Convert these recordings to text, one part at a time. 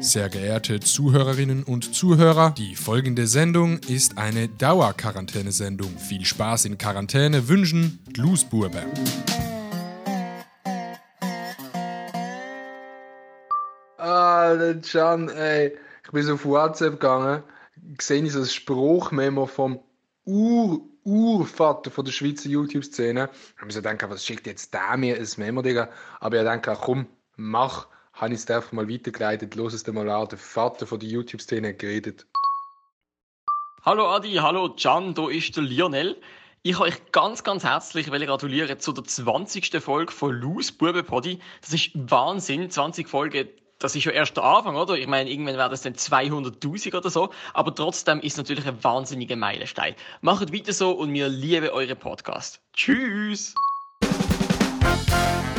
Sehr geehrte Zuhörerinnen und Zuhörer, die folgende Sendung ist eine Dauerquarantäne-Sendung. Viel Spaß in Quarantäne wünschen Glusburber. Ah, Can, ey. Ich bin so auf WhatsApp gegangen, sehe ich so ein Spruchmemo vom Ur Urvater von der Schweizer YouTube-Szene. Ich habe mir so gedacht, was schickt jetzt der mir ein Memo, Digga? Aber ich dachte, komm, mach. Habe ich es einfach mal weitergeleitet, los es dir mal an. Der Vater von der YouTube-Szene geredet. Hallo Adi, hallo Can, da ist der Lionel. Ich kann euch ganz, ganz herzlich gratulieren zu der 20. Folge von Luz Bube Poddy. Das ist Wahnsinn, 20 Folgen. Das ist ja erst der Anfang, oder? Ich meine, irgendwann werden es dann 200.000 oder so. Aber trotzdem ist es natürlich ein wahnsinniger Meilenstein. Macht weiter so und wir lieben eure Podcast. Tschüss!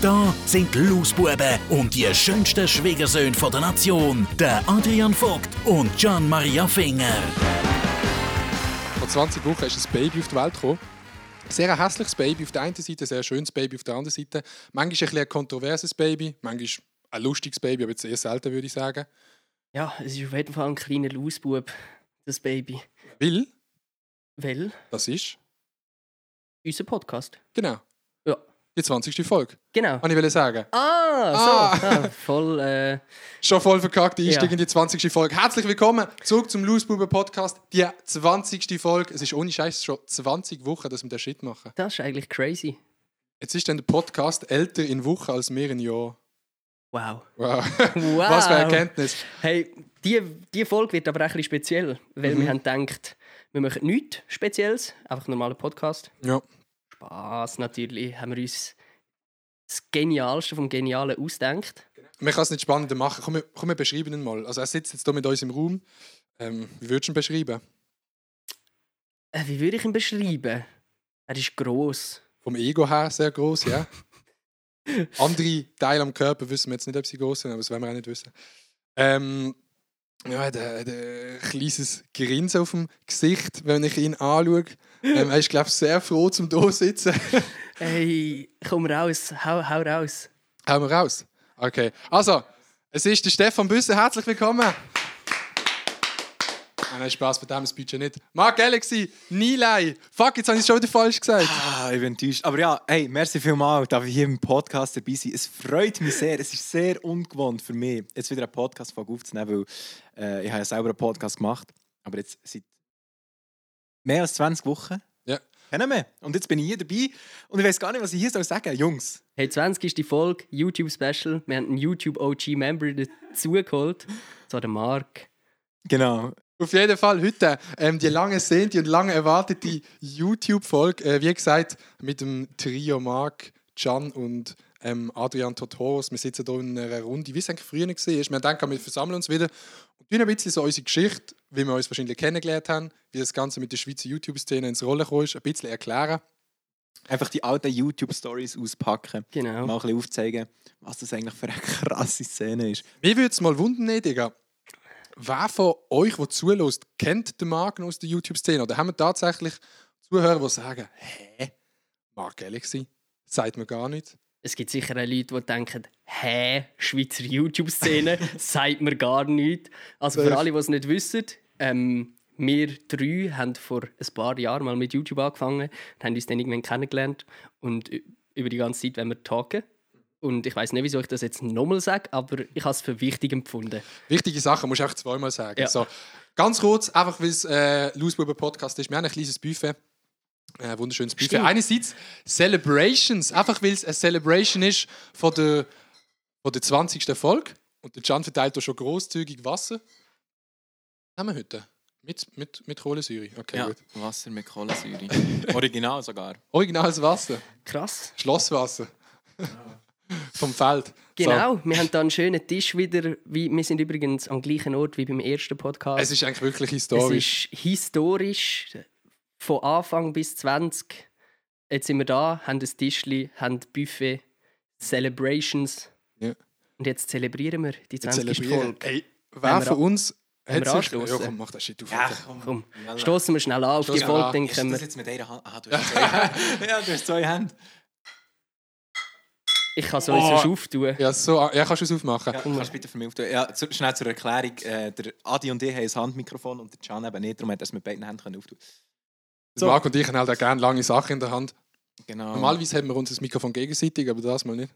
Da sind die Lausbuben und die schönsten Schwiegersöhne von der Nation, der Adrian Vogt und Gian Maria Finger. Vor 20 Wochen ist ein Baby auf die Welt gekommen. Sehr ein hässliches Baby auf der einen Seite, ein sehr schönes Baby auf der anderen Seite. Manchmal ein, ein kontroverses Baby, manchmal ein lustiges Baby, aber jetzt eher selten, würde ich sagen. Ja, es ist auf jeden Fall ein kleiner Lausbub, das Baby. Will, Weil das ist, unser Podcast. genau. Die 20. Folge. Genau. Kann ich will sagen. Ah, so. Ah. Ah, voll. Äh, Schon voll verkackt, Einstieg Ja. in die 20. Folge. Herzlich willkommen zurück zum Loosbuben Podcast. Die 20. Folge. Es ist ohne Scheiß schon 20 Wochen, dass wir den Shit machen. das ist eigentlich crazy. Jetzt ist dann der Podcast älter in Wochen als mehr in Jahren. Wow. Wow. Wow. Was für eine Erkenntnis. Hey, die, die Folge wird aber ein bisschen speziell, weil Mhm. wir haben gedacht, wir machen nichts Spezielles, einfach einen normalen Podcast. Ja. Spaß natürlich, haben wir uns das Genialste vom Genialen ausgedacht. Man kann es nicht spannender machen. Komm, komm, wir beschreiben ihn mal. Also er sitzt jetzt hier mit uns im Raum. Ähm, wie würdest du ihn beschreiben? Äh, wie würde ich ihn beschreiben? Er ist gross. Vom Ego her sehr groß, ja. Andere Teile am Körper wissen wir jetzt nicht, ob sie groß sind, aber das wollen wir auch nicht wissen. Ähm, ja, er hat ein kleines Grinsen auf dem Gesicht, wenn ich ihn anschaue. Ähm, er ist, glaube ich, sehr froh, zum hier zu sitzen. Hey, komm raus, hau, hau raus. Hauen wir raus. Okay. Also, es ist der Stefan Büsser. Herzlich willkommen. Ah, nein, Spaß, von dem das Budget nicht. Mark Galaxy, Nilay. Fuck, jetzt habe ich es schon wieder falsch gesagt. Ah, ich bin enttäuscht. Aber ja, hey, merci vielmals, dass ich hier im Podcast dabei sein Es freut mich sehr. Es ist sehr ungewohnt für mich, jetzt wieder einen Podcast aufzunehmen, weil äh, ich habe ja selber einen Podcast gemacht. Aber jetzt seit mehr als 20 Wochen. Ja. Kennen wir. Und jetzt bin ich hier dabei und ich weiß gar nicht, was ich hier soll sagen Jungs. Hey, 20 ist die Folge, YouTube-Special. Wir haben einen YouTube-OG-Member dazugeholt. So der Mark. Genau. Auf jeden Fall heute ähm, die lange sehnte und lange erwartete YouTube-Folge. Äh, wie gesagt, mit dem Trio Mark, Can und ähm, Adrian Totoros. Wir sitzen hier in einer Runde, wie es eigentlich früher war. Wir denken, wir versammeln uns wieder ein bisschen so unsere Geschichte, wie wir uns wahrscheinlich kennengelernt haben, wie das Ganze mit der Schweizer YouTube-Szene ins Rollen ist, ein bisschen erklären. Einfach die alten YouTube-Stories auspacken. Genau. Mal ein bisschen aufzeigen, was das eigentlich für eine krasse Szene ist. Mir würde es mal wundern, Digga. Wer von euch, der zulässt, kennt den Mark aus der YouTube-Szene? Oder haben wir tatsächlich Zuhörer, die sagen, hä? Mark Galaxy? Sagt mir gar nicht. Es gibt sicher auch Leute, die denken, hä, Schweizer YouTube-Szene, sagt mir gar nichts. Also für alle, die es nicht wissen, ähm, wir drei haben vor ein paar Jahren mal mit YouTube angefangen und haben uns dann irgendwann kennengelernt. Und über die ganze Zeit wollen wir talken. Und ich weiß nicht, wieso ich das jetzt nochmal sage, aber ich habe es für wichtig empfunden. Wichtige Sachen muss ich auch zweimal sagen. Ja. So, ganz kurz, einfach weil es äh, Loosbuber Podcast ist. Wir haben ein kleines Buffet. Äh, wunderschönes Buffet. Stimmt. Einerseits Celebrations, einfach weil es eine Celebration ist von der, von der 20. Folge. Und der Can verteilt da schon großzügig Wasser. Was haben wir heute? Mit, mit, mit Kohlensäure. Okay, Ja, gut. Wasser mit Kohlensäure. Original sogar. Originales Wasser. Krass. Schlosswasser. vom Feld. Genau, wir haben da einen schönen Tisch wieder. Wie, wir sind übrigens am gleichen Ort wie beim ersten Podcast. So. Es ist eigentlich wirklich Es historisch. ist historisch, von Anfang bis 20. Jetzt sind wir da, haben ein Tischli, haben Buffet, Celebrations. Ja. Und jetzt zelebrieren wir die Jetzt 20. zelebrieren. Folge. Ey, Wenn wer wir von uns hat wir sich... Ja, komm, mach das Shit auf. Ja, komm. Komm, stoßen wir schnell an auf die Stossen wir Folge, an. dann können das wir. jetzt mit einer Hand? Aha, du hast zwei Hände. ja, du hast zwei Hände. Ich kann so Oh. oh. auftun. Ja, so, ja, kannst du es aufmachen? Ja, kannst du bitte für mich auftun? Ja, zu, schnell zur Erklärung. Äh, der Adi und ich haben ein Handmikrofon und der Can eben nicht. Darum hat er es mit beiden Händen können auftun So. Marc und ich haben halt auch gerne lange Sachen in der Hand. Genau. Normalerweise haben wir uns das Mikrofon gegenseitig, aber das mal nicht.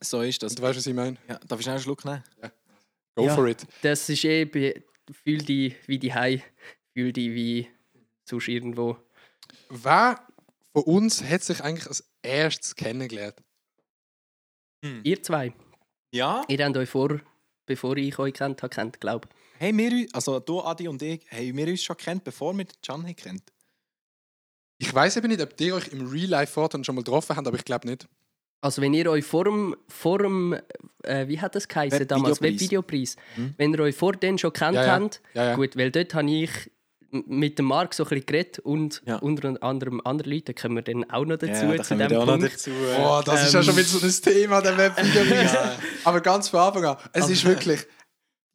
So ist das. Du weißt, was ich meine? Ja, darf ich schnell einen Schluck nehmen? Go Ja. for it. Das ist eh, be- fühl dich wie die Hai, fühl dich wie sonst irgendwo. Wer von uns hat sich eigentlich als erstes kennengelernt? Ihr zwei, Ja. ihr habt euch vor, bevor ich euch kennt habe, kennt, glaube Hey, wir, also du, Adi und ich, haben wir uns schon kennt, bevor wir Can kennt? Ich weiß eben nicht, ob ihr euch im Real Life Fortan schon mal getroffen habt, aber ich glaube nicht. Also wenn ihr euch vor dem, vor dem äh, wie hat das geheißen damals, Webvideopreis. Mhm. wenn ihr euch vor den schon kennt Ja, ja. habt, Ja, ja. gut, weil dort habe ich mit dem Marc so ein bisschen geredet und Ja. unter anderem andere Leute, da kommen wir dann auch noch dazu, ja, da zu wir dem da auch noch Punkt. dazu. Oh, das ist ja Ähm, schon wieder so ein Thema, der Webvideopreis. Ja. Aber ganz von Anfang an. Es ist wirklich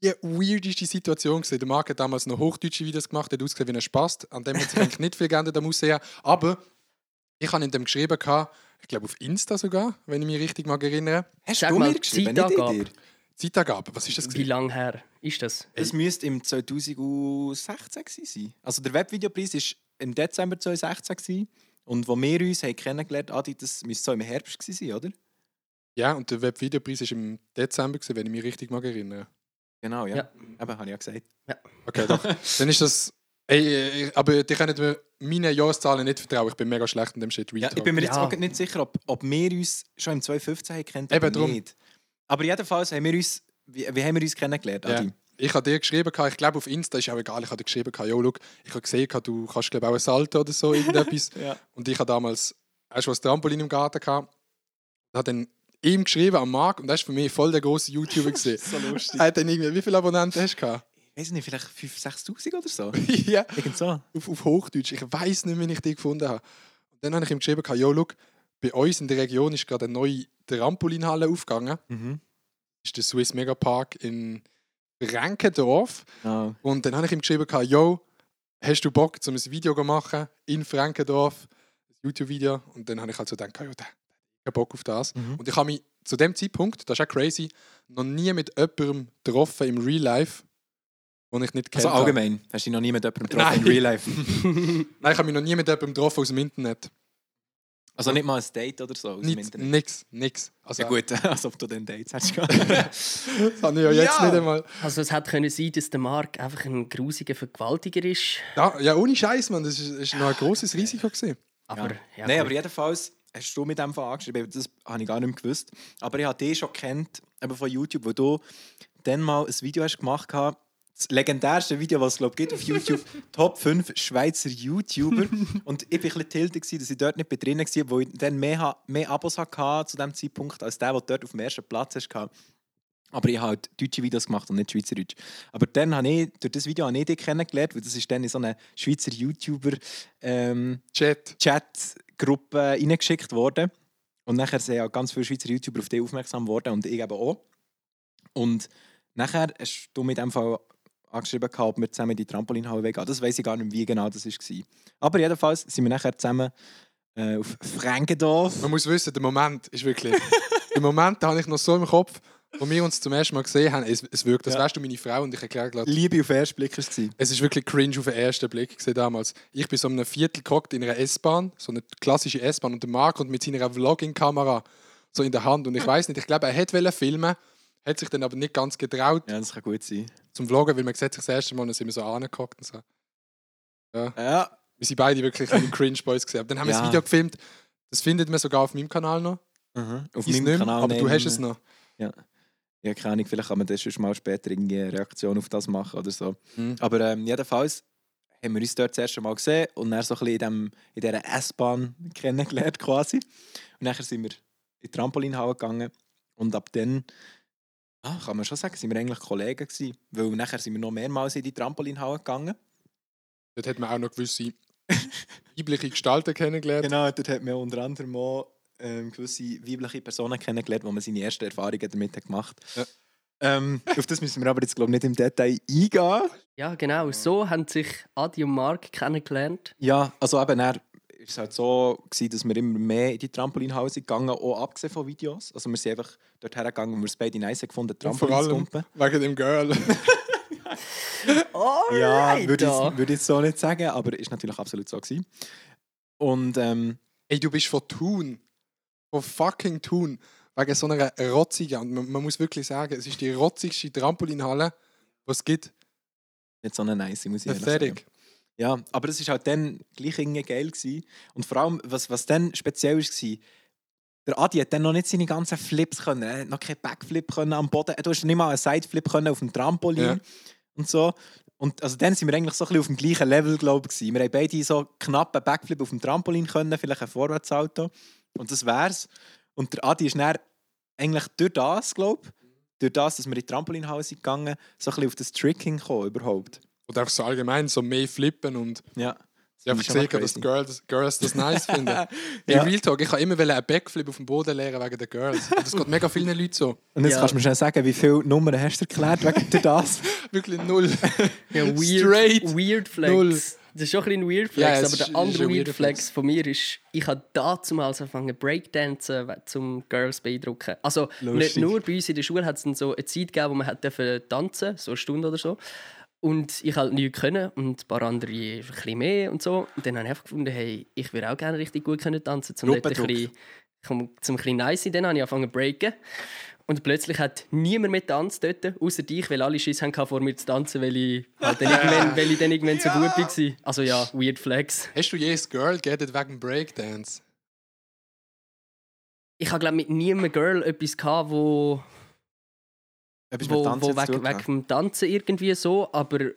die weirdeste Situation gewesen. Der Marc hat damals noch hochdeutsche Videos gemacht, hat ausgesehen wie ein Spast. An dem hat sich eigentlich nicht viel geändert am Aussehen. Aber ich habe in dem geschrieben, gehabt, ich glaube auf Insta sogar, wenn ich mich richtig mag erinnere. Hast Sag du mal, mir geschrieben, Zeitangabe. Zeitangabe, was ist das? Wie gewesen? lange her ist das? Es müsste im 2016 gewesen sein. Also der Webvideopreis war im Dezember 2016 gewesen. und wo wir uns haben kennengelernt haben, Adi, das müsste so im Herbst sein, oder? Ja, und der Webvideopreis war im Dezember, wenn ich mich richtig mag erinnere. Genau, ja. Ja. Eben, habe ich ja gesagt. Okay, doch. Dann ist das. Ey, aber die können mir meine Jahreszahlen nicht vertrauen. Ich bin mega schlecht in dem Shit. Ja, ich bin mir jetzt Ja. auch nicht sicher, ob, ob wir uns schon im 2015 haben kennt Eben oder drum. nicht. Aber jedenfalls haben wir uns, wie, wie haben wir uns kennengelernt, Ja. Adi? Ich habe dir geschrieben, ich glaube auf Insta ist auch egal, ich habe dir geschrieben, yo, look, ich habe gesehen, du kannst glaube auch ein Salto oder so, irgendetwas. Ja. Und ich habe damals auch schon ein Trampolin im Garten gehabt. Ich habe dann ihm geschrieben, am Marc, und das ist für mich voll der große YouTuber gesehen. So lustig. Er hat dann irgendwie, wie viele Abonnenten hast du gehabt? Ich weiß nicht, vielleicht 5.000, 6.000 oder so. ja, Irgend so. auf, auf Hochdeutsch. Ich weiß nicht, wie ich die gefunden habe. Und dann habe ich ihm geschrieben, yo, look, bei uns in der Region ist gerade eine neue Trampolinhalle aufgegangen. Mhm. Das ist der Swiss Mega Park in Frankendorf. Ah. Und dann habe ich ihm geschrieben, yo, hast du Bock, um ein Video zu machen in Frankendorf? Ein YouTube-Video. Und dann habe ich halt so gedacht, ja, hat Bock auf das. Mhm. Und ich habe mich zu dem Zeitpunkt, das ist auch crazy, noch nie mit jemandem getroffen im Real Life, den ich nicht Also kenne. allgemein, hast du dich noch nie mit jemandem getroffen Nein. in Real Life? Nein, ich habe mich noch nie mit jemandem getroffen aus dem Internet. Also nicht mal ein Date oder so aus dem Nichts, Internet? nix, nix. Also, Ja gut, als ob du dann Dates hast. Das habe ich ja jetzt Ja. nicht einmal. Also es hätte können sein, dass der Marc einfach ein grusiger Vergewaltiger ist. Ja, ja ohne Scheiß, man. Das ist, ist noch ein großes Risiko gewesen. Aber, ja. Nein, aber jedenfalls hast du mit dem angeschrieben, das habe ich gar nicht mehr gewusst. Aber ich habe dich schon kennt, eben von YouTube, wo du dann mal ein Video hast gemacht hast. Das legendärste Video, was es glaub, gibt auf YouTube, Top 5 Schweizer YouTuber. Und ich war ein bisschen gewesen, dass ich dort nicht drin war, wo ich dann mehr, mehr Abos hatte zu dem Zeitpunkt, als der, der dort auf dem ersten Platz hast. Aber ich habe halt deutsche Videos gemacht und nicht Schweizerdeutsch. Aber dann habe ich, durch das Video habe ich dich kennengelernt, weil das ist dann in so eine Schweizer YouTuber ähm, Chat. Reingeschickt worden. Und nachher sind ja ganz viele Schweizer YouTuber auf dich aufmerksam geworden und ich eben auch. Und nachher hast du mit dem Fall angeschrieben, ob wir zusammen in die Trampolinhalle gehen. Das weiß ich gar nicht, wie genau das war. Aber jedenfalls sind wir nachher zusammen äh, auf Frankendorf. Man muss wissen, der Moment ist wirklich. Im Moment habe ich noch so im Kopf, wo wir uns zum ersten Mal gesehen haben. Es, es wirkt, das Ja. wärst du meine Frau und ich erkläre gleich. Liebe auf den ersten Blick war es. Es ist wirklich cringe auf den ersten Blick gesehen damals. Ich bin so um einem Viertel gehockt in einer S-Bahn, so eine klassische S-Bahn, und der Marc und mit seiner Vlogging-Kamera so in der Hand. Und ich weiß nicht, ich glaube, er hätte filmen, hat sich dann aber nicht ganz getraut Ja, das kann gut sein. zum Vloggen, weil man sieht sich das erste Mal dann sind wir so angehockt und so. Ja, Wir sind beide wirklich ein cringe Boys gesehen. Aber dann haben wir Ja. das Video gefilmt. Das findet man sogar auf meinem Kanal noch. mhm. auf Ist meinem Kanal. aber du hast wir- es noch. Ja, keine Ahnung, vielleicht kann man das schon mal später irgendwie eine Reaktion auf das machen oder so. Mhm. Aber ähm, jedenfalls haben wir uns dort das erste Mal gesehen und dann so ein bisschen in, dem, in dieser S-Bahn kennengelernt quasi. Und nachher sind wir in die Trampolinhalle gegangen Und ab dann, ah, kann man schon sagen, sind wir eigentlich Kollegen gewesen. Weil nachher sind wir noch mehrmals in die Trampolinhalle gegangen. Dort hat man auch noch gewisse weibliche Gestalten kennengelernt. Genau, dort hat man unter anderem auch ähm, gewisse weibliche Personen kennengelernt, wo man seine ersten Erfahrungen damit hat gemacht Ja. ähm, Auf das müssen wir aber jetzt glaube ich nicht im Detail eingehen. Ja, genau. So haben sich Adi und Mark kennengelernt. Ja, also eben, er ist es halt so gewesen, dass wir immer mehr in die Trampolinhalle sind gegangen, auch abgesehen von Videos. Also wir sind einfach dort hergegangen, wo wir es beide nice gefunden, Und vor Trampolin zu allem wegen dem Girl. Ja, Alright, würde da. ich, würde ich so nicht sagen, aber ist natürlich absolut so gewesen. Und ähm, Ey, du bist von Thun. Von fucking Thun. Wegen so einer rotzigen. Und man, man muss wirklich sagen, es ist die rotzigste Trampolinhalle, die es gibt. nicht so eine nice, muss ich. Pathetic. Ja, aber es war halt dann gleich irgendwie geil. Gewesen. Und vor allem, was, was dann speziell war, der Adi hat dann noch nicht seine ganzen Flips können. Er hat noch keinen Backflip können am Boden. Du hast nicht mal einen Sideflip können auf dem Trampolin Ja. und so. Und also dann sind wir eigentlich so ein bisschen auf dem gleichen Level, glaube ich. Wir haben beide so knapp einen Backflip auf dem Trampolin können, vielleicht ein Vorwärtssalto. Und das wär's. Und der Adi ist dann eigentlich durch das, glaube ich, durch das, dass wir in die Trampolinhalle sind gegangen, so ein bisschen auf das Tricking gekommen überhaupt. Oder auch so allgemein so mehr flippen und Ja. ich habe Das ist schon gesehen, dass Girls, Girls das nice finden. Ja. In Real Talk, ich kann immer einen Backflip auf dem Boden lernen wegen den Girls. Und das geht mega vielen Leuten so. Und jetzt Ja. kannst du mir schnell sagen, wie viele Nummern hast du erklärt wegen das? Wirklich null. Ja, weird, Straight weird Flex. null. Das ist schon ein ein Weird Flex, Ja, aber der andere Weird Flex von mir ist, ich habe damals angefangen Breakdancen, zum Girls beeindrucken. Also nicht Lustig. nur bei uns in der Schule hat es dann so eine Zeit gegeben, wo man hat tanzen, so eine Stunde oder so. Und ich halt nichts können und ein paar andere ein bisschen mehr und so. Und dann habe ich einfach gefunden, hey, ich würde auch gerne richtig gut können tanzen. Zum dort ein Gruppendruck. bisschen, zum, zum ein bisschen nice sein. Dann habe ich angefangen zu breaken. Und plötzlich hat niemand mehr tanzt dort, außer dich, weil alle Schiss hatten vor mir zu tanzen, weil ich, halt dann irgendwann, weil ich dann irgendwann so gut war. Also ja, weird flex. Hast du je ein Girl gehabt wegen Breakdance? Ich habe glaube mit niemandem Girl etwas gehabt, wo, Etwas wo, wo zu weg, tun weg gehabt? vom Tanzen irgendwie so, aber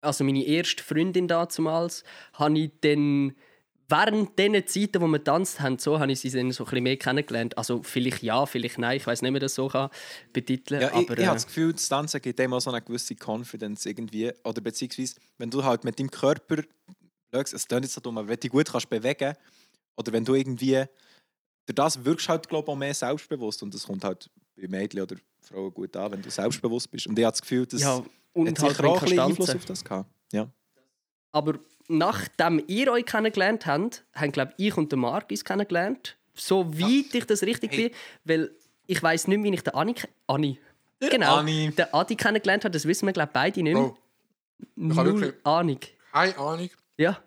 also meine erste Freundin damals habe ich dann während diesen Zeiten, wo wir getanzt haben, so habe ich sie dann so ein bisschen mehr kennengelernt. Also vielleicht ja, vielleicht nein, ich weiß nicht, wie man das so kann betiteln Ja, ich, aber ich äh, habe das Gefühl, das Tanzen gibt dem auch so eine gewisse Confidence irgendwie. Oder beziehungsweise, wenn du halt mit deinem Körper, es klingt nicht so dumm, aber wenn du dich gut kannst bewegen oder wenn du irgendwie, durch das wirkst halt, glaube ich, auch mehr selbstbewusst und das kommt halt bei Mädchen oder Frauen gut an, wenn du selbstbewusst bist. Und ich habe das Gefühl, das ja, hat und halt sicher auch ein bisschen Einfluss auf das gehabt. Ja. Aber nachdem ihr euch kennengelernt habt, haben glaube ich und der Marc uns kennengelernt. So weit ich das richtig Hey. bin, weil ich weiß nicht, wie ich den Anni, Anni genau, Ani. den Adi kennengelernt habe. Das wissen wir glaube beide nicht mehr. Oh, habe Null wirklich- Ahnung. keine Ahnung, Ja,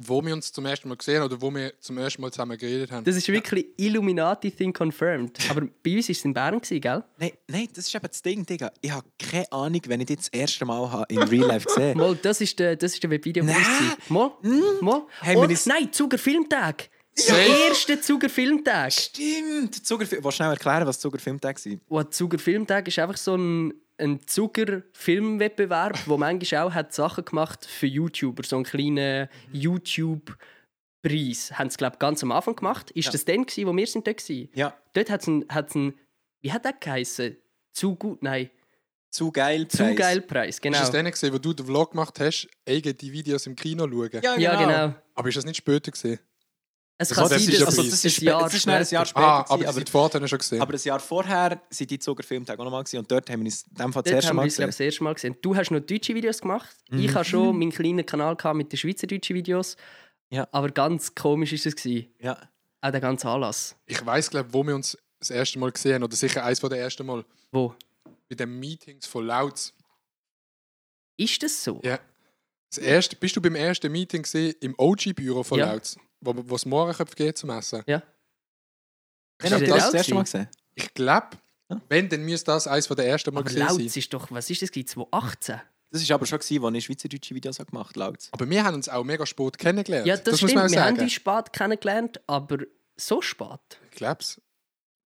wo wir uns zum ersten Mal gesehen oder wo wir zum ersten Mal zusammen geredet haben. das ist wirklich Illuminati Thing confirmed. Aber bei uns war es in Bern, gell? Nein, nein, das ist eben das Ding, Digga. Ich habe keine Ahnung, wenn ich dich das erste Mal habe in Real Life gesehen Mal, das ist der, das ist der uns. Nein. gewesen. Mal, mal. Haben wir Und, das- nein, Zuger Filmtag. Der Safe. erste Zuger Filmtag. Stimmt! Zuger, willst du schnell erklären, was Zuger Filmtag war? Der Zuger Filmtag ist einfach so ein, ein Zuger Filmwettbewerb, wo manchmal auch hat Sachen gemacht für YouTuber, so einen kleinen YouTube Preis. Haben sie glaube ganz am Anfang gemacht. Ist Ja. das dann gewesen, wo wir sind dort waren? Ja, Dort hat es ein, hat's ein wie hat der geheißen? Zu gut, nein, zu geil. zu Preis. geil Preis, genau. Ist das dann gesehen, wo du den Vlog gemacht hast, eigene die Videos im Kino schauen? Ja, genau. Ja, genau. Aber ist das nicht später gesehen? Es Das kann das sein, ist dass also es das ein ist, Jahr das ist ein Jahr später-. Ah, aber gewesen, die aber, sind vorher schon gesehen. aber ein Jahr vorher sind die Zuger Filmtag auch noch mal gewesen, und dort haben wir uns in dem Fall das erste haben Mal gesehen. das erste Mal gesehen. Du hast noch deutsche Videos gemacht. Ich habe schon meinen kleinen Kanal gehabt mit den schweizerdeutschen Videos. Ja. Aber ganz komisch ist es. Gewesen. Ja. Auch der ganze Anlass. ich weiß, glaube wo wir uns das erste Mal gesehen haben, oder sicher eins von der ersten Mal, Wo? bei den Meetings von Louds. Ist das so? Ja. Das erste, bist du beim ersten Meeting gesehen, im OG-Büro von Ja. Louds, wo wo es Mohrenköpfe geht zum Essen? Ja. Ich Haben glaube, das das erste Mal gesehen? ich glaub, Ja. wenn, dann müsste das eins von der ersten Mal Aber gesehen Lautz sein. ist doch, was ist das? gewesen? 2018? Das war aber schon, gewesen, als ich schweizerdeutsche Videos habe gemacht habe, laut. Aber wir haben uns auch mega spät kennengelernt. Ja, das, muss stimmt. man auch Wir haben sagen. uns spät kennengelernt, aber so spät. Ich glaube es.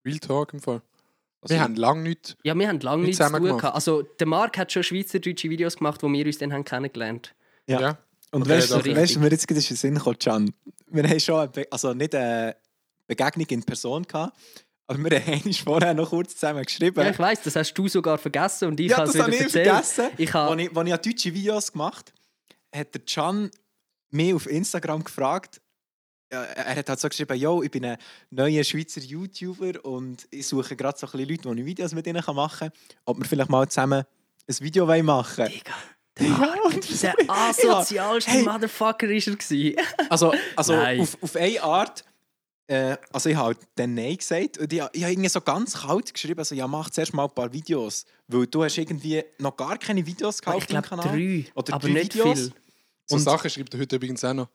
Real Talk im Fall. Also, Wir haben lange nicht. Ja, wir haben lange Nicht nichts zu zusammen tun gehabt. Also, der Marc hat schon schweizerdeutsche Videos gemacht, wo wir uns dann haben kennengelernt Ja. Ja. Und Okay, weißt du, weißt, mir jetzt gerade in den Sinn gekommen, Can. Wir haben schon eine Be also nicht eine Begegnung in Person gehabt, Aber wir haben vorher noch kurz zusammen geschrieben. Ja, ich weiss, das hast du sogar vergessen und ich Ja, habe es das wieder habe ich erzählt. vergessen. Ich Als habe, ich, als ich an deutsche Videos gemacht hat der Can mich auf Instagram gefragt. Er hat halt so geschrieben, yo, ich bin ein neuer Schweizer YouTuber und ich suche gerade so ein Leute, die ich Videos mit ihnen machen kann, ob wir vielleicht mal zusammen ein Video wollen machen Digga, Ja, und der Ja, asozialste hey. Motherfucker war er. gewesen. Also, also Nein. auf, auf eine Art, äh, also ich habe halt dann Nein gesagt und ich, ich habe irgendwie so ganz kalt geschrieben, also ja, mach zuerst mal ein paar Videos, weil du hast irgendwie noch gar keine Videos gehabt Ich auf deinem glaube Kanal. drei, Oder aber drei nicht Videos. viel. So Und- Sachen schreibt er heute übrigens auch noch.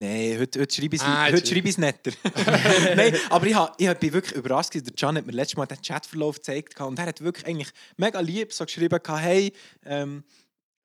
Nein, heute, heute schreibe ich es Ah, heute netter. Nein, aber ich, hab, ich bin wirklich überrascht. Der Can hat mir letztes Mal den Chatverlauf gezeigt und er hat wirklich eigentlich mega lieb so geschrieben, hey, ähm,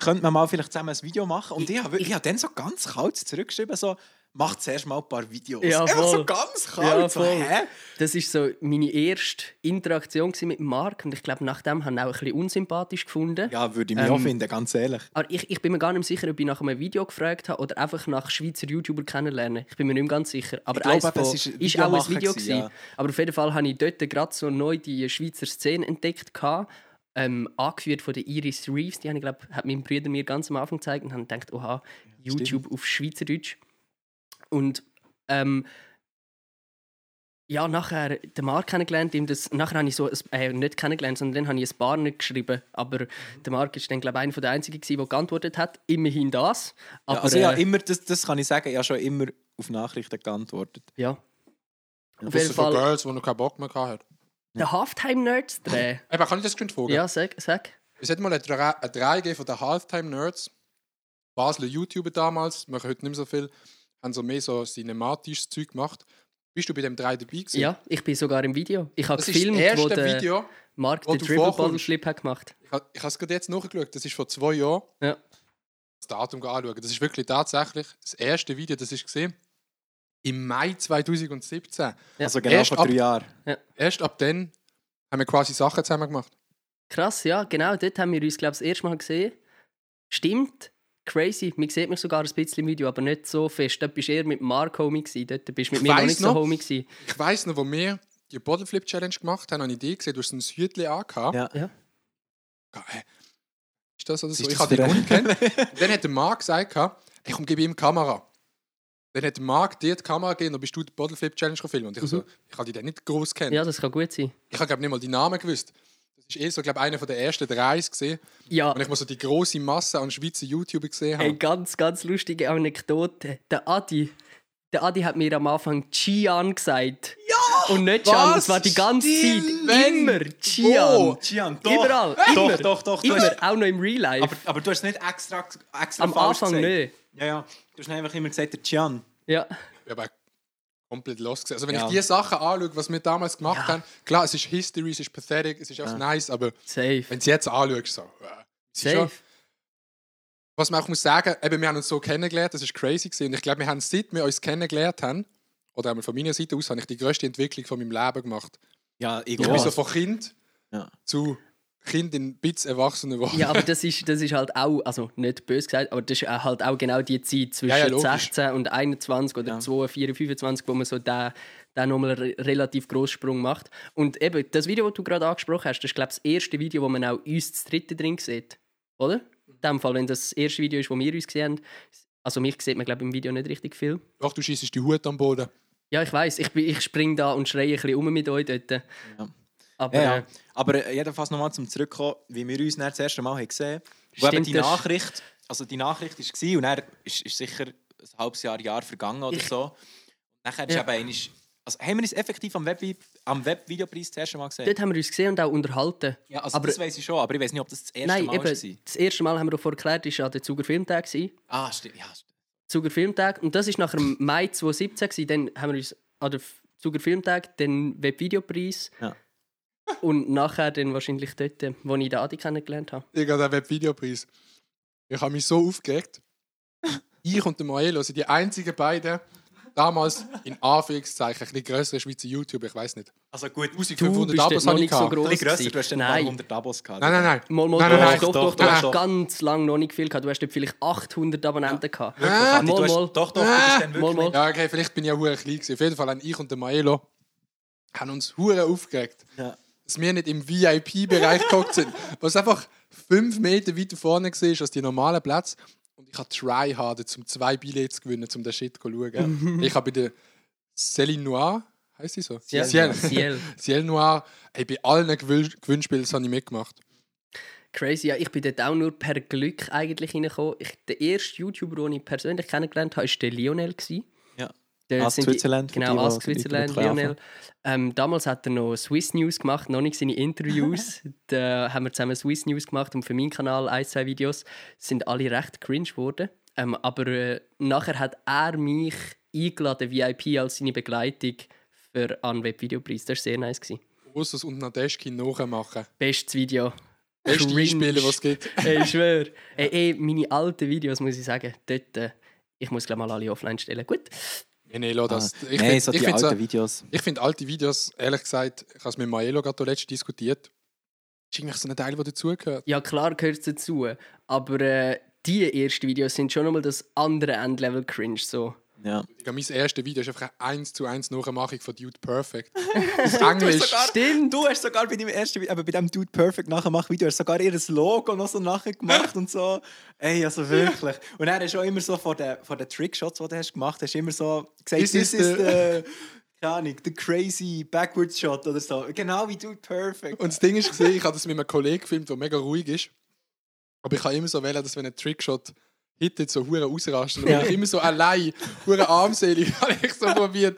könnte man mal vielleicht zusammen ein Video machen? Und ich, habe ich hab dann so ganz kalt zurückgeschrieben, so, mach zuerst mal ein paar Videos. Ja, Einfach so ganz Ja, kalt. so, voll. hä? Das war so meine erste Interaktion mit Marc und ich glaube, nach dem haben ihn auch ein bisschen unsympathisch gefunden. Ja, würde ich mich Ähm, auch finden, ganz ehrlich. Aber ich, ich bin mir gar nicht sicher, ob ich nach einem Video gefragt habe oder einfach nach Schweizer YouTuber kennenlernen. Ich bin mir nicht mehr ganz sicher. Aber Ich glaube von- ist ist auch ein Video. Gewesen, ja. Aber auf jeden Fall habe ich dort gerade so neu die Schweizer Szene entdeckt. gehabt, Ähm, angeführt von der Iris Reeves. Die habe ich, glaub, hat mein Bruder mir ganz am Anfang gezeigt und habe gedacht, oha, YouTube auf Schweizerdeutsch. Und ähm, ja, nachher den Marc kennengelernt. Ihm das, nachher habe ich so, ein- äh, nicht kennengelernt, sondern dann habe ich ein paar nicht geschrieben. Aber der Marc ist dann, glaube ich, einer der Einzigen, gewesen, der geantwortet hat. Immerhin das. Aber, Ja, also ja, äh, immer, das, das kann ich sagen, ich habe schon immer auf Nachrichten geantwortet. ja. Auf jeden von Fall Girls, die noch keinen Bock mehr hatten. Der Halftime-Nerds-Dreh. Eben, kann ich das geschwind fragen? ja, sag, sag. Es hat mal eine 3 eine 3 gegeben von den Halftime Nerds. Basler YouTuber damals, machen heute nicht mehr so viel, haben so mehr so cinematisches Zeug gemacht. Bist du bei dem 3 dabei gewesen? Ja, ich bin sogar im Video. Ich habe Das ist gefilmt, das wo erste der Video. Mark wo den du Triple vorkommst. Bottle Flip hat gemacht. Ich habe es gerade jetzt nachgeschaut, das ist vor zwei Jahren. Ja. Das Datum anschauen. Das ist wirklich tatsächlich das erste Video, das ich gesehen im Mai 2017. Ja. Also genau Erst vor ab- drei Jahren. Erst ab dann haben wir quasi Sachen zusammen gemacht. Krass, ja, genau. Dort haben wir uns, glaube ich, das erste Mal gesehen. Stimmt. Crazy. Man sieht mich sogar ein bisschen im Video, aber nicht so fest. Dort bist du eher mit Mark Homie. Gewesen. Dort bist du mit Ich mir noch nicht so noch. Homie. Gewesen. Ich weiss noch, wo wir die Bottle Flip Challenge gemacht haben, habe ich eine Idee gesehen, du hast ein Hütchen angehabt. Ja. Ja. Geil. Ist das oder so? Ist Ich habe die noch nicht kennt. Und dann hat der Marc gesagt, ich komm, gebe ihm die Kamera. Dann hat Marc dir die Kamera gegeben, dann bist du die Bottle Flip Challenge gefilmt. Und ich so, ich habe die dann nicht groß kennen. Mhm. Ja, das kann gut sein. Ich habe glaube nicht mal die Namen gewusst. Das ist eh so, glaube einer von der ersten drei gesehen. Ja, Und ich mal so die große Masse an Schweizer YouTuber gesehen habe. Hey, ganz, ganz lustige Anekdote. Der Adi, der Adi hat mir am Anfang Gian gesagt. Ja! Und nicht Was? das war die ganze. Zeit. Wenn? Immer Gian. Wo? Gian, doch. Überall. Doch, immer. doch, doch. Du Immer, hast, auch noch im Real Life. aber, aber du hast nicht extra, extra Am falsch Anfang gesagt. nicht. Ja, ja. Du hast einfach immer gesagt, der Gian. Ja. Ich habe komplett los gesehen. Also wenn Ja. ich die Sachen anschaue, was wir damals gemacht Ja. haben, klar, es ist History, es ist pathetic, es ist auch nice, aber Safe. wenn du es jetzt anschaust, so... Äh, ist schon- Safe. was man auch muss sagen, eben, wir haben uns so kennengelernt, das ist crazy gewesen. Und ich glaube, wir haben seit wir uns kennengelernt haben, oder einmal von meiner Seite aus, habe ich die größte Entwicklung von meinem Leben gemacht. Ja, ich Ich bin so von Kind Ja. zu Kind in ein bisschen Erwachsener geworden. Ja, aber das ist, das ist halt auch, also nicht böse gesagt, aber das ist halt auch genau die Zeit zwischen Ja, ja, logisch. 16 und 21 oder Ja. 22, 25, wo man so den, den nochmal einen re relativ grossen Sprung macht. Und eben, das Video, das du gerade angesprochen hast, das ist, glaube ich, das erste Video, wo man auch uns das dritte drin sieht. Oder? In dem Fall, wenn das das erste Video ist, wo wir uns gesehen haben. Also mich sieht man, glaube ich, im Video nicht richtig viel. Doch, du schießt die Hut am Boden. Ja, ich weiß, ich, ich springe da und schreie ein bisschen um mit euch dort. Aber Ja, ja. äh, Aber äh, jedenfalls nochmal zum Zurückkommen, wie wir uns das erste Mal haben gesehen haben. Wo die Nachricht, also die Nachricht war und dann ist, ist sicher ein halbes Jahr, Jahr vergangen oder Ich- so. Und nachher ist Ja. eben einmal, also haben wir uns effektiv am, Web am Webvideopreis das erste Mal gesehen? dort haben wir uns gesehen und auch unterhalten. ja, also aber- das weiß ich schon, aber ich weiß nicht, ob das das erste Nein, Mal eben, war. das erste Mal haben wir doch vorher erklärt, war ja der Zuger Filmtag. Ah, stimmt. Ja, stimmt. Zuger Filmtag. Und das war nach dem Mai 2017. gewesen. Dann haben wir uns an der Zuger Filmtag den Webvideopreis. Ja. Und nachher dann wahrscheinlich dort, äh, wo ich den Adi kennengelernt habe. Ich habe den Webvideopreis. Ich habe mich so aufgeregt. Ich und der Maelo sind die einzigen beiden, damals in Anführungszeichen, ein bisschen größere Schweizer YouTuber, ich weiß nicht. Also gut, 1500 bist Abos habe ich nicht so groß. ein grösser, du hast dann ein Nein. paar hundert Abos gehabt. Nein, nein, nein. Mal, mal, Nein, doch, nein, nein. doch, doch, Doch, du hast ganz lange noch nicht viel gehabt. Du hast vielleicht 800 Abonnenten gehabt. Mal, hast- mal. Doch, doch, du bist dann wirklich Ja, okay, vielleicht bin ich ja hure klein gewesen. Auf jeden Fall haben ich und der Maelo haben uns hure aufgeregt, Ja. Dass wir nicht im VIP-Bereich gehockt sind, was einfach fünf Meter weiter vorne war als die normalen Plätze. Und ich habe tryharden, um zwei Billets zu gewinnen, um den Shit zu schauen. ich habe bei der Céline Noir, heißt sie so? Ja, Ciel. Ciel. Ciel Noir, ey, bei allen Gewinnspielen habe ich mitgemacht. Crazy, ja, ich bin dort auch nur per Glück eigentlich reingekommen. Ich, der erste YouTuber, den ich persönlich kennengelernt habe, war der Lionel. gewesen. Der Ask sind die- Switzerland, Genau, die, die Ask Switzerland, Lionel. Ähm, damals hat er noch Swiss News gemacht, noch nicht seine Interviews. da haben wir zusammen Swiss News gemacht und für meinen Kanal ein, zwei Videos sind alle recht cringe geworden. Ähm, aber äh, nachher hat er mich eingeladen, VIP als seine Begleitung für einen Webvideopreis. Das war sehr nice. Ursus und Nadeschki nachmachen. Bestes Video. Beste Cringe. Einspielen, was es gibt. Ey, ich schwöre. Ey, ey, meine alten Videos, muss ich sagen, dort, äh, ich muss glaube mal alle offline stellen. Gut. Nee, nee, lass das. Ah, Ich Nein, find- so die find alten so- Videos. Ich finde alte Videos, ehrlich gesagt, ich habe es mit Maelo gerade letztens diskutiert, ist eigentlich so ein Teil, der dazugehört. Ja, klar gehört es dazu. Aber äh, die ersten Videos sind schon nochmal das andere Endlevel cringe. So. Ja. Ja, mein erstes Video ist einfach eine 1 zu 1 Nachmachung von Dude Perfect. Das Englisch. Stimmt. Du hast sogar bei dem ersten, Vi- aber bei dem Dude Perfect Nachmach-Video hast du sogar ihr Logo noch so nachher gemacht und so. Ey, also wirklich. Und er hast auch immer so vor den, vor den Trickshots, die du hast gemacht hast, immer so gesagt, This this, is is the- the, keine Ahnung, the crazy backwards shot oder so. Genau wie Dude Perfect. Und das Ding ist, gesehen, ich habe das mit einem Kollegen gefilmt, der mega ruhig ist. Aber ich habe immer so wählen, dass wenn ein Trickshot hittet, so hure ausrasten. Und Ja. ich immer so allein, hure armselig, habe ich so probiert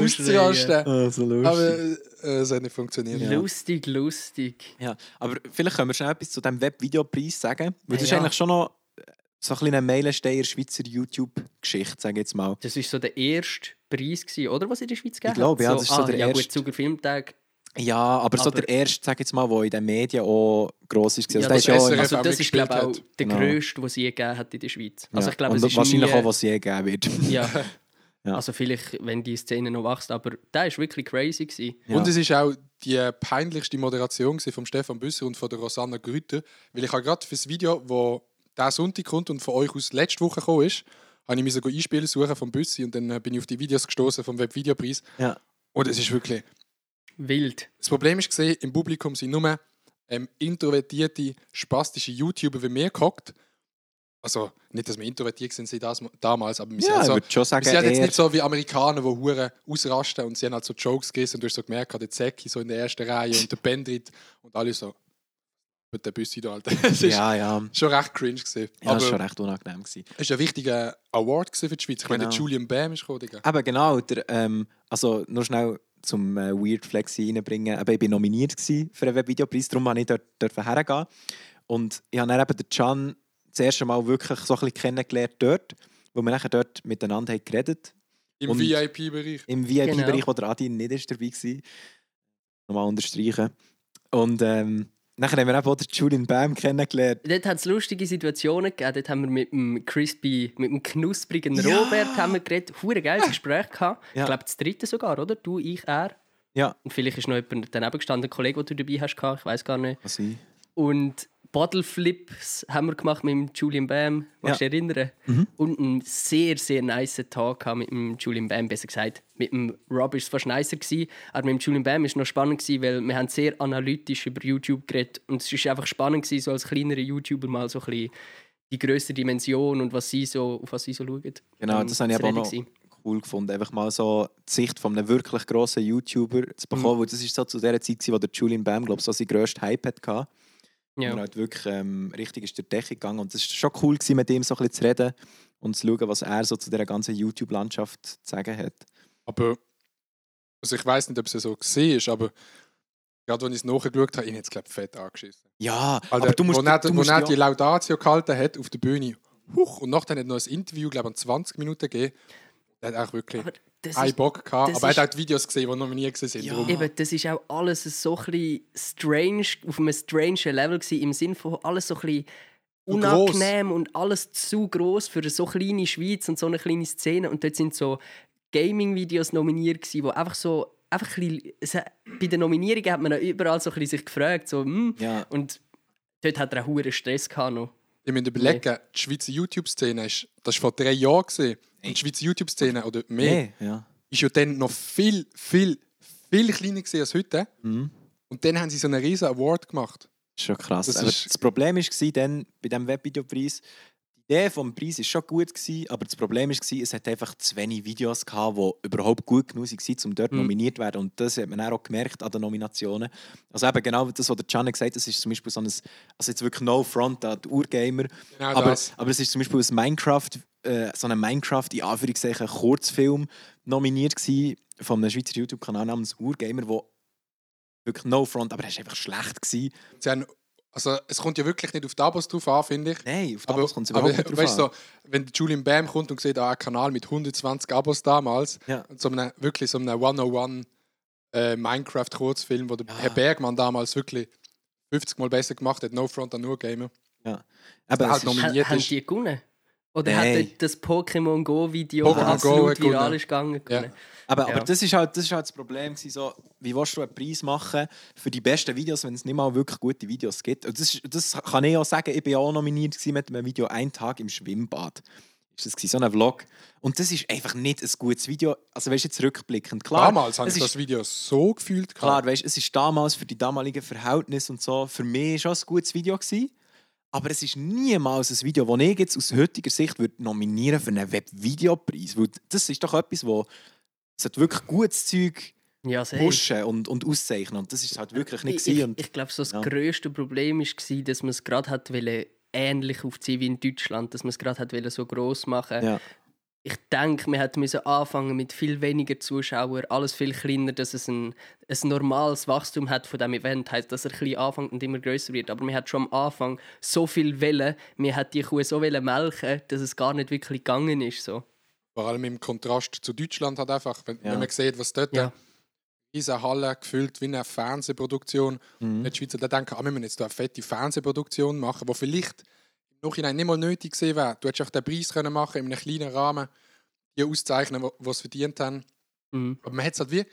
auszurasten. Oh, so lustig. Aber äh, es hat nicht funktioniert. Lustig, lustig. Ja, aber vielleicht können wir schnell etwas zu diesem Webvideopreis sagen. Weil das Ah, ist ja. eigentlich schon noch so ein bisschen ein Meilenstein in der Schweizer YouTube-Geschichte, sage ich jetzt mal. Das war so der erste Preis, gewesen, oder? Was in der Schweiz gegeben glaube, ja, hat? das ist so ah, der ja, gut, erste. Zuger Filmtag. Ja, aber, so Aber- der erste, sag jetzt mal, der in den Medien auch gross ist. Also Ja, der das, ist also, das ist, glaube ich, auch der Genau. grösste, den es je gegeben hat in der Schweiz. Also, ja. ich glaube, Und es ist wahrscheinlich nie, auch, was es je geben wird. Ja. Ja. Also, vielleicht, wenn die Szene noch wächst. Aber der war wirklich crazy. Gewesen. Ja. Und es ist auch die peinlichste Moderation von Stefan Büsser und von der Rosanna Grüter. Weil ich habe gerade für das Video, wo der Sonntag kommt und von euch aus letzte Woche gekommen ist, habe ich mir sogar Einspiele suchen von Büssi und dann bin ich auf die Videos gestoßen vom Webvideopreis. Ja. Und es ist wirklich. Wild. Das Problem ist gesehen, im Publikum sind nur ähm, introvertierte, spastische YouTuber wie mir gehockt. Also nicht, dass wir introvertiert sind sie das, damals, aber wir sind Ja, halt ich so, schon wir sagen, sind halt jetzt nicht so wie Amerikaner, die hure ausrasten und sie haben halt so Jokes gegessen und du hast so gemerkt, der Zeki so in der ersten Reihe und der Bendrit und alle so mit der Büssi da, Alter. Es ja, ja, schon recht cringe gewesen. ja, aber das war schon recht unangenehm. Gewesen. es war ein wichtiger Award für die Schweiz. Ich meine, der Genau. Julian Bam ist gekommen, Digga. Aber genau, der, ähm, also nur schnell zum äh, Weird Flex reinbringen. Aber ich war nominiert für einen Webvideopreis, darum durfte ich dort, dort hergehen. Und ich habe dann eben den Can das erste Mal wirklich so ein bisschen kennengelernt dort, wo wir nachher dort miteinander haben geredet Im VIP-Bereich. Im VIP-Bereich, Genau. wo der Adi nicht ist dabei war. Nochmal unterstreichen. Und ähm, nachher haben wir auch den Julian Bam kennengelernt. Dort hat es lustige Situationen gegeben. Dort haben wir mit dem crispy, mit dem knusprigen Ja. Robert haben wir geredet. Hure geiles Gespräch gehabt. Ja. Ich glaube, das dritte sogar, oder? Du, ich, er. Ja. Und vielleicht ist noch jemand daneben gestanden, ein Kollege, den du dabei hast. Ich weiß gar nicht. Was ich? Und Bottle Flips haben wir gemacht mit dem Julian Bam. Magst du dich erinnern? Mhm. Und einen sehr, sehr nice gehabt mit dem Julian Bam, besser gesagt. Mit dem Rob war es fast nicer. Gewesen, aber mit dem Julian Bam war es noch spannend, gewesen, weil wir haben sehr analytisch über YouTube geredet. Und es war einfach spannend, gewesen, so als kleinere YouTuber mal so ein bisschen die grösste Dimension und was sie so, auf was sie so schauen. Genau, ähm, das habe ich aber noch gewesen. cool gefunden. Einfach mal so die Sicht von einem wirklich grossen YouTuber zu bekommen. Weil das ist so zu der Zeit, wo der Julian Bam, glaube ich, so seinen grössten Hype hatte. Ja. Ja. Er halt wirklich ähm, richtig ist der Decke gegangen. Und es war schon cool, gewesen, mit ihm so ein bisschen zu reden und zu schauen, was er so zu dieser ganzen YouTube-Landschaft zu sagen hat. Aber also ich weiß nicht, ob es so gesehen ist, aber gerade als ich es nachgeschaut habe, ihn hat es glaube fett angeschissen. Ja, Alter, aber du musst, wo er, du wo musst er ja- die Laudatio gehalten hat auf der Bühne, huch, und nachher hat er noch ein Interview, glaube ich, 20 Minuten gegeben. Er hat auch wirklich Aber das einen Bock gehabt, aber er hat auch die Videos gesehen, die noch nie gesehen sind. Ja. Eben, das ist auch alles so ein bisschen strange, auf einem strange Level gewesen, im Sinne von alles so ein bisschen unangenehm und alles zu groß für so eine kleine Schweiz und so eine kleine Szene. Und dort sind so Gaming-Videos nominiert gewesen, wo einfach so einfach ein bisschen, bei den Nominierungen hat man auch überall so ein bisschen sich gefragt, so, hm, Ja, und dort hat er auch hohen Stress gehabt noch. Ich muss überlegen, die Schweizer YouTube-Szene das war vor drei Jahren. Gewesen. Und die Schweizer YouTube-Szene, oder mehr, nee, ja. ist ja dann noch viel, viel, viel kleiner gewesen als heute. Mhm. Und dann haben sie so einen riesen Award gemacht. Das ist schon krass. Das ist- das Problem war dann bei diesem Webvideopreis, die Idee vom Preis war schon gut, gewesen, aber das Problem war, es hat einfach zu wenig Videos gehabt, die überhaupt gut genug waren, um dort Mhm. nominiert zu werden. Und das hat man auch gemerkt an den Nominationen. Also eben genau das, was der Can gesagt hat, das ist zum Beispiel so ein, also jetzt wirklich no front an die Urgamer, Genau aber, das. aber es ist zum Beispiel ein Minecraft, äh, so ein Minecraft, in Anführungszeichen, Kurzfilm nominiert gewesen von einem Schweizer YouTube-Kanal namens Urgamer, wo wirklich no front, aber er war einfach schlecht gewesen. Sie haben, also, es kommt ja wirklich nicht auf die Abos drauf an, finde ich. Nein, auf Aber, Abos kommt es aber überhaupt nicht drauf weißt du, an. so, wenn Julian Bam kommt und sieht, ah, ein Kanal mit 120 Abos damals, Ja. und so einem, wirklich so einem 101 äh, Minecraft-Kurzfilm, wo der Ja. Herr Bergmann damals wirklich 50 Mal besser gemacht hat, No Front an nur Gamer. Aber halt es ist, nominiert Haben ist. die gewonnen? Oder Nein. hat das Pokémon Go-Video, Pokémon das Go absolut gewonnen. viral ist gegangen, Ja. aber, aber Ja. das, ist halt, das ist halt das Problem. So, wie willst du einen Preis machen für die besten Videos, wenn es nicht mal wirklich gute Videos gibt? Und das, ist, das kann ich auch sagen. Ich bin auch nominiert mit einem Video «Ein Tag im Schwimmbad». Ist das so ein Vlog. Und das ist einfach nicht ein gutes Video. Also weißt du, jetzt rückblickend. Klar, damals habe es ich ist- das Video so gefühlt. Klar, weißt, es ist damals für die damaligen Verhältnisse und so für mich schon ein gutes Video gewesen. Aber es ist niemals ein Video, das ich jetzt aus heutiger Sicht würde nominieren für einen Webvideopreis. Weil das ist doch etwas, wo es hat wirklich gutes Zeug Ja, pushen und, und auszeichnen. Und das ist halt wirklich nicht Ich, ich, ich glaube, so das ja. grösste Problem war, dass man es gerade hat ähnlich aufziehen wie in Deutschland, dass man es gerade hat so gross machen. Ja. Ich denke, wir hätten müssen anfangen mit viel weniger Zuschauern, alles viel kleiner, dass es ein, ein normales Wachstum hat von dem Event, heißt, dass er ein bisschen anfängt und immer größer wird. Aber wir hat schon am Anfang so viel Welle, wir hat die Kuh so wollen melken, dass es gar nicht wirklich gegangen ist. So. Vor allem im Kontrast zu Deutschland hat einfach, wenn, Ja. wenn man sieht, was dort Ja. diese Halle gefüllt wie eine Fernsehproduktion. Mhm. Die Schweizer denken, ah, wir müssen jetzt da eine fette Fernsehproduktion machen, die vielleicht im Nachhinein nicht mal nötig gewesen wäre. Du hättest auch den Preis können machen in einem kleinen Rahmen, die auszeichnen, was sie verdient haben. Mhm. Aber man hätte es halt wie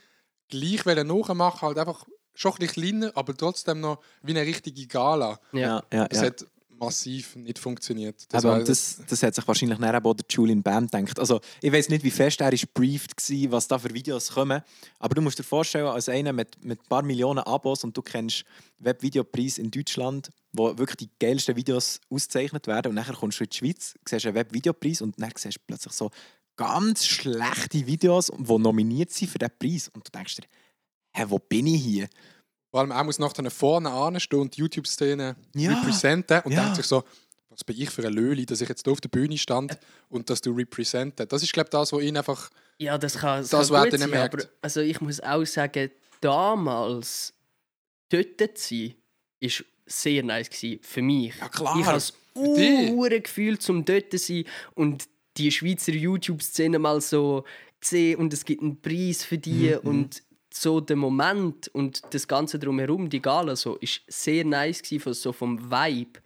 gleich wollen nachmachen, halt einfach schon ein bisschen kleiner, aber trotzdem noch wie eine richtige Gala. Ja. ja, ja, Das ja. hat massiv nicht funktioniert. Das Aber das, das hat sich wahrscheinlich dann eben auch der Julian Bam gedacht. Also, ich weiß nicht, wie fest er ist briefed war, was da für Videos kommen. Aber du musst dir vorstellen, als einer mit, mit ein paar Millionen Abos und du kennst Webvideopreis in Deutschland, wo wirklich die geilsten Videos ausgezeichnet werden. Und nachher kommst du in die Schweiz, siehst einen Webvideopreis und dann siehst du plötzlich so ganz schlechte Videos, die nominiert sind für diesen Preis. Und du denkst dir, hä, wo bin ich hier? Vor allem, er muss nachher vorne anstehen und die YouTube-Szene Ja. representen und Ja. denkt sich so, was bin ich für ein Löli, dass ich jetzt hier auf der Bühne stand und dass du representen. Das ist, glaube ich, das, was ihn einfach. Ja, das kann, das Das kann gut sein, gemerkt. aber also ich muss auch sagen, damals dort zu sein, war sehr nice gewesen für mich. Ja, klar. Ich habe dich. ure Gefühl, zum dort zu sein und die Schweizer YouTube-Szene mal so zu sehen und es gibt einen Preis für die Mhm, und so der Moment und das Ganze drumherum, die Gala, so, ist sehr nice gewesen, von- so vom Vibe.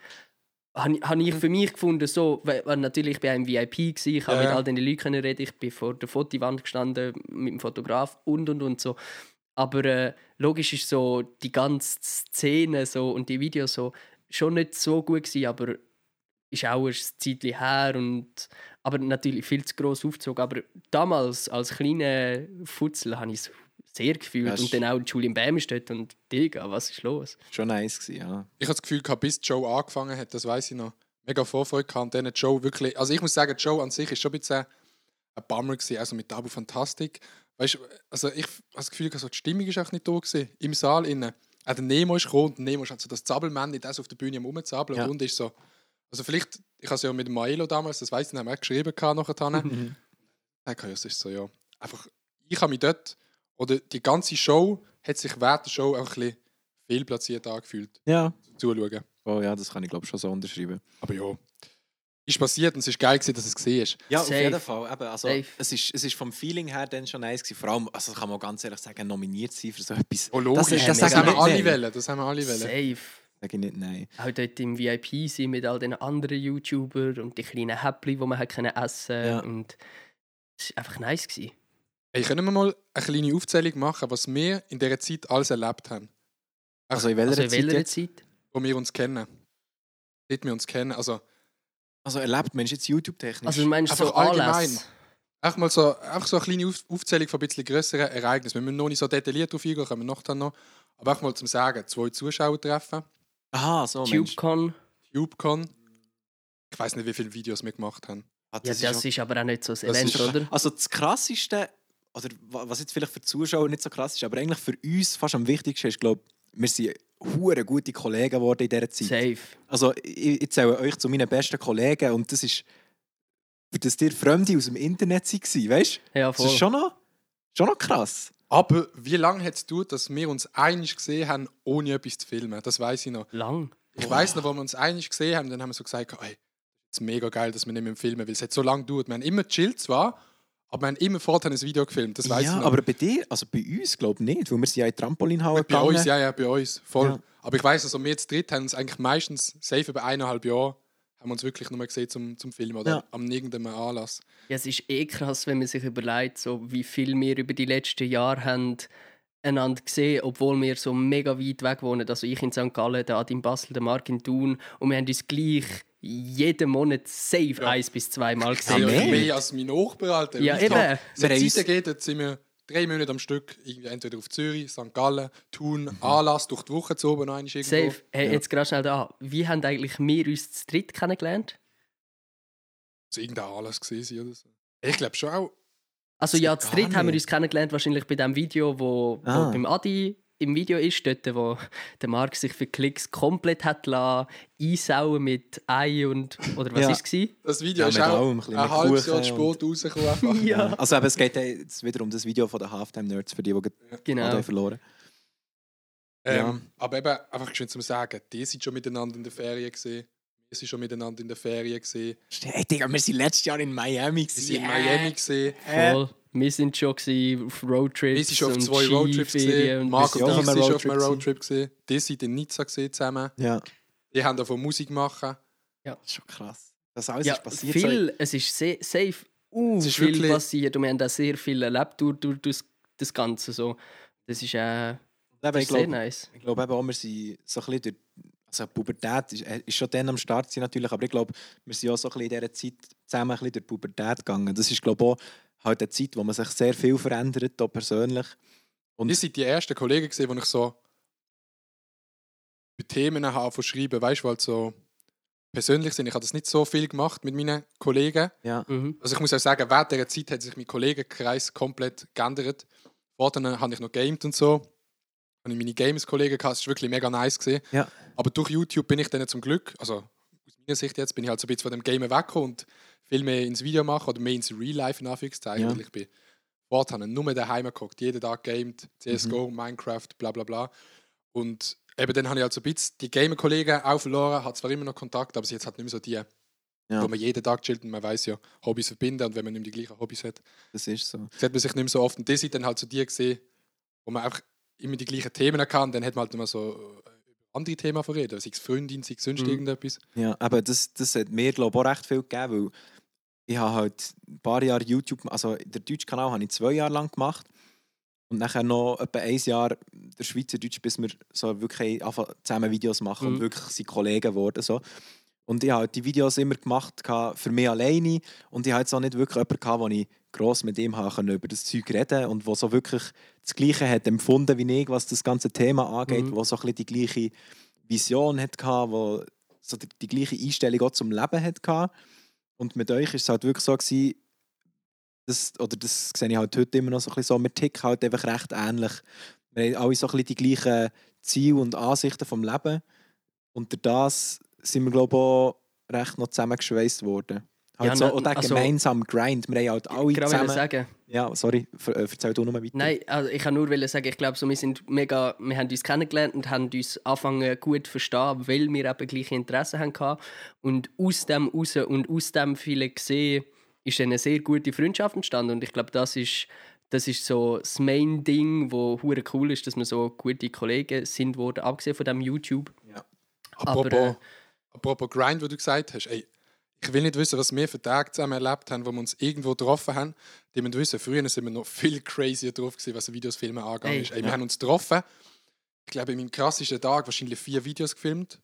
Habe hab Mhm. ich für mich gefunden, so, weil, natürlich ich bin auch im VIP gewesen, ich habe Ja, mit all diesen Leuten reden, ich bin vor der Fotowand gestanden mit dem Fotograf und und und so. Aber äh, logisch ist so die ganze Szene so und die Videos so schon nicht so gut gewesen, aber ist auch ein Zeitchen her und aber natürlich viel zu gross aufgezogen. Aber damals als kleiner Futzel habe ich es sehr gefühlt Ja, und dann auch Julian Bam ist dort und Digga, was ist los? Schon nice gewesen, ja. Ich habe das Gefühl, gehabt, bis Joe angefangen hat, das weiß ich noch, mega Vorfreude gehabt. Und dann Joe wirklich. Also, ich muss sagen, Joe an sich ist schon ein bisschen ein Bummer gewesen, also mit Abu Fantastic. Weißt du, also ich habe das Gefühl, also die Stimmung ist auch nicht da gewesen, im Saal innen. Auch der Nemo ist gekommen und der Nemo ist halt so das Zappelmännchen, das auf der Bühne am Rumzappeln Ja. und ist so. Also vielleicht, ich habe es ja mit dem Maelo damals, das weiß ich nicht, haben wir auch geschrieben gehabt nachher. Mhm. Ja, es ist so, ja. Einfach, ich habe mich dort, oder die ganze Show hat sich während der Show auch ein bisschen fehlplatziert angefühlt, Ja. zum Zuschauen. Oh ja, das kann ich glaube schon so unterschreiben. Aber ja, ist passiert und es ist geil, gewesen, dass es gesehen ist. Ja, Safe. auf jeden Fall. Eben, also, Safe. es, ist, es ist vom Feeling her dann schon nice gewesen. Vor allem, also kann man ganz ehrlich sagen, nominiert sein für so etwas. Oh, logisch, Das, das, das, das haben wir alle wollen. Das haben wir alle wollen. Safe. Sage ich nicht nein. Auch dort im VIP sein mit all den anderen YouTubern und die kleinen Häppchen, die man hat können essen Ja. und es war einfach nice. Gewesen. Hey, können wir mal eine kleine Aufzählung machen, was wir in dieser Zeit alles erlebt haben, Also in welcher Also in Zeit welcher jetzt? Zeit? wo wir uns kennen? Seit wir uns kennen. Also Also erlebt Mensch jetzt YouTube-technisch? Also du meinst so allgemein. Einfach mal so, einfach so eine kleine Auf Aufzählung von ein bisschen grösseren Ereignissen. Wir müssen noch nicht so detailliert drauf eingehen, können wir noch dann noch. Aber einfach mal zum Sagen, zwei Zuschauer treffen, Aha, so, Mensch. TubeCon. TubeCon. Ich weiß nicht, wie viele Videos wir gemacht haben. Ah, Ja, das das ist ist, aber auch nicht so das Das Event, ist- oder? Also das krasseste, oder wa- was jetzt vielleicht für die Zuschauer nicht so krass ist, aber eigentlich für uns fast am wichtigsten ist, glaube wir sind hure gute Kollegen geworden in dieser Zeit. Safe. Also ich, ich zähle euch zu meinen besten Kollegen und das ist, für das ihr Fremde aus dem Internet waren, weißt du? Ja, Das voll. ist schon noch, schon noch krass. Aber wie lange hat es gedauert, dass wir uns einig gesehen haben, ohne etwas zu filmen? Das weiß ich noch. Lang. Ich weiß noch, wo wir uns einig gesehen haben, dann haben wir so gesagt, ey, es ist mega geil, dass wir nicht mehr filmen, weil es hat so lange gedauert. Wir haben immer chillt zwar, aber wir haben immer vorher ein Video gefilmt. Das weiß ja, ich noch. aber bei dir, also bei uns glaube ich nicht, weil wir sind ja in die Trampolinhalle bei gegangen. uns, ja, ja, bei uns, voll. Ja. Aber ich weiß, also wir zu dritt haben uns eigentlich meistens safe über eineinhalb Jahre haben wir uns wirklich nur gesehen zum, zum Filmen oder Ja. am irgendeinem Anlass. Ja, es ist eh krass, wenn man sich überlegt, so wie viel wir über die letzten Jahre haben einander gesehen, obwohl wir so mega weit weg wohnen. Also ich in St. Gallen, der Adi in Basel, der Marc in Thun. Und wir haben uns gleich jeden Monat safe Ja. eins bis zweimal Ja, gesehen. mehr? mehr als mein Nachbar, Alter. Ja, eben. glaub, Seit uns- Zeit geht, sind wir drei Monate am Stück, entweder auf Zürich, St. Gallen, Thun, Anlass, durch die Woche zu oben noch irgendwo. Safe. Hey, Jetzt gerade schnell da. Wie haben eigentlich wir uns zu dritt kennengelernt? So irgendein Anlass gewesen oder so. Ich glaube schon auch. Also Das ja, zu dritt haben wir uns kennengelernt, wahrscheinlich bei dem Video, wo, Ah. wo beim Adi im Video ist, dort, wo der Marc sich für Klicks komplett hat lassen, einsauen mit Ei und... Oder was Ja. war es? Das Video Ja, ist auch ein ein, halbes Jahr spät rausgekommen. Ja. Also eben, es geht eh jetzt wieder um das Video von den Halftime Nerds, für die, die Genau. verloren Ähm, Aber eben, einfach schön zum Sagen, die sind schon miteinander in der Ferien gesehen. Wir sind schon miteinander in der Ferien gesehen. Hey, Digga, wir sind letztes Jahr in Miami. Wir sind in Miami gesehen. Voll. Wir sind schon auf Roadtrips Wir sind schon auf und zwei Roadtrips gesehen. und ich auf einem sind schon auf einem Roadtrip. Die sind in Nizza gesehen zusammen. Ja, Die haben davon Musik machen. das ist schon krass. Das alles ja, ist passiert. viel, es ist sehr, safe uh, Es ist viel wirklich- passiert und wir haben auch sehr viel erlebt durch, durch, durch das Ganze. So. Das ist, äh, das Eben, ist ich sehr nice. ich glaube eben auch, wir sind so ein bisschen durch, also Pubertät ist, äh, ist schon dann am Start natürlich, aber ich glaube, wir sind auch so ein bisschen in dieser Zeit zusammen ein bisschen durch die Pubertät gegangen. Das ist glaube ich auch halt eine Zeit, wo man sich sehr viel verändert, auch persönlich. Und- die sind die ersten Kollegen gesehen, die ich so über Themen habe von schreiben, weißt du, weil so persönlich sind. Ich habe das nicht so viel gemacht mit meinen Kollegen. Ja, Mhm. Also ich muss auch sagen, während dieser Zeit hat sich mein Kollegenkreis komplett geändert. Vorher habe ich noch gamed und so. Habe ich meine Games-Kollegen gehabt, das war wirklich mega nice. Gewesen. Ja. Aber durch YouTube bin ich dann zum Glück, also aus meiner Sicht jetzt, bin ich halt so ein bisschen von dem Game weggekommen und viel mehr ins Video machen oder mehr ins Real Life in Anführungszeichen. Ja. Weil ich bin ich nur daheim geguckt, jeden Tag gamed, CSGO, Mhm. Minecraft, bla bla bla. Und eben dann habe ich halt so ein bisschen die Gamer-Kollegen auch verloren, hat zwar immer noch Kontakt, aber sie jetzt halt nicht mehr so die, Ja. wo man jeden Tag chillt und man weiß ja, Hobbys verbinden und wenn man nicht die gleichen Hobbys hat, das ist so. sieht man sich nicht mehr so oft. Und die sind dann halt so die gesehen, wo man einfach immer die gleichen Themen kann. Dann hat man halt immer so äh, andere Themen verreden, sei es Freundin, sei es sonst Mhm. irgendetwas. Ja, aber das, das hat mir glaube ich, auch recht viel gegeben, weil ich habe halt ein paar Jahre YouTube, also den deutschen Kanal habe ich zwei Jahre lang gemacht und nachher noch etwa ein Jahr der Schweizerdeutsch, bis wir so wirklich zusammen Videos machen Mhm. und wirklich sind Kollegen geworden. So. Und ich habe halt die Videos immer gemacht für mich alleine und ich hatte jetzt auch nicht wirklich jemanden, gehabt, wo ich gross mit ihm können über das Zeug reden und wo so wirklich das Gleiche hat empfunden wie ich, was das ganze Thema angeht, Mhm. wo so ein bisschen die gleiche Vision hat gehabt, wo so die, die gleiche Einstellung auch zum Leben hat gehabt. Und mit euch ist es halt wirklich so gewesen, das, oder das sehe ich halt heute immer noch so ein bisschen so, wir ticken halt einfach recht ähnlich. Wir haben alle so ein bisschen die gleichen Ziele und Ansichten vom Leben durch das sind wir glaube ich auch recht noch zusammengeschweißt worden. Halt Ja, so, ne, und also- gemeinsame Grind, wir haben halt alle Ich wollte zusammen... sagen, Ja, sorry, ver- äh, erzähl du nochmal weiter. Nein, also ich kann nur sagen, ich glaube, so, wir sind mega, wir haben uns kennengelernt und haben uns angefangen gut zu verstehen, weil wir eben gleiche Interessen haben und aus dem raus und aus dem viele gesehen, ist eine sehr gute Freundschaft entstanden. Und ich glaube, das ist das ist so das Main Ding, wo hure cool ist, dass wir so gute Kollegen sind worden, abgesehen von dem YouTube. Apropos, Aber, äh, apropos Grind, wo du gesagt hast, ey, ich will nicht wissen, was wir für Tage zusammen erlebt haben, wo wir uns irgendwo getroffen haben. Die müssen wissen, früher sind wir noch viel crazier drauf gewesen, was Videos, Filme angegangen Ey, ist. Ey, ja. Wir haben uns getroffen, ich glaube, in meinem krassesten Tag wahrscheinlich vier Videos gefilmt.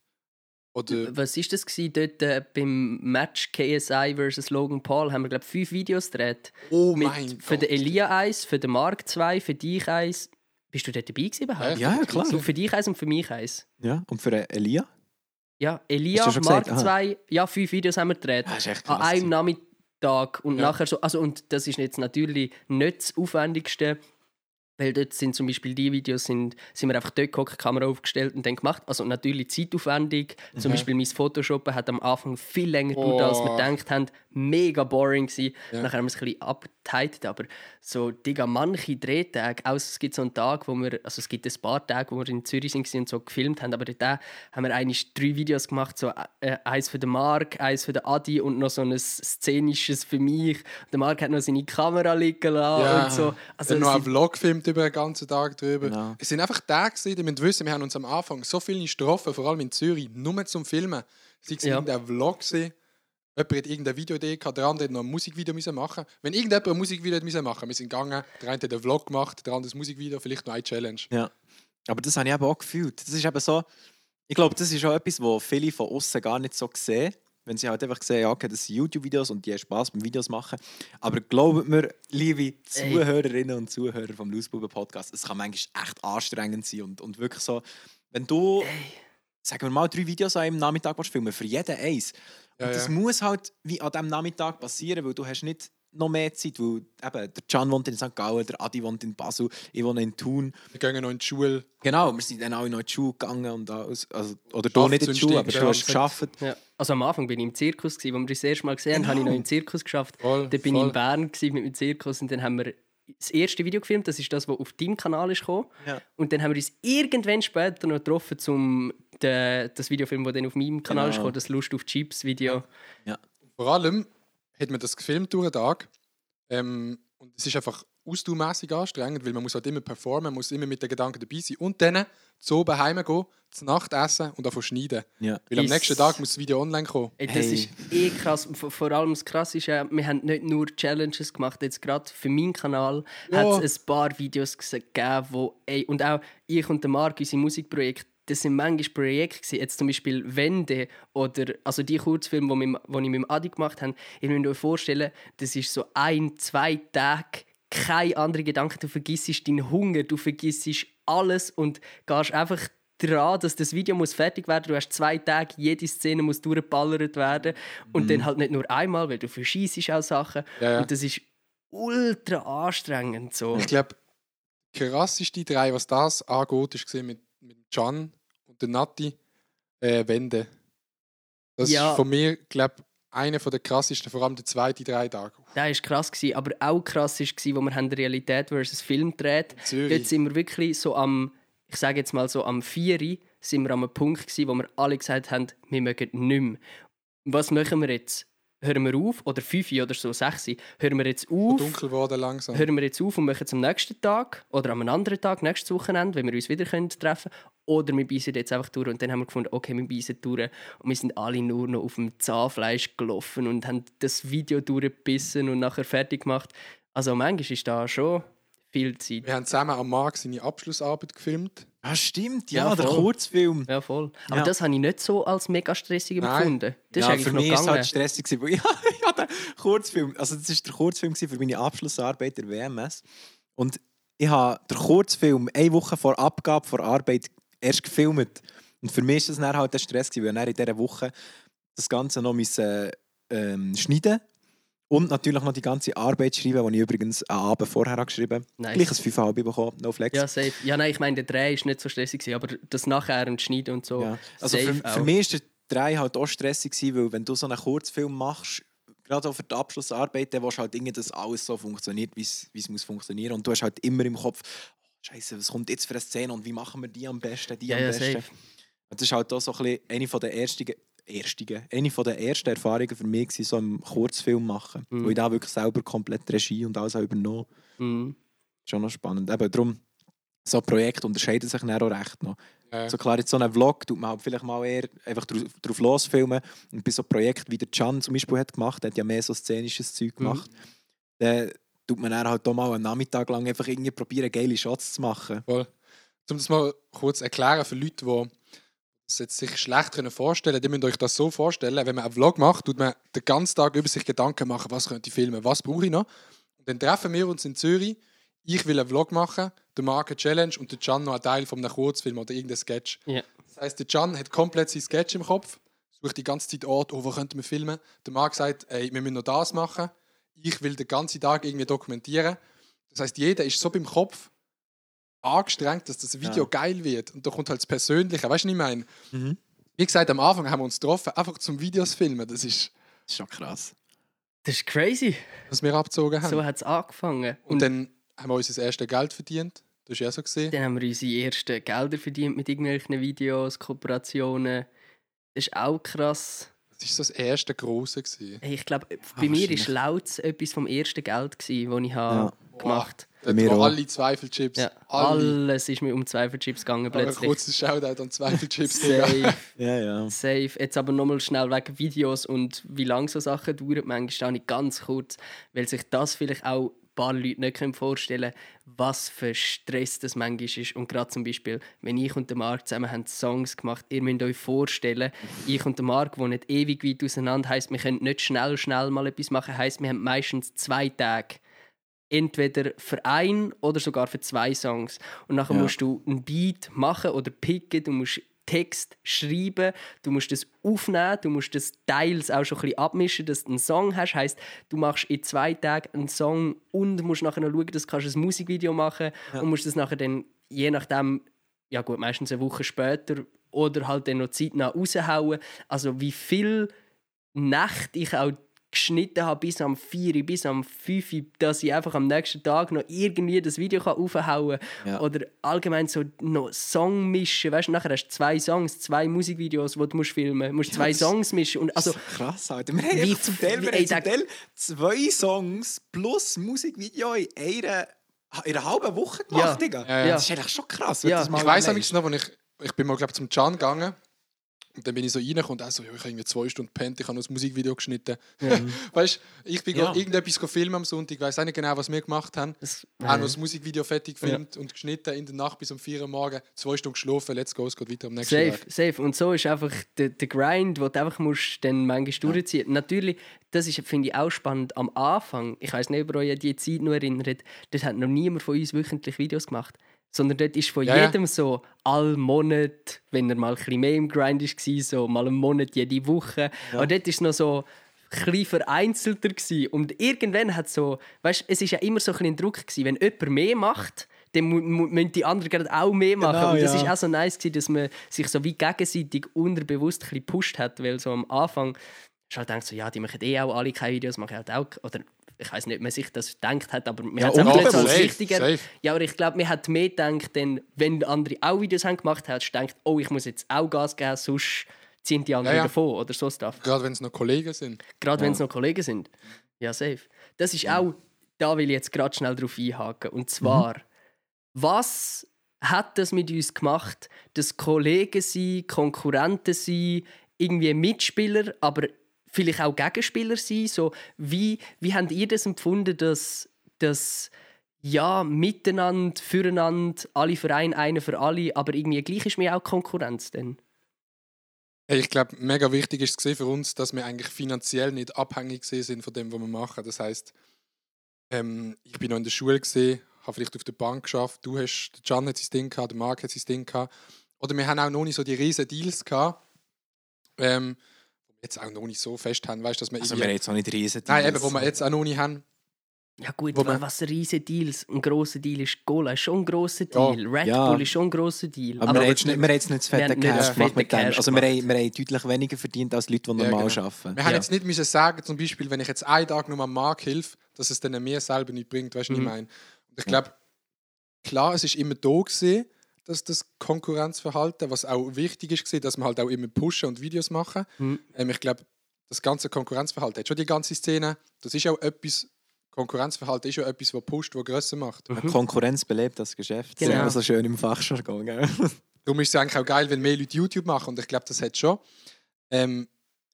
Oder Was ist das gewesen, dort äh, beim Match KSI vs Logan Paul? Haben wir glaube fünf Videos gedreht. oh Mit, mein für Gott. den Elia eins, für den Mark 2, für dich eins. Bist du dort dabei gewesen überhaupt? Ja, Ja, ja, klar. So für dich eins und für mich eins. Ja, und für äh, Elia? Ja, Elia, Mark gesagt? Aha. 2, ja, fünf Videos haben wir gedreht. Ah, ist echt An krass einem gewesen. Nachmittag und Ja. nachher so, also und das ist jetzt natürlich nicht das Aufwendigste, weil dort sind zum Beispiel die Videos, sind, sind wir einfach dort gehockt, Kamera aufgestellt und dann gemacht. Also natürlich zeitaufwendig. Zum Mhm. Beispiel mein Photoshoppen hat am Anfang viel länger gedauert, als wir Oh. gedacht haben. Mega boring gewesen. Ja. Nachher haben wir es ein bisschen abgeteilt, aber so, Digga, manche Drehtage, außer es gibt so einen Tag, wo wir, also es gibt ein paar Tage, wo wir in Zürich sind und so gefilmt haben, aber dort haben wir eigentlich drei Videos gemacht, so äh, eins für den Mark, eins für den Adi und noch so ein szenisches für mich. Der Mark hat noch seine Kamera liegen lassen Ja. und so. Also noch einen Vlog gefilmt über den ganzen Tag drüber. Genau. Es sind einfach Tage, die müssen wissen, wir haben uns am Anfang so viele Strophen, vor allem in Zürich, nur zum Filmen. Sei es Ja. irgendein Vlog gewesen, jemand hat irgendeine Videoidee gehabt, der andere hat noch ein Musikvideo müssen machen. Wenn irgendjemand ein Musikvideo hat müssen machen, wir sind gegangen, der eine hat einen Vlog gemacht, der andere ein Musikvideo, vielleicht noch eine Challenge. Ja. Aber das habe ich eben auch gefühlt. Das ist eben so, ich glaube, das ist auch etwas, was viele von außen gar nicht so sehen. Wenn sie halt einfach sehen, ja, okay, das sind YouTube-Videos und die haben Spass beim Videos machen. Aber glaubt mir, liebe Zuhörerinnen und Zuhörer vom Lausbuben-Podcast, es kann manchmal echt anstrengend sein und, und wirklich so, wenn du, sagen wir mal, drei Videos an einem Nachmittag filmen, für jeden eins. Und Ja, das ja. muss halt wie an diesem Nachmittag passieren, weil du hast nicht noch mehr Zeit, weil eben, der Can wohnt in St. Gallen, der Adi wohnt in Basel, ich wohne in Thun. Wir gehen noch in die Schule. Genau, wir sind dann alle noch in die Schule gegangen und alles. Also, oder du nicht in die Schule, aber du hast ja. geschafft. Ja. Also am Anfang bin ich im Zirkus, gewesen, wo wir das erste Mal gesehen haben, habe ich noch im Zirkus geschafft. Voll, Dann bin voll. ich in Bern gewesen mit dem Zirkus und dann haben wir das erste Video gefilmt, das ist das, was auf deinem Kanal ist gekommen. Ja. Und dann haben wir uns irgendwann später noch getroffen, um das Videofilm, das dann auf meinem Kanal ist Genau. gekommen, das Lust auf Chips Video. Vor allem hat man das gefilmt durch den Tag. Ähm, und es ist einfach ausdauermässig anstrengend, weil man muss halt immer performen, man muss immer mit den Gedanken dabei sein. Und dann zu oben heimgehen, zu Nacht essen und davon schneiden. Ja. Weil am Ist- nächsten Tag muss das Video online kommen. Ey, das Hey. ist eh krass. Vor allem das Krasse ist ja, wir haben nicht nur Challenges gemacht. Jetzt gerade für meinen Kanal Ja. hat es ein paar Videos gegeben, wo, ey, und auch ich und der Marc, unser Musikprojekt, das sind manchmal Projekte gewesen. Jetzt zum Beispiel Wende oder also die Kurzfilme, die die ich mit dem Adi gemacht habe. Ich muss mir vorstellen, das ist so ein, zwei Tage keine andere Gedanken. Du vergisst deinen Hunger, du vergisst alles und gehst einfach dran, dass das Video muss fertig werden Du hast zwei Tage, jede Szene muss durchgeballert werden. Und dann halt nicht nur einmal, weil du verschießt auch Sachen. Ja, ja. Und das ist ultra anstrengend. So. Ich glaube, die krasseste drei, was das angeht, war mit, mit Can der Nati äh, Wende. Das Ja. ist von mir, glaube einer der krassesten, vor allem die zweiten drei Tage. Das war krass, gewesen, aber auch krass war, wo wir haben Realität versus Film Dort Zürich. sind wir wirklich so am, ich sage jetzt mal so am 4 sind wir am Punkt gewesen, wo wir alle gesagt haben, wir mögen nicht mehr. Was machen wir jetzt? Hören wir auf? Oder 5 oder so, 6 Hören wir jetzt auf? Dunkel geworden langsam. hören wir jetzt auf und machen es am nächsten Tag oder am anderen Tag, nächstes Wochenende, wenn wir uns wieder können treffen können. Oder wir beißen jetzt einfach durch. Und dann haben wir gefunden, okay, wir beißen durch. Und wir sind alle nur noch auf dem Zahnfleisch gelaufen und haben das Video durchgebissen und nachher fertig gemacht. Also manchmal ist da schon viel Zeit. Wir haben zusammen am Marc seine Abschlussarbeit gefilmt. Ah, stimmt, ja, Ja, der. Kurzfilm. Ja, voll. Aber Ja. das habe ich nicht so als mega stressig empfunden. Das ja, ist eigentlich für noch mich war es halt stressig, gewesen, ja, ich hatte Kurzfilm, also das war der Kurzfilm für meine Abschlussarbeit der WMS. Und ich habe den Kurzfilm eine Woche vor Abgabe vor Arbeit erst gefilmt. Und für mich war das dann halt der Stress, gewesen, weil ich in dieser Woche das Ganze noch müssen, ähm, schneiden und natürlich noch die ganze Arbeit schreiben, die ich übrigens einen Abend vorher geschrieben habe. Nice. Gleich ein 5,5 bekommen, no flex. Ja, safe. Ja, nein, ich meine, der Dreh war nicht so stressig, aber das nachher und Schneiden und so. Ja. Also für, für mich war der Drei halt auch stressig, weil wenn du so einen Kurzfilm machst, gerade auch für die Abschlussarbeit, dann willst du halt irgendwie, dass alles so funktioniert, wie es wie es muss funktionieren. Und du hast halt immer im Kopf, Scheiße, was kommt jetzt für eine Szene und wie machen wir die am besten, die Ja, am ja, besten. safe. Das ist halt auch so ein bisschen eine von der ersten, ersten, eine von der ersten Erfahrungen für mich, gewesen, so einen Kurzfilm machen. Mhm. Wo ich da wirklich selber komplett Regie und alles habe übernommen Mhm. Schon noch spannend. Eben darum, so Projekte unterscheiden sich dann auch recht noch. Ja. So klar, jetzt so einen Vlog tut man halt vielleicht mal eher einfach drauf, losfilmen. Und bei so Projekten wie der Can zum Beispiel hat gemacht, der hat ja mehr so szenisches Zeug Mhm. gemacht, dann tut man dann halt auch mal einen Nachmittag lang einfach irgendwie probieren, geile Shots zu machen. Voll. Um das mal kurz erklären für Leute, die das jetzt sich schlecht können vorstellen. Ihr müsst euch das so vorstellen, wenn man einen Vlog macht, tut man den ganzen Tag über sich Gedanken machen, was könnte ich filmen, was brauche ich noch. Und dann treffen wir uns in Zürich. Ich will einen Vlog machen, der Marc eine Challenge und der Can noch einen Teil von einem Kurzfilm oder irgendein Sketch. Ja. Das heißt, der Can hat komplett sein Sketch im Kopf, sucht die ganze Zeit Ort, oh, wo könnten wir filmen. Der Marc sagt, ey, wir müssen noch das machen. Ich will den ganzen Tag irgendwie dokumentieren. Das heißt, jeder ist so beim Kopf angestrengt, dass das Video Ja. geil wird. Und da kommt halt das Persönliche. Weißt du, was ich meine? Mhm. Wie gesagt, am Anfang haben wir uns getroffen, einfach zum Videos filmen. Das ist, Das ist schon krass. Das ist crazy. was wir abgezogen haben. So hat es angefangen. und, Und, dann, dann haben wir unser erstes Geld verdient. Das ist ja so gesehen. haben wir unsere ersten Gelder verdient mit irgendwelchen Videos, Kooperationen. Das ist auch krass. Das ist so das erste große gewesen. Hey, ich glaube, bei mir war wahrscheinlich. laut etwas vom ersten Geld, das ich habe gemacht Dort, mir wo auch. alle Zweifelchips, Ja, alle. alles ist mir um Zweifelchips gegangen Aber ein plötzlich. kurzes Shoutout an Zweifelchips. Safe, Ja, ja. safe. Jetzt aber nochmal schnell wegen Videos und wie lange so Sachen dauern. Manchmal stehe ich ganz kurz, weil sich das vielleicht auch paar Leute nicht können vorstellen können, was für Stress das manchmal ist. Und gerade zum Beispiel, wenn ich und der Marc zusammen haben Songs gemacht ihr müsst euch vorstellen, ich und der Marc wohnen ewig weit auseinander, heisst, wir können nicht schnell, schnell mal etwas machen, heisst, wir haben meistens zwei Tage entweder für ein oder sogar für zwei Songs. Und nachher Ja. musst du einen Beat machen oder picken, du musst Text schreiben, du musst das aufnehmen, du musst das teils auch schon ein bisschen abmischen, dass du einen Song hast. Heißt, du machst in zwei Tagen einen Song und musst nachher noch schauen, dass du kannst ein Musikvideo machen und musst das nachher dann, je nachdem, ja gut, meistens eine Woche später oder halt dann noch zeitnah raushauen. Also wie viel Nacht ich auch geschnitten habe bis am 4, bis am 5, dass ich einfach am nächsten Tag noch irgendwie das Video kann aufhauen kann. Ja. Oder allgemein so noch Song mischen. Weißt du, nachher hast du zwei Songs, zwei Musikvideos, die du musst filmen musst. Du musst zwei das- Songs mischen. Und also, krass, Alter. Wir haben Wie zum zu- Teil, wir haben zum Teil zwei Songs plus Musikvideo in einer, in einer halben Woche gemacht, Ja. Digga. Ja, ja. Das ist eigentlich schon krass. Ja. Ich weiß noch, als ich, ich bin mal glaub, zum Can gegangen und dann bin ich so reingekommen und er so, ja, ich habe irgendwie zwei Stunden pennt, ich habe noch ein Musikvideo geschnitten. weißt du, ich bin Ja. ja. irgendetwas filmen am Sonntag, ich weiß auch nicht genau, was wir gemacht haben. das, Auch noch das Musikvideo fertig gefilmt und geschnitten in der Nacht bis um 4 Uhr morgen, zwei Stunden geschlafen, let's go, es geht weiter am nächsten Safe, Tag. safe. Und so ist einfach der, der Grind, den du einfach musst dann manchmal durchziehen Natürlich, das ist, finde ich, auch spannend. Am Anfang, ich weiß nicht, ob ihr euch an die Zeit noch erinnert, dort hat noch niemand von uns wöchentlich Videos gemacht. Sondern dort ist von Ja, ja. jedem so all Monat, wenn er mal ein bisschen mehr im Grind war, so mal einen Monat jede Woche. Aber dort ist es noch so ein vereinzelter gewesen. Und irgendwann hat so, weißt, es ist ja immer so ein, ein Druck gewesen, wenn jemand mehr macht, dann müssen die anderen gerade auch mehr machen. Genau, und das ja. ist auch so nice gewesen, dass man sich so wie gegenseitig unterbewusst ein bisschen gepusht hat, weil so am Anfang du halt gedacht, so, ja, die machen eh auch alle keine Videos, machen halt auch, oder ich weiß nicht, ob man sich das gedacht hat, aber man Ja, hat es einfach nicht so als wichtiger. Ja, aber ich glaube, man hat mehr gedacht, denn wenn andere auch Videos haben gemacht haben, hast du gedacht, oh, ich muss jetzt auch Gas geben, sonst ziehen die anderen Ja, ja. davon oder so Stuff. Gerade wenn es noch Kollegen sind. Gerade wenn es noch Kollegen sind. Ja, safe. Das ist auch, da will ich jetzt gerade schnell drauf einhaken. Und zwar, was hat das mit uns gemacht, dass Kollegen sind, Konkurrenten sind, irgendwie Mitspieler, aber vielleicht auch Gegenspieler sind? So, wie, wie habt ihr das empfunden, dass, dass ja, miteinander, füreinander, alle Vereine, einer für alle, aber irgendwie gleich ist mir auch Konkurrenz denn? Ich glaube, mega wichtig ist für uns, dass wir eigentlich finanziell nicht abhängig sind von dem, was wir machen. Das heißt, ähm, ich bin noch in der Schule gesehen, habe vielleicht auf der Bank geschafft. Du hast, der Can hat sein Ding gehabt, der Marc hat sein Ding gehabt. Oder wir haben auch noch nicht so die riesen Deals gehabt, ähm, jetzt auch noch nicht so fest haben, weißt, dass wir Also, wir haben jetzt auch nicht riesen Nein, Deals. eben, wo wir jetzt auch noch nicht haben. Ja gut, Wo man- was riesige Deals, ein grosser Deal ist Gola, ist schon ein grosser Ja. Red Ja. Bull ist schon ein grosser Deal. Aber, Aber, wir haben jetzt nicht, wir jetzt nicht das Wir fette Cash gemacht fette mit dem. Cash Also wir haben, wir haben deutlich weniger verdient als Leute, die Ja, normal genau. arbeiten. Wir haben Ja. jetzt nicht müssen sagen, zum Beispiel, wenn ich jetzt einen Tag nur am Markt helfe, dass es dann mir selber nicht bringt, weißt du, was Mhm. ich meine? Und ich glaube, klar, es ist immer da gewesen, dass das Konkurrenzverhalten, was auch wichtig ist, gewesen, dass wir halt auch immer pushen und Videos machen. Mhm. Ähm, ich glaube, das ganze Konkurrenzverhalten hat schon die ganze Szene. Das ist auch etwas, Konkurrenzverhalten ist ja etwas, was pusht, was grösser macht. Konkurrenz belebt das Geschäft. Genau. Genau. so schön im Fachjargon. Gell? Darum ist es eigentlich auch geil, wenn mehr Leute YouTube machen und ich glaube, das hat schon. Ähm,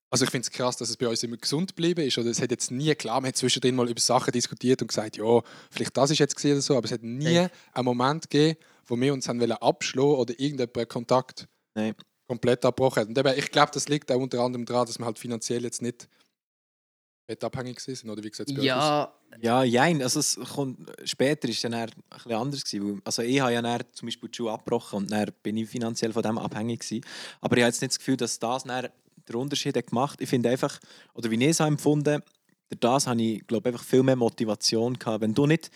also ich finde es krass, dass es bei uns immer gesund geblieben ist. Oder es hat jetzt nie, klar, man hat zwischendrin mal über Sachen diskutiert und gesagt, ja, vielleicht das ist jetzt gesehen oder so, aber es hat nie einen Moment gegeben, wo wir uns haben wollen abschlagen oder irgendjemand Kontakt Nein. komplett abgebrochen hat. Und eben, ich glaube, das liegt auch unter anderem daran, dass wir halt finanziell jetzt nicht wettabhängig sind. Oder wie gesagt, Ja, Ja, jein. Also es kommt, später ist es dann eher ein bisschen anders gewesen. weil- Also ich habe ja dann zum Beispiel die Schule abgebrochen und dann bin ich finanziell von dem abhängig gewesen. Aber ich habe jetzt nicht das Gefühl, dass das dann den Unterschied hat gemacht. Ich finde einfach, oder wie ich es habe empfunden, durch das habe ich, glaube einfach viel mehr Motivation gehabt. Wenn du nicht,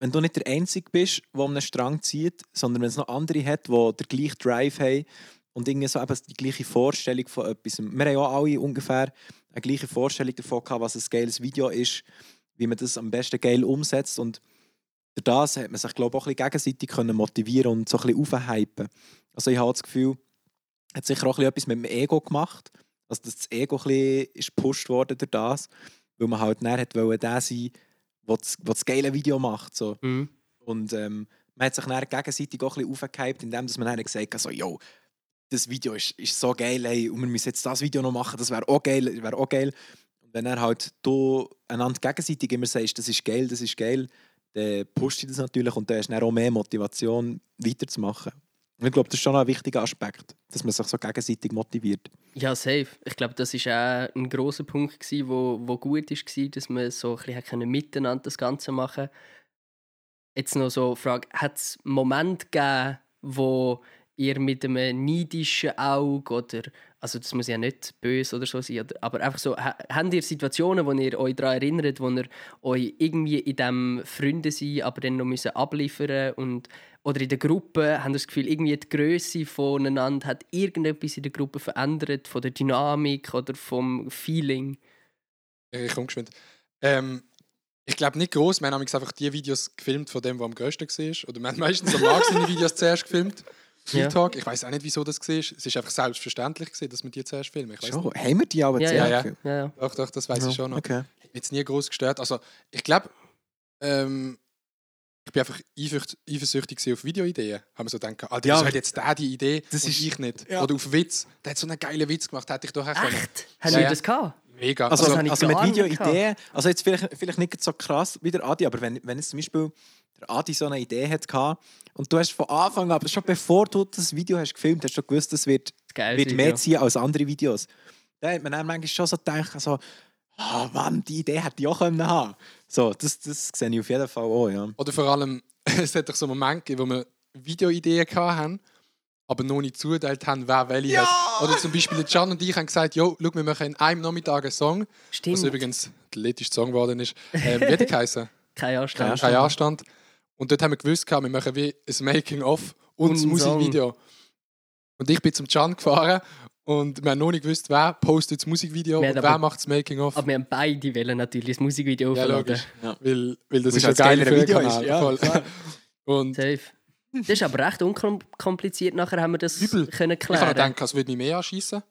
wenn du nicht der Einzige bist, der einen Strang zieht, sondern wenn es noch andere hat, die den gleichen Drive haben und irgendwie so eben die gleiche Vorstellung von etwas. Wir haben ja alle ungefähr eine gleiche Vorstellung davon gehabt, was ein geiles Video ist, wie man das am besten geil umsetzt und durch das hat man sich glaube ich, auch ein bisschen gegenseitig können motivieren und so ein bisschen aufhypen. Also ich habe das Gefühl, hat sicher auch etwas mit dem Ego gemacht, also dass das Ego ein bisschen ist gepusht worden durch das, weil man halt näher hat wollen, der sein, der das, das geile Video macht. So. mhm. Und ähm, man hat sich dann gegenseitig auch ein bisschen aufgehypt, indem man dann gesagt hat, so, yo, das Video ist, ist so geil, ey, und wir müssen jetzt das Video noch machen, das wäre auch geil, wäre auch geil. Und wenn er halt du einander gegenseitig immer sagst, das ist geil, das ist geil, dann pusht dich das natürlich und dann hast du dann auch mehr Motivation, weiterzumachen. Ich glaube, das ist schon ein wichtiger Aspekt, dass man sich so gegenseitig motiviert. Ja, safe. Ich glaube, das war auch ein großer Punkt, gewesen, wo, wo gut war, dass man so ein bisschen miteinander das Ganze machen Jetzt noch so die Frage, hat es Momente gegeben, wo ihr mit einem neidischen Auge oder, also das muss ja nicht böse oder so sein, aber einfach so, ha- habt ihr Situationen, wo ihr euch daran erinnert, wo ihr euch irgendwie in diesem Freunde sein, aber dann noch müssen abliefern und oder in der Gruppe, haben das Gefühl, irgendwie die Größe voneinander hat irgendetwas in der Gruppe verändert, von der Dynamik oder vom Feeling? Ich komme geschwind. Ähm, ich glaube nicht groß. Wir haben einfach die Videos gefilmt von dem, der am größten war. Oder wir haben meistens am Marc seine Videos zuerst gefilmt. Ja. Talk. Ich weiß auch nicht, wieso das war. Es ist einfach selbstverständlich, gewesen, dass wir die zuerst filmen. Ich Schon, nicht. haben wir die aber Ja, zuerst? ja. Ja, ja. Doch, doch, das weiß ich schon noch. Okay. Hat mich jetzt nie groß gestört. Also, ich glaube, ähm, ich bin einfach eifersücht- eifersüchtig auf Videoideen. Haben wir so gedacht, Alter, Ja, wieso hat jetzt der die Idee das und ist- ich nicht? ja. Oder auf Witz. Der hat so einen geilen Witz gemacht, hätte ich doch auch können. Echt? Haben Ja, wir ja. das gehabt? Mega. Also, das also, ich mit Videoideen, also jetzt vielleicht, vielleicht nicht so krass wie der Adi, aber wenn, wenn jetzt zum Beispiel der Adi so eine Idee hatte und du hast von Anfang an, schon bevor du das Video hast gefilmt hast, schon gewusst, das wird, wird mehr ziehen als andere Videos. Da hat man dann manchmal schon so gedacht, also, ah Mann, die Idee hätte ich auch können haben So, das, das sehe ich auf jeden Fall auch, ja. Oder vor allem, es hat doch so Momente gegeben, wo wir Videoideen hatten, aber noch nicht zuteilt haben, wer welche hat. Oder zum Beispiel Can und ich haben gesagt, jo, schau, wir machen in einem Nachmittag einen Song, Stimmt. was übrigens der letzte Song geworden ist. Ähm, wie hat der geheißen? Kein Anstand. Kein Anstand. Und dort haben wir gewusst, wir machen wie ein Making-of und, Und das einen Musikvideo. Und ich bin zum Can gefahren und wir haben noch nicht gewusst, wer postet das Musikvideo und wer macht das Making-of. Aber wir haben beide wollen natürlich das Musikvideo Ja, aufladen. logisch. Ja. Weil, weil das ist ja es geil geilere für Video Kanal. ist, ja, Voll. klar. Und Safe. Das ist aber recht unkompliziert. Nachher haben wir das Übel. können ich habe klären. gedacht, es würde mich mehr anschießen.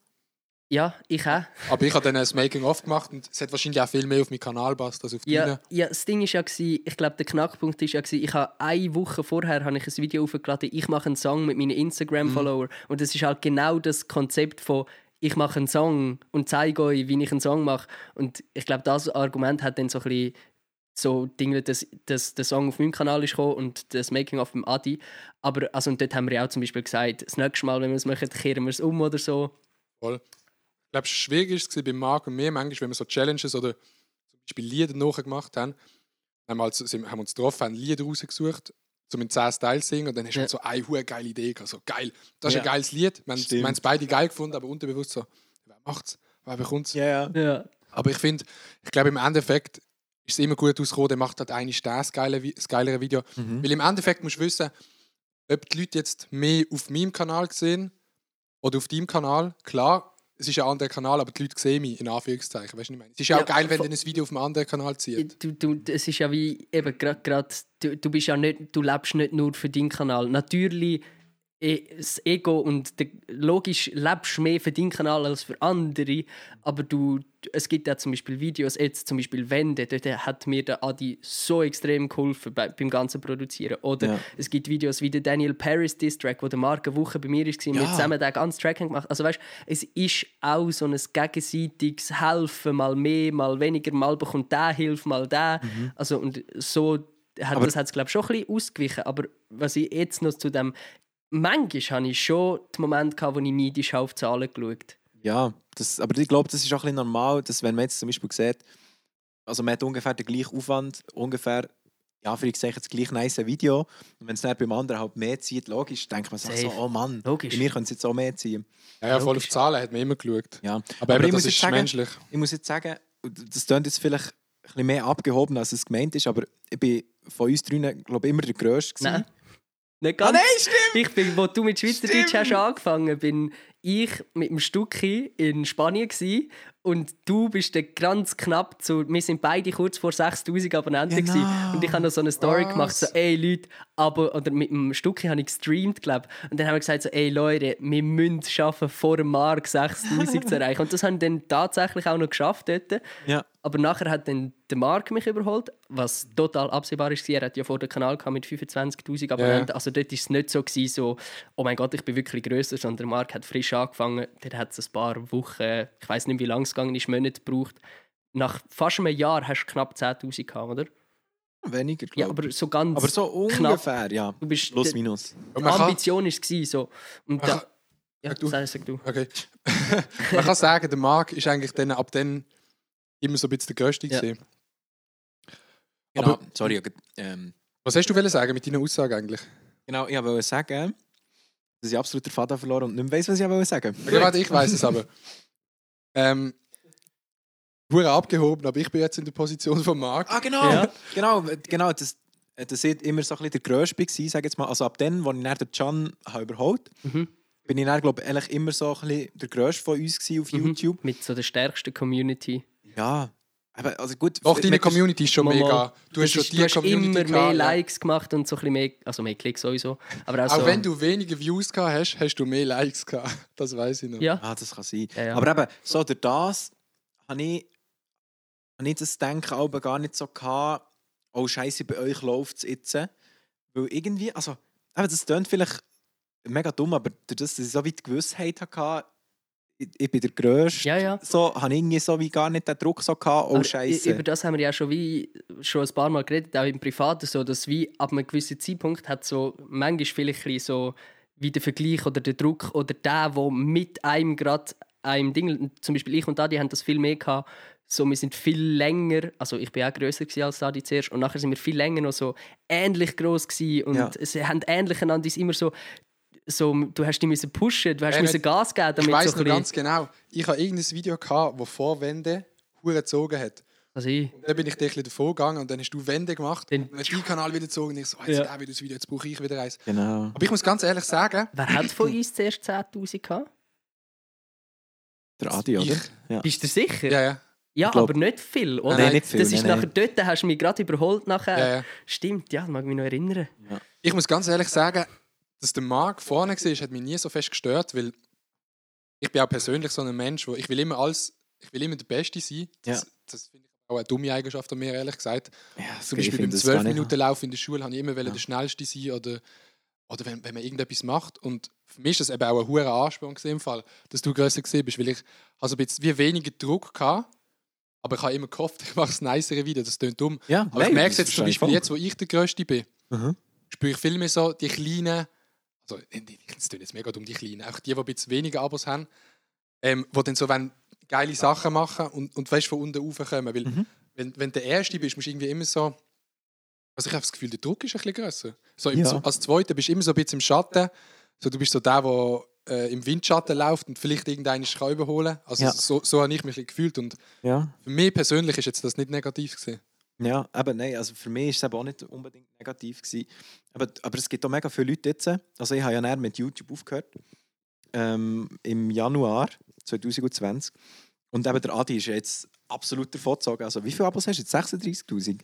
Ja, ich auch. Aber ich habe dann ein Making-of gemacht und es hat wahrscheinlich auch viel mehr auf meinen Kanal passt als auf Ja, deinen. ja, das Ding ist ja, gewesen, ich glaube, der Knackpunkt ist ja, gewesen, ich habe eine Woche vorher habe ich ein Video aufgeladen, ich mache einen Song mit meinen Instagram-Follower. Und das ist halt genau das Konzept von ich mache einen Song und zeige euch, wie ich einen Song mache. Und ich glaube, das Argument hat dann so ein bisschen so Dinge, dass, dass der Song auf meinem Kanal ist gekommen und das Making of beim Adi. Aber also, und dort haben wir ja auch zum Beispiel gesagt, das nächste Mal, wenn wir es machen, kehren wir es um oder so. Voll. Ich glaube, schwierig war es bei Marc und mir manchmal, wenn wir so Challenges oder zum Beispiel Lieder nachgemacht haben. Haben wir, also, sind- haben uns getroffen, haben Lieder rausgesucht, um in 10 Styles zu singen und dann hast du Ja. halt so eine hure geile Idee gehabt. So geil, das ist Ja. ein geiles Lied. Wir haben es- Stimmt. wir haben es beide geil gefunden, aber unterbewusst so, wer macht's? Wer bekommt's? Ja, ja. Ja. Aber ich finde, ich glaube, im Endeffekt ist es immer gut ausgekommen, der macht halt eigentlich das, geile, das geilere Video. Mhm. Weil im Endeffekt musst du wissen, ob die Leute jetzt mehr auf meinem Kanal sehen oder auf deinem Kanal. Klar, es ist ein anderer Kanal, aber die Leute sehen mich, in Anführungszeichen. Weißt du, ich meine? Es ist ja Ja, auch geil, wenn dann ein Video auf einem anderen Kanal zieht. Du, du, es ist ja wie eben gerade du, du bist ja nicht du lebst nicht nur für deinen Kanal natürlich das Ego und der, logisch lebst du mehr für deinen Kanal als für andere aber du es gibt ja zum Beispiel Videos jetzt zum Beispiel Wände dort hat mir der Adi so extrem geholfen bei, beim ganzen Produzieren. Oder Ja. es gibt Videos wie der Daniel Paris Diss Track wo der Marc eine Woche bei mir war und wir Ja. zusammen den ganzen Track gemacht. Also weißt es ist auch so ein gegenseitiges Helfen mal mehr mal weniger mal bekommt der Hilfe mal der. Also und so hat, Aber- das hat es glaube ich schon ein bisschen ausgewichen. Aber was ich jetzt noch zu dem manchmal hatte ich schon den Moment, wo ich neidisch auf die Zahlen geschaut Ja, das, aber ich glaube, das ist auch ein bisschen normal, dass wenn man jetzt zum Beispiel sieht, also man hat ungefähr den gleichen Aufwand, ungefähr, ja, für ich das gleich nice Video. Und wenn es dann beim anderen halt mehr zieht, logisch, denkt man sich so, Safe. oh Mann, Logisch. bei mir können es jetzt auch mehr ziehen. Ja, ja, voll auf Zahlen hat man immer geschaut. Ja. Aber, Aber eben, ich muss das jetzt ist sagen- menschlich. Ich muss jetzt sagen, das klingt jetzt vielleicht ein bisschen mehr abgehoben, als es gemeint ist, aber ich bin von uns drinnen, glaube ich, immer der Größte. gewesen. Nein. Nicht Ah, ganz. nein, stimmt! Ich bin, wo du mit Schweizerdeutsch hast angefangen, bin ich mit dem Stucki in Spanien gsi und du bist der ganz knapp zu. Wir sind beide kurz vor 6000 Abonnenten Genau. und ich habe noch so eine Story Was? gemacht, so ey Leute, aber oder mit dem Stucki habe ich gestreamt, glaube und dann haben wir gesagt so ey Leute, wir müssen es schaffen vor dem Mark 6000 zu erreichen und das haben wir dann tatsächlich auch noch geschafft dort. Ja. Aber nachher hat dann der Mark mich überholt, was total absehbar ist. Er hat ja vor dem Kanal gehabt mit 25.000 Abonnenten. Also dort war es nicht so, gewesen, so, oh mein Gott, ich bin wirklich grösser, sondern der Mark hat frisch angefangen. Der hat es ein paar Wochen, ich weiß nicht, wie lange es gegangen ist, Monate gebraucht. Nach fast einem Jahr hast du knapp 10.000 gehabt, oder? Weniger, Ja, glaube aber so ganz aber so knapp. ungefähr, ja. Du bist, Plus, die minus. Die kann, Ambition war es. So. Und da, ja, Sag du. sag, sag du. okay. man kann sagen, der Marc ist eigentlich dann, ab dann immer so ein bisschen der Größte Ja. gewesen. Genau, Aber- sorry. Ähm, Was hast du wollen sagen mit deiner Aussage eigentlich? genau, ich wollte sagen, dass ich absolut den Faden verloren und nicht mehr weiss, was ich wollte sagen. Okay, warte, ich weiß es aber. Ähm, Hure abgehoben, aber ich bin jetzt in der Position von Marc. Ah, genau! Ja. Genau, genau das, das war immer so ein bisschen der Grösste, gewesen, sag jetzt mal. Also ab dann, als ich dann den Can habe überholt Mhm. bin ich dann, glaube ich, eigentlich immer so ein bisschen der Grösste von uns auf Mhm. YouTube. Mit so der stärksten Community. Ja, aber also gut. Auch deine Community ist schon Mal, mega. mal. Du hast schon ist- die du hast Community immer mehr. Likes gemacht und so ein bisschen mehr, also mehr Klicks sowieso. Aber auch, Auch so, wenn du weniger Views gehabt hast, hast du mehr Likes gehabt. Das weiß ich noch. Ja, Ah, das kann sein. Ja, ja. Aber eben, so durch das habe ich, habe ich das Denken aber gar nicht so gehabt, oh Scheiße, bei euch läuft es jetzt. Weil irgendwie, also, eben, das klingt vielleicht mega dumm, aber durch das, dass ich so weit Gewissheit hatte, ich, bin der Grösste, ja, ja. so, habe ich irgendwie so wie gar nicht den Druck so gehabt, oh Scheiße. Über das haben wir ja schon wie schon ein paar Mal geredet, auch im Privaten so, dass wie ab einem gewissen Zeitpunkt hat so manchmal vielleicht so wie der Vergleich oder der Druck oder der, wo mit einem gerade einem Ding, zum Beispiel ich und Adi haben das viel mehr gehabt, so, wir sind viel länger, also ich bin auch grösser als Adi zuerst und nachher sind wir viel länger noch so ähnlich groß und Ja. sie haben ähnlich einander immer so, so, du hast die müssen pushen, du hast Äh, müssen Gas geben, damit Ich weiß so noch ganz genau. Ich habe irgendein Video gehabt, wo Vorwände Hure gezogen hat. also ich, Dann bin ich dir ein bisschen davor gegangen und dann hast du Wände gemacht. Den- Dann hast du deinen Kanal wieder gezogen und ich so, oh, jetzt Ja. ja. wieder das Video, jetzt brauche ich wieder eins. genau. Aber ich muss ganz ehrlich sagen, wer hat von uns zuerst 10'000 gehabt? Der Adi, oder? ich, Ja. Bist du sicher? ja, ja. Ja, aber nicht viel, oder? Nein, nicht viel, Das ist nein, nachher dort, hast du mich gerade überholt nachher. ja, ja. Stimmt, ja, das mag ich mich noch erinnern. Ich muss ganz ehrlich sagen, dass der Marc vorne war, hat mich nie so fest gestört, weil ich bin auch persönlich so ein Mensch, wo ich will immer alles, ich will immer der Beste sein. Das, Ja. das finde ich auch eine dumme Eigenschaft an mir, ehrlich gesagt. Ja, Zum ich Beispiel beim das gar nicht- 12-Minuten-Lauf in der Schule habe ich immer wollen der Schnellste sein oder, oder wenn, wenn man irgendetwas macht. Und für mich ist das eben auch ein hoher Ansporn gewesen im Fall, dass du grösser gewesen bist, weil ich also ein bisschen wie weniger Druck hatte, aber ich habe immer gehofft, ich mache das nicere wieder. Das klingt dumm. Ja, Aber ich nein, merke es jetzt zum ich Beispiel voll. jetzt, wo ich der Größte bin, Mhm. spüre ich viel mehr so die kleinen, also es tut jetzt mega dumm, die kleinen, auch die, die ein bisschen weniger Abos haben, ähm, die dann so geile Sachen machen und, und weißt, von unten raufkommen. Weil Mhm. wenn, wenn du der Erste bist, musst du irgendwie immer so, also ich habe das Gefühl, der Druck ist ein bisschen grösser. So im, Ja. so, als Zweiter bist du immer so ein bisschen im Schatten, so, du bist so der, der äh, im Windschatten läuft und vielleicht irgendeinen kann überholen Also Ja. so, so habe ich mich gefühlt und Ja. für mich persönlich ist jetzt das nicht negativ gewesen. Ja, aber nein, also für mich ist es auch nicht unbedingt negativ. Aber, aber es gibt auch mega viele Leute jetzt. Also ich habe ja näher mit YouTube aufgehört. Ähm, Im Januar 2020. Und eben der Adi ist jetzt absolut davongezogen. Also wie viele Abos hast du jetzt? 36'000?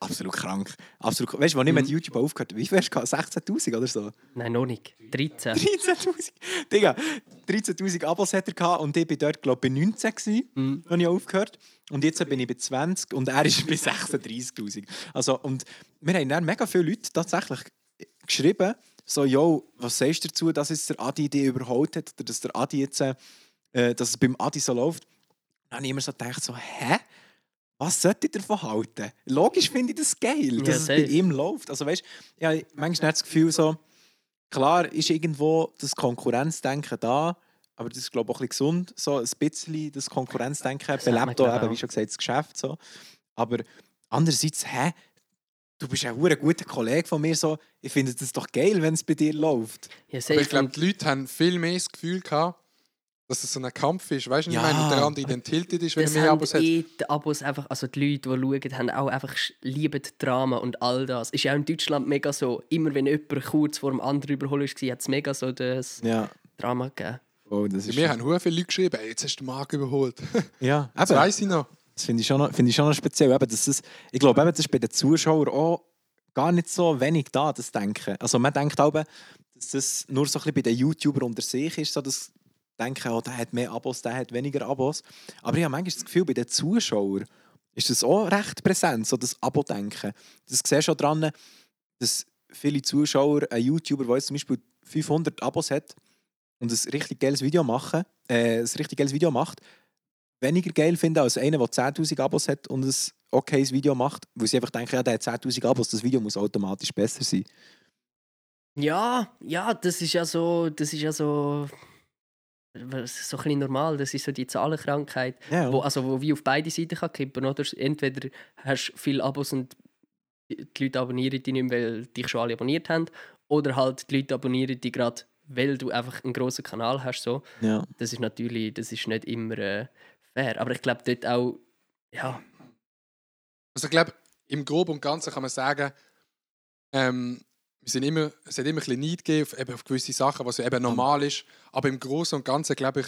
Absolut krank. Absolut, weißt du, als ich mit Mhm. YouTube aufgehört habe, wie viel hast du gehabt? 16'000 oder so? Nein, noch nicht. 13. 13'000. Digga, 13'000 Abos hat er gehabt und ich war dort, glaube ich, bei 19 gewesen, Mhm. als ich aufgehört Und jetzt bin ich bei 20 und er ist bei 36'000. Also, und wir haben dann mega viele Leute tatsächlich geschrieben, so, yo, was sagst du dazu, dass jetzt der Adi die überholt hat oder dass der Adi jetzt, äh, dass es beim Adi so läuft. Dann habe ich immer so gedacht, so, hä? Was sollte ich davon halten? Logisch finde ich das geil, dass Ja, es bei ihm läuft. Also weißt habe manchmal nicht das Gefühl so, klar ist irgendwo das Konkurrenzdenken da, aber das ist glaube ich auch ein bisschen gesund, so ein bisschen das Konkurrenzdenken Das belebt auch, eben, auch. wie schon gesagt, das Geschäft so. Aber andererseits, hä, du bist ein hure guter Kollege von mir, so, ich finde das doch geil, wenn es bei dir läuft. Ja, Aber ich glaube, die Leute haben viel mehr das Gefühl gehabt, dass es so ein Kampf ist. Weißt du, Ja. ich meine, der andere tiltet ist, wenn er das mehr haben Abos hat. eh die Abos einfach, also die Leute, die schauen, haben auch einfach lieben Drama und all das. Ist ja auch in Deutschland mega so, immer wenn jemand kurz vor dem anderen überholen war, hat es mega so das Ja, Drama gegeben. oh, das ist Wir haben viele Leute geschrieben, jetzt hast du den Markt überholt. ja, Das weiss ich noch. Das finde ich, schon noch- finde ich schon noch speziell. Eben, dass es, ich glaube, das ist bei den Zuschauern auch gar nicht so wenig da, das Denken. Also man denkt auch, dass das nur so ein bisschen bei den YouTubern unter sich ist, so das Denken, oh, der hat mehr Abos, der hat weniger Abos. Aber ich habe manchmal das Gefühl, bei den Zuschauern ist das auch recht präsent, so das Abo-Denken. Das du schon daran, dass viele Zuschauer, ein YouTuber, der zum Beispiel 500 Abos hat und ein richtig geiles Video, machen, äh, ein richtig geiles Video macht, weniger geil finden als einer, der 10.000 Abos hat und ein okayes Video macht, weil sie einfach denken, ja, der hat 10.000 Abos, das Video muss automatisch besser sein. Ja, ja, das ist ja so, das ist ja so, was- so ein bisschen normal. Das ist so die Zahlenkrankheit, Ja, wo, also wo wie auf beide Seiten kann kippen, oder? Entweder hast du viele Abos und die Leute abonnieren dich nicht mehr, weil dich schon alle abonniert haben, oder halt die Leute abonnieren dich gerade, weil du einfach einen grossen Kanal hast. So. ja. Das ist natürlich, das ist nicht immer äh, fair. Aber ich glaube dort auch, ja, Also ich glaube, im Groben und Ganzen kann man sagen, ähm, wir sind immer, es hat immer ein bisschen Neid gegeben auf, eben auf gewisse Sachen, was ja eben normal ist. Aber im Großen und Ganzen, glaube ich,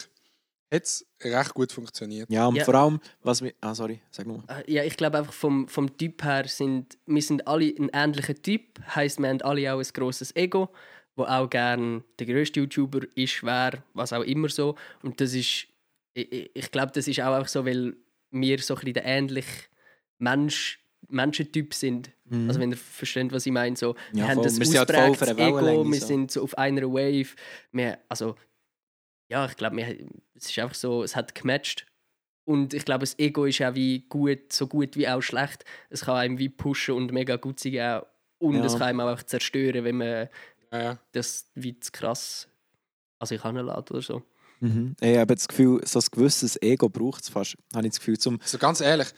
hat es recht gut funktioniert. ja, und Ja. vor allem, was wir. Ah, sorry, sag nochmal. Äh, Ja, ich glaube einfach vom, vom Typ her sind wir sind alle ein ähnlicher Typ. Heißt, wir haben alle auch ein grosses Ego, wo auch gern der grösste YouTuber ist, wäre, was auch immer so. Und das ist, ich, ich- ich glaube, das ist auch einfach so, weil wir so ein bisschen der ähnliche Mensch, Menschentyp sind. Also wenn ihr versteht, was ich meine, so, wir Ja, haben voll. das Wir halt ausprägtes Ego, wir so. sind so auf einer Wave. Wir, also ja, ich glaube, wir- es ist einfach so, es hat gematcht. Und ich glaube, das Ego ist auch wie gut, so gut wie auch schlecht. Es kann einem wie pushen und mega gut sein. Und Ja. es kann einem auch zerstören, wenn man Ja, das wie zu krass an sich heranlässt oder so. Mhm. Ich habe das Gefühl, so ein gewisses Ego braucht es fast. Habe ich das Gefühl, zum. Also ganz ehrlich,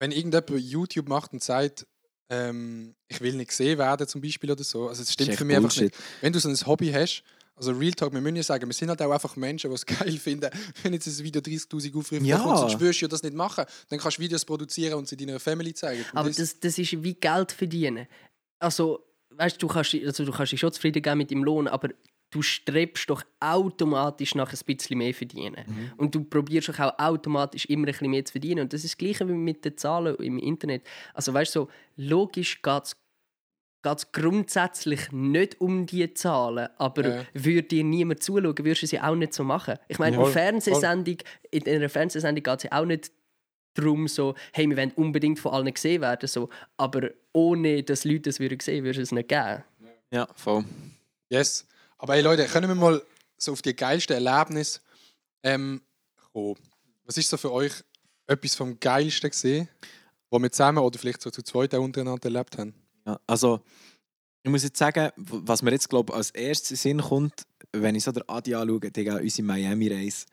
wenn irgendjemand YouTube macht und sagt, ähm, ich will nicht gesehen werden zum Beispiel oder so, also es stimmt für mich einfach Bullshit. nicht. Wenn du so ein Hobby hast, also Real Talk, wir müssen ja sagen, wir sind halt auch einfach Menschen, die es geil finden, wenn jetzt ein Video 30'000 Aufrufe Ja. bekommt, sonst würdest du ja das nicht machen. Dann kannst du Videos produzieren und sie deiner Family zeigen. Und Aber das, das ist wie Geld verdienen. Also, weißt du, kannst, also, du kannst dich schon zufrieden geben mit dem Lohn, aber du strebst doch automatisch nach ein bisschen mehr verdienen. Mhm. Und du probierst doch auch automatisch immer ein bisschen mehr zu verdienen. Und das ist das Gleiche wie mit den Zahlen im Internet. Also, weißt du, so, logisch geht es geht grundsätzlich nicht um die Zahlen, aber Ja. würde dir niemand zuschauen, würdest du sie auch nicht so machen. Ich meine, eine Fernsehsendung, in einer Fernsehsendung geht es ja auch nicht darum, so, hey, wir wollen unbedingt von allen gesehen werden, so, aber ohne dass Leute das würden sehen, würde es nicht geben. Ja, voll. Yes. Aber hey Leute, können wir mal so auf die geilsten Erlebnisse ähm, kommen? Was ist so für euch etwas vom Geilsten gesehen, wo wir zusammen oder vielleicht so zu zweit auch untereinander erlebt haben? Ja, also, ich muss jetzt sagen, was mir jetzt glaub, als erstes in Sinn kommt, wenn ich so der Adi anschaue, Digga, unsere Miami-Reise,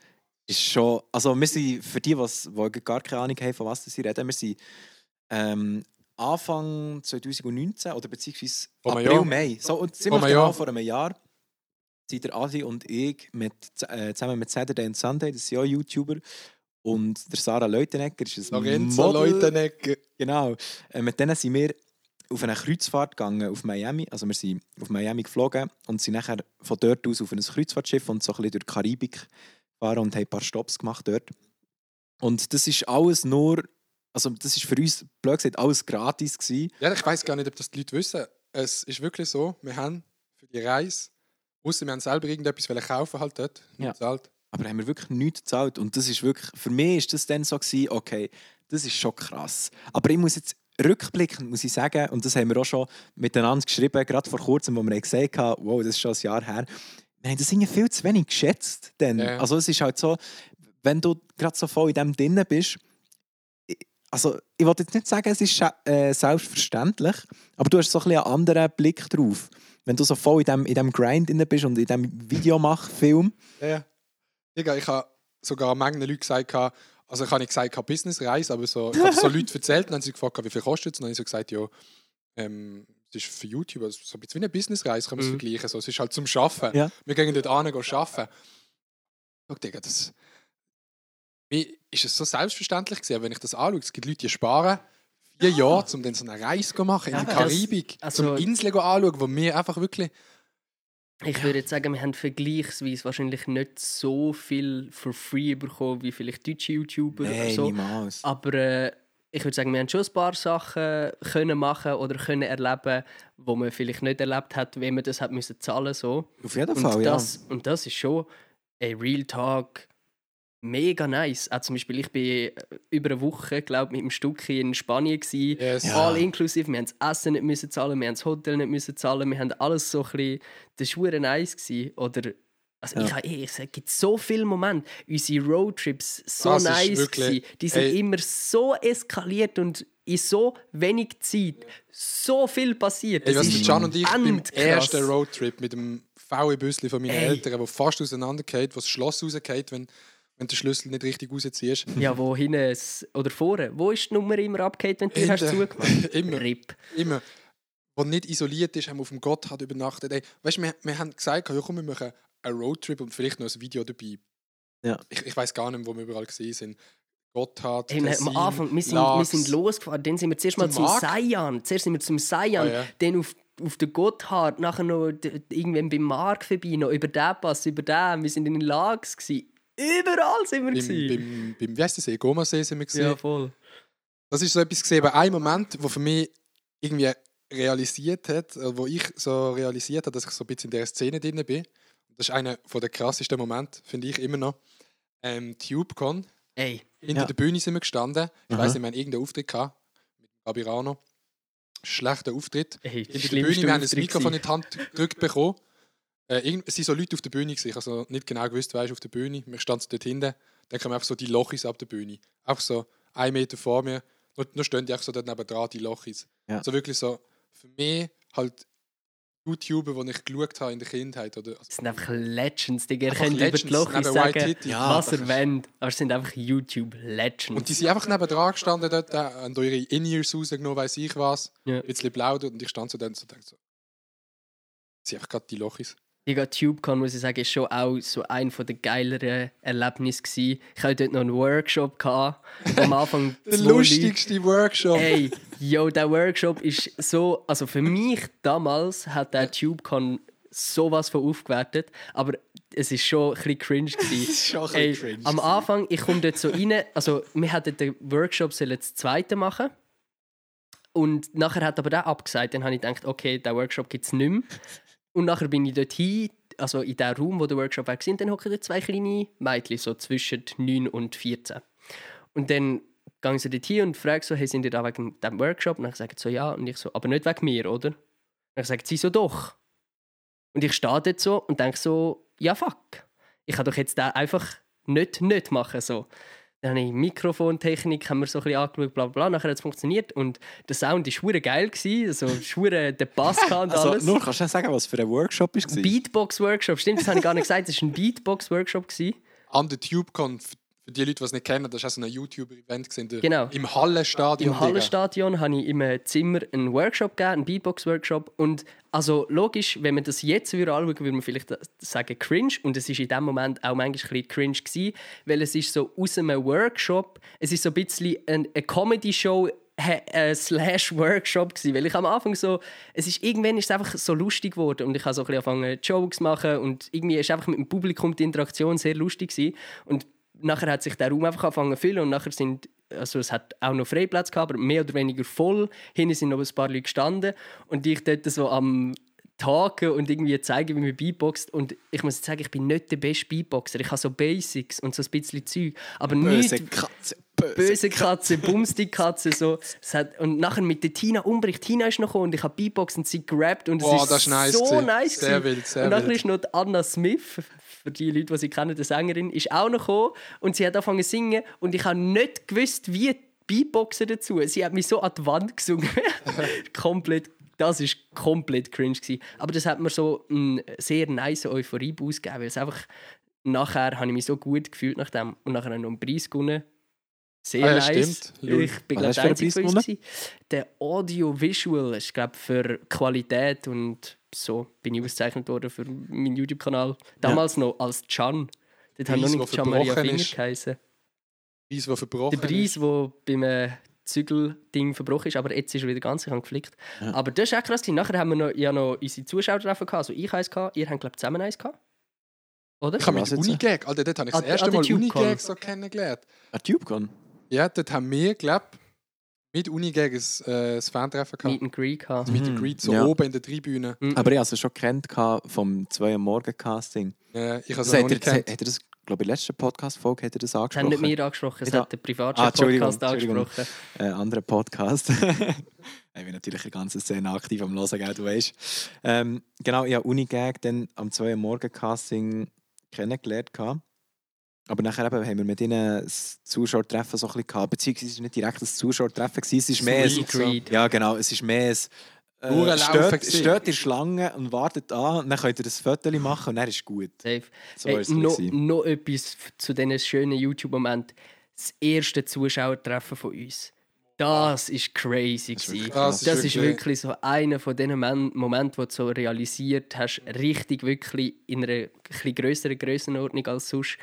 ist schon. Also, wir sind, für die, was, die gar keine Ahnung haben, von was sie reden, wir sind ähm, Anfang 2019 oder beziehungsweise April. Mai, so und ziemlich einem genau vor einem Jahr, sind der Adi und ich mit, äh, zusammen mit Saturday and Sunday, das sind auch YouTuber, und der Sarah Leutenegger ist ein Lorenzo Model. Leutenegger. Genau. Äh, mit denen sind wir auf eine Kreuzfahrt gegangen auf Miami. Also wir sind auf Miami geflogen und sind nachher von dort aus auf ein Kreuzfahrtschiff und so ein bisschen durch die Karibik gefahren und haben ein paar Stops gemacht dort. Und das ist alles nur, also das ist für uns, blöd gesagt, alles gratis gewesen. Ja, ich weiß gar nicht, ob das die Leute wissen. Es ist wirklich so, wir haben für die Reise, außer wir haben selber irgendetwas kaufen halt dort, nicht Ja. bezahlt. Aber haben wir wirklich nichts gezahlt. Und das ist wirklich, für mich ist das dann so gewesen, okay, das ist schon krass. Aber ich muss jetzt rückblickend muss ich sagen, und das haben wir auch schon miteinander geschrieben, gerade vor kurzem, wo wir gesagt haben, wow, das ist schon ein Jahr her, wir haben das irgendwie viel zu wenig geschätzt. Denn. Ja. Also es ist halt so, wenn du gerade so voll in dem drin bist, also ich wollte jetzt nicht sagen, es ist äh, selbstverständlich, aber du hast so ein bisschen einen anderen Blick drauf. Wenn du so voll in dem, in dem Grind drin bist und in dem Videomach-Film. Ja, ja. Digga, ich habe sogar manchen Leuten gesagt, also ich habe nicht gesagt, Businessreise, aber so, ich habe so Leute erzählt und dann haben sie gefragt, wie viel kostet es? Und dann habe ich so gesagt, ja, ähm, das ist für YouTube also so ein bisschen wie eine Businessreise, kann man es Mhm. vergleichen. So, es ist halt zum Arbeiten. Ja. Wir gehen dort an, gehen arbeiten. Schau, Digga, das... Mir ist es so selbstverständlich gewesen, wenn ich das anschaue, es gibt Leute, die sparen vier Jahre, um dann so eine Reise zu machen in die das- Karibik, also- zum Inseln zu anschauen, wo wir einfach wirklich... Ich würde jetzt sagen, wir haben vergleichsweise wahrscheinlich nicht so viel for free bekommen wie vielleicht deutsche YouTuber oder Nein, so. niemals. Aber äh, ich würde sagen, wir haben schon ein paar Sachen können machen oder können erleben, wo man vielleicht nicht erlebt hat, wenn man das hat müssen zahlen so. Auf jeden Und Fall, ja. das, und das ist schon ein Real Talk mega nice. Auch zum Beispiel, ich bin äh, über eine Woche, glaube mit dem Stückchen in Spanien gsi, Yes. all inklusive. Wir haben das Essen nicht müssen zahlen, wir haben das Hotel nicht müssen zahlen, wir haben alles so ein bisschen. Das war nice gsi. Oder also Ja. ich, habe- ich sage, es gibt so viele Momente. Unsere Roadtrips so Das nice wirklich- gsi. Die sind Ey. immer so eskaliert und in so wenig Zeit so viel passiert. Ey, Das ist Can und ich beim endkrass. ersten Roadtrip mit dem VW-Büsli von meinen Ey. Eltern, wo fast auseinandergeht, wo das Schloss rausgeht, wenn, wenn du den Schlüssel nicht richtig rausziehst. Ja, wo hinten es- oder vorne. Wo ist die Nummer immer abgehakt, wenn du die hast zugemacht? Immer. RIP. Immer. Wo nicht isoliert ist, haben wir auf dem Gotthard übernachtet. Ey, weißt du, wir, wir haben gesagt, ja, komm, wir machen einen Roadtrip und vielleicht noch ein Video dabei. Ja. Ich, ich weiß gar nicht, wo wir überall gesehen sind. Gotthard, Hey, Tessin, am Anfang, wir sind, wir sind losgefahren, dann sind wir zuerst mal Zum? Seian, zuerst sind wir zum Seian, Ah, ja. dann auf, auf den Gotthard, nachher noch irgendwann beim Mark vorbei, noch über den Pass, über den, wir sind in den Lags gewesen. Überall sind wir Beim, gewesen. beim, beim, wie heisst der See? Gomasee sind wir gesehen. Ja, voll. Das ist so etwas gesehen, aber ein Moment, wo für mich irgendwie realisiert hat, äh, wo ich so realisiert habe, dass ich so ein bisschen in der Szene drin bin. Das ist einer der krassesten Momente, finde ich immer noch. Ähm, TubeCon. Ey, Hinter Ja. der Bühne sind wir gestanden. Ich Aha. weiß nicht, wir haben irgendeinen Auftritt gehabt. Mit Gabirano. Schlechter Auftritt. ey Hinter der Bühne, wir haben ein Mikrofon in gewesen. die Hand gedrückt bekommen. Äh, irgend- es sind so Leute auf der Bühne. gewesen. Ich habe also nicht genau gewusst, wer ist auf der Bühne. Wir standen so dort hinten. Dann kommen einfach so die Lochis ab der Bühne. Einfach so ein Meter vor mir. Nur, nur stehen die einfach so dort nebendran, die Lochis. Ja. So wirklich so, für mich halt YouTuber, die ich geschaut habe in der Kindheit. Oder, also Das sind einfach Legends, die ihr könnt über Legends, die Lochis sagen, White Hitty. Ja, was das ihr wollt, aber es sind einfach YouTube-Legends. Und die sind einfach nebendran gestanden dort, äh, haben da ihre In-Ears rausgenommen, weiss ich was. Ja. Ein bisschen plaudert und ich stand so dann so, dachte so, sie einfach gerade die Lochis. Die TubeCon, muss ich sagen, ist schon auch so ein der geileren Erlebnisse gewesen. Ich hatte dort noch einen Workshop gehabt, am Anfang Der zwei Leute- lustigste Workshop. Ey, yo, der Workshop ist so, also für mich damals hat der TubeCon sowas von aufgewertet, aber es ist schon ein bisschen cringe gewesen. ist schon ein bisschen Ey, cringe Am. Anfang, ich komme dort so rein, also wir hätten den Workshop sollen das zweite machen und nachher hat aber der abgesagt, dann habe ich gedacht, okay, den Workshop gibt es nicht mehr. Und nachher bin ich dort hin, also in den Raum, wo der Workshop war, dann hocken zwei kleine Mädchen, so zwischen 9 und 14. Und dann gehen sie dort hin und fragen so, hey, sind ihr da wegen dem Workshop? Und dann sagen so, ja. Und ich so, aber nicht wegen mir, oder? Und dann sagen sie so, doch. Und ich stehe dort so und denke so, ja, fuck. Ich kann doch jetzt den einfach nicht nicht machen, so. Dann habe ich Mikrofontechnik, haben wir so ein bisschen angeschaut, bla bla, nachher hat es funktioniert und der Sound war schwer geil, gewesen, also schwer der Bass gehabt und Also, alles. nur kannst du sagen, was für ein Workshop war? Beatbox-Workshop, stimmt, das habe ich gar nicht gesagt, das war ein Beatbox-Workshop. gewesen. An der TubeCon, für für die Leute, die es nicht kennen, das war so ein YouTuber-Event gesehen. Genau. Im Hallenstadion. Im. Hallenstadion habe ich im Zimmer einen Workshop gegeben, einen Beatbox-Workshop. Und also logisch, wenn man das jetzt wieder anschaut, würde man vielleicht sagen cringe. Und es ist in dem Moment auch manchmal ein bisschen cringe gewesen, weil es ist so aus einem Workshop, es ist so ein bisschen ein- eine Comedy-Show äh, slash Workshop gewesen, weil ich am Anfang so, es ist irgendwann ist es einfach so lustig geworden und ich habe so ein bisschen angefangen Jokes zu machen und irgendwie ist einfach mit dem Publikum die Interaktion sehr lustig gewesen. und nachher hat sich der Raum einfach angefangen zu füllen und nachher sind also es hat auch noch Freiplätze gehabt, aber mehr oder weniger voll. Hinten sind noch ein paar Leute gestanden und ich dort so am Tagen und irgendwie zeigen, wie man Beatboxt. Und ich muss sagen, ich bin nicht der beste Beatboxer. Ich habe so Basics und so ein bisschen Zeug. Aber Böse nicht Katze, böse, böse Katze, Bumsti Katze. So. Hat, und nachher mit der Tina Umbricht. Tina ist noch gekommen und ich habe Beatbox und sie gerappt und es Boah, ist das ist nice so gewesen. nice. Sehr gewesen. wild, sehr und nachher wild. ist noch die Anna Smith, für die Leute, die sie kennen, die Sängerin, ist auch noch gekommen und sie hat angefangen zu singen und ich habe nicht gewusst, wie Beatboxer dazu. Sie hat mich so an die Wand gesungen. Komplett Das war komplett cringe. Gewesen. Aber das hat mir so einen sehr nice Euphorie-Boost gegeben, weil es einfach nachher habe ich mich so gut gefühlt nach dem und nachher noch einen Preis gewonnen. Sehr Ah ja, nice. stimmt. Ich bin du der Einzige Preis von uns. Der Audio-Visual ist glaube für Qualität und so bin ich ausgezeichnet worden für meinen YouTube-Kanal. Damals noch als Can. Dort hat noch nicht Can Maria Finger ist. geheißen. Preis, der verbrochen Der Preis, der beim äh, Zügelding verbrochen ist, aber jetzt ist er wieder ganz, ich habe geflickt. Aber das war auch krass. Nachher haben wir noch, ja noch unsere Zuschauertreffen gehabt. Also ich eins gehabt, ihr habt glaube ich zusammen eins gehabt. Oder? Ich habe mit jetzt? Unigag, Alter, dort habe ich das erste Mal TubeCon. Unigag so kennengelernt. Ah, TubeCon? Ja, dort haben wir, glaube mit Unigag ein, äh, ein Fantreffen Meet gehabt. and Greet gehabt. Mit der Greet so Ja. oben in der Tribüne. Mhm. Aber ich habe es schon kennt vom 2 Am Morgen Casting. Ja, ich habe es Also, noch hat, nicht er, hat er das, glaube ich, in der letzten Podcast-Folge hat er das Das haben angesprochen. nicht wir angesprochen, es Ja. hat der Ah, Privatchat-Podcast Entschuldigung. angesprochen. äh, anderen Podcast. ich bin natürlich die ganze Szene aktiv am Hören, gell, du weißt. Ähm, genau, ich habe Unigag dann am 2 Uhr Morgen Casting kennengelernt. gehabt. Aber nachher eben haben wir mit ihnen das Zuschauertreffen so ein bisschen gehabt. Beziehungsweise es war nicht direkt das Zuschauertreffen, es ist mehr ein, Greet. Ja, genau, es ist mehr ein äh, steht in der Schlange und wartet an und dann könnt ihr das Foto machen und dann ist gut. Safe. So Hey, ist es noch, noch etwas zu diesen schönen YouTube-Momenten. Das erste Zuschauertreffen von uns. Das ist crazy. Das ist krass. Das ist wirklich so einer von diesen Men- Momenten, wo du so realisiert hast, richtig wirklich in einer etwas größeren Grössenordnung als sonst,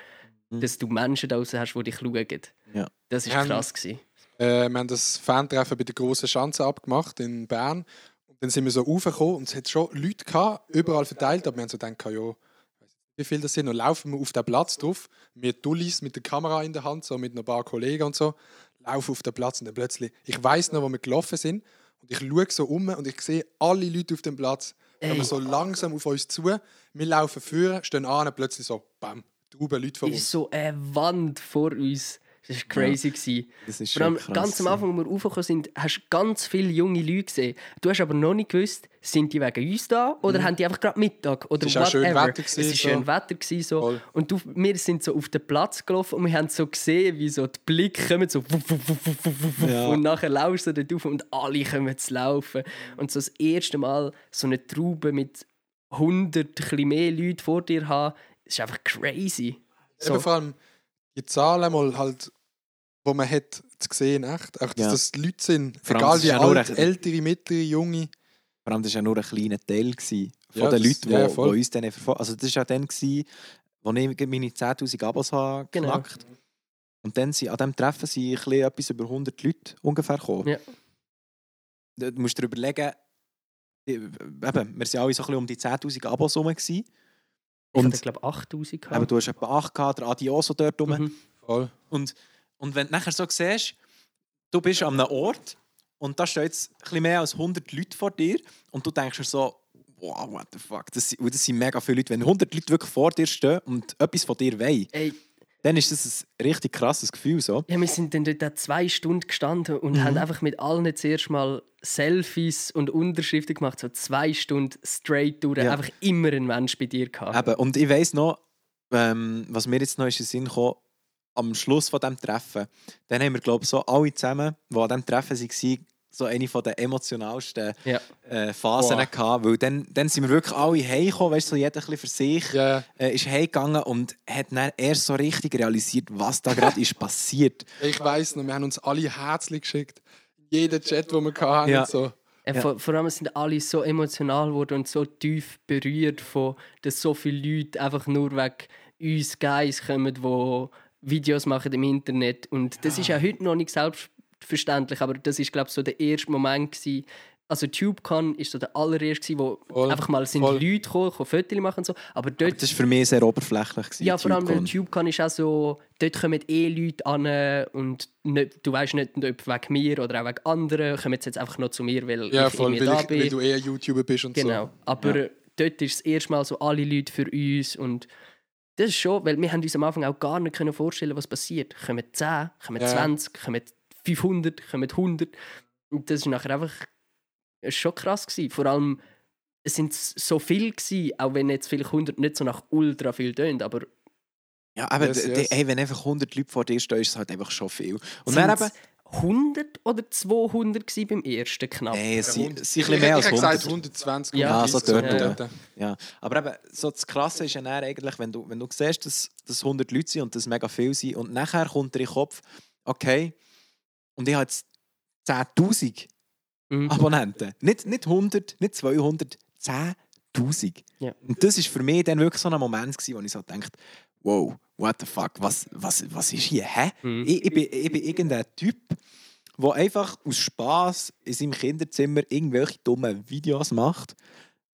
dass du Menschen da draußen hast, die dich schauen. Ja. Das ist haben- krass. Gewesen. Äh, wir haben das Fantreffen bei der grossen Schanze abgemacht in Bern. Dann sind wir so raufgekommen und es hat schon Leute gehabt, überall verteilt, aber wir haben so gedacht, ja, wie viele das sind. Und laufen wir auf den Platz drauf, wir Dullis mit der Kamera in der Hand, so mit ein paar Kollegen und so, laufen auf den Platz und dann plötzlich, ich weiß noch, wo wir gelaufen sind und ich schaue so um und ich sehe alle Leute auf dem Platz, kommen so langsam auf uns zu, wir laufen vor, stehen an und plötzlich so, bam, drüben Leute vor Es ist uns. so eine Wand vor uns. Das war crazy. gewesen. Das ist Vor allem krass ganz am Anfang, als wir raufgekommen sind, hast du ganz viele junge Leute gesehen. Du hast aber noch nicht gewusst, sind die wegen uns da oder haben die einfach gerade Mittag oder Es schön whatever. Wetter gewesen, es war so. schön Wetter. Gewesen, so. Voll. Und du, wir sind so auf den Platz gelaufen und wir haben so gesehen, wie so die Blicke kommen, so wuff, wuff, wuff, wuff, Ja. und nachher laufst du dort auf und alle kommen zu laufen. Und so das erste Mal so eine Traube mit 100, ein bisschen mehr Leuten vor dir haben, ist einfach crazy. Eben vor allem die Zahlen mal halt, wo man hat zu sehen, echt. Auch, dass Ja. das Leute sind, Vor egal das wie ja alt, ein- ältere, mittlere, junge. Vor allem, das war ja nur ein kleiner Teil gewesen von Ja, den Leuten, die ja, uns dann verfolgt Also das war ja dann, gewesen, wo ich meine 10'000 Abos habe Genau. geknackt Und dann sind an diesem Treffen sind ein bisschen etwas über 100 Leute ungefähr gekommen. Ja. Du musst dir überlegen, die- eben, wir waren alle so ein bisschen um die 10'000 Abos herum. Ich Und hatte, glaube 8000 gehabt. eben, du hast etwa 8 gehabt, der Adi auch so dort rum. Mhm. Voll. Und, und wenn du nachher so siehst, du bist an einem Ort und da stehen jetzt ein mehr als 100 Leute vor dir und du denkst dir so, wow, what the fuck, das, das sind mega viele Leute. Wenn 100 Leute wirklich vor dir stehen und etwas von dir wollen, Ey, dann ist das ein richtig krasses Gefühl. So. Ja, wir sind dann dort auch zwei Stunden gestanden und Mhm. haben einfach mit allen zuerst mal Selfies und Unterschriften gemacht. So zwei Stunden straight durch. Ja. Einfach immer ein Mensch bei dir gehabt. Eben, und ich weiss noch, ähm, was mir jetzt noch in den Sinn kam, am Schluss von diesem Treffen, dann haben wir, glaube ich, so alle zusammen, die an diesem Treffen waren, so eine von den emotionalsten Ja. äh, Phasen Boah. gehabt, weil dann, dann sind wir wirklich alle heimgekommen, weißt du, so jeder ein bisschen für sich, Ja, äh, ist heimgegangen und hat dann erst so richtig realisiert, was da gerade ist passiert. ich weiß noch, wir haben uns alle herzlich geschickt. Jeden Chat, den wir hatten. Ja. Und so. Ja. vor, vor allem sind alle so emotional geworden und so tief berührt von, dass so viele Leute einfach nur wegen uns Guys kommen, die Videos machen im Internet. Und das ist ja heute noch nicht selbstverständlich, aber das ist glaube ich so der erste Moment gewesen. Also TubeCon ist so der allererste, wo Voll, einfach mal sind voll. Leute gekommen, gekommen Fotos machen und so. Aber dort Das war für mich sehr oberflächlich. Gewesen, ja, vor allem weil TubeCon ist auch so, dort kommen eh Leute an und nicht, du weißt nicht, ob wegen mir oder auch wegen anderen, kommen jetzt einfach noch zu mir, weil Ja, ich voll, weil, da ich, bin. weil du eher YouTuber bist und Genau. Aber äh, dort ist das erste Mal so alle Leute für uns und das ist schon, weil wir haben uns am Anfang auch gar nicht können vorstellen, was passiert. Kommen 10, kommen Ja. 20, kommen 500, kommen 100 und das ist nachher einfach schon krass gewesen. Vor allem es sind so viele gewesen, auch wenn jetzt vielleicht 100 nicht so nach ultra viel tönt, aber Ja, aber Yes, yes. wenn einfach 100 Leute vor dir stehen, ist es halt einfach schon viel. Und sind dann eben, 100 oder 200 gewesen beim ersten knapp. Nein, es sind ein bisschen mehr als ich, ich 100. gesagt 120. Ja, 130, so dort, ja. dort. Ja, aber eben, so das Krasse ist ja dann eigentlich, wenn du, wenn du siehst, dass das 100 Leute sind und das mega viel sind und nachher kommt dir in den Kopf, okay, und ich habe jetzt 10'000 Mhm. Abonnenten. Nicht, nicht 100, nicht 200, 10'000. Ja. Und das war für mich dann wirklich so ein Moment, gewesen, wo ich so dachte, wow, what the fuck, was, was, was ist hier, hä? Mhm. Ich, ich, bin, ich bin irgendein Typ, der einfach aus Spass in seinem Kinderzimmer irgendwelche dummen Videos macht.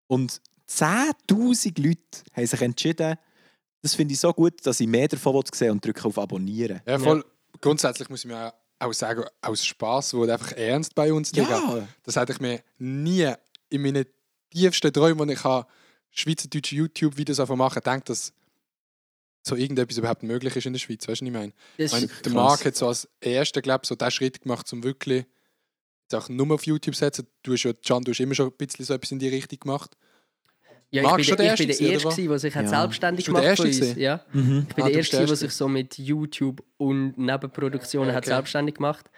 Und 10'000 Leute haben sich entschieden, das finde ich so gut, dass ich mehr davon sehen und drücke auf Abonnieren. Ja, voll. Grundsätzlich muss ich mir auch sagen, aus Spaß wurde einfach ernst bei uns. Digga. Ja, Das hätte ich mir nie in meinen tiefsten Träumen, die ich habe, schweizerdeutsche YouTube-Videos einfach machen, gedacht, dass so irgendetwas überhaupt möglich ist in der Schweiz. Weißt du, was ich meine? Ich meine der. Marc hat so als erster, glaube so den Schritt gemacht, um wirklich auch nur auf YouTube zu setzen. Du hast ja, Can, du hast immer schon ein bisschen so etwas in die Richtung gemacht. Ja, ich bin, der der, ich bin Erste der gewesen, Erste, der sich hat Ja. selbstständig gemacht gewesen? Ja. mhm. Ich bin Ah, der Erste, der sich so mit YouTube und Nebenproduktionen hat Okay. selbstständig gemacht.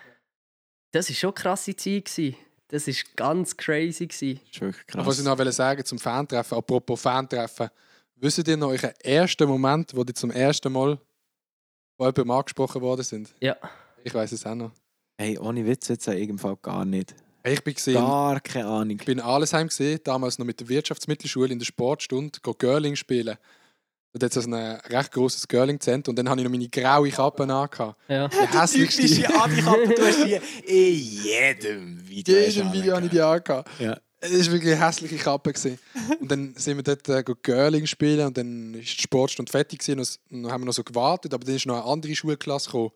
Das war schon eine krasse Zeit. gewesen. Das war ganz crazy. gewesen. Das ist wirklich Aber Was ich krass. noch wollte sagen zum Fantreffen, apropos Fantreffen, wisst ihr noch euren ersten Moment, wo ihr zum ersten Mal von jemandem angesprochen worden sind? Ja. Ich weiß es auch noch. Hey, ohne Witz jetzt in jedem Fall gar nicht. Ich bin gesehen, Gar keine Ahnung. ich bin in Allesheim gesehen, damals noch mit der Wirtschaftsmittelschule in der Sportstunde, go Girling spielen. Dort hat es ein recht grosses Girling-Zentrum und dann habe ich noch meine graue Kappe angehabt. Ja. Die hässlichste. Adi-Kappe, du hast die in jedem Video. In jedem Video habe ich die angehabt. Ja. Es war wirklich eine hässliche Kappe. Gewesen. Und dann sind wir dort äh, go Girling spielen und dann ist die Sportstunde fertig gewesen und und dann haben wir noch so gewartet, aber dann ist noch eine andere Schulklasse gekommen.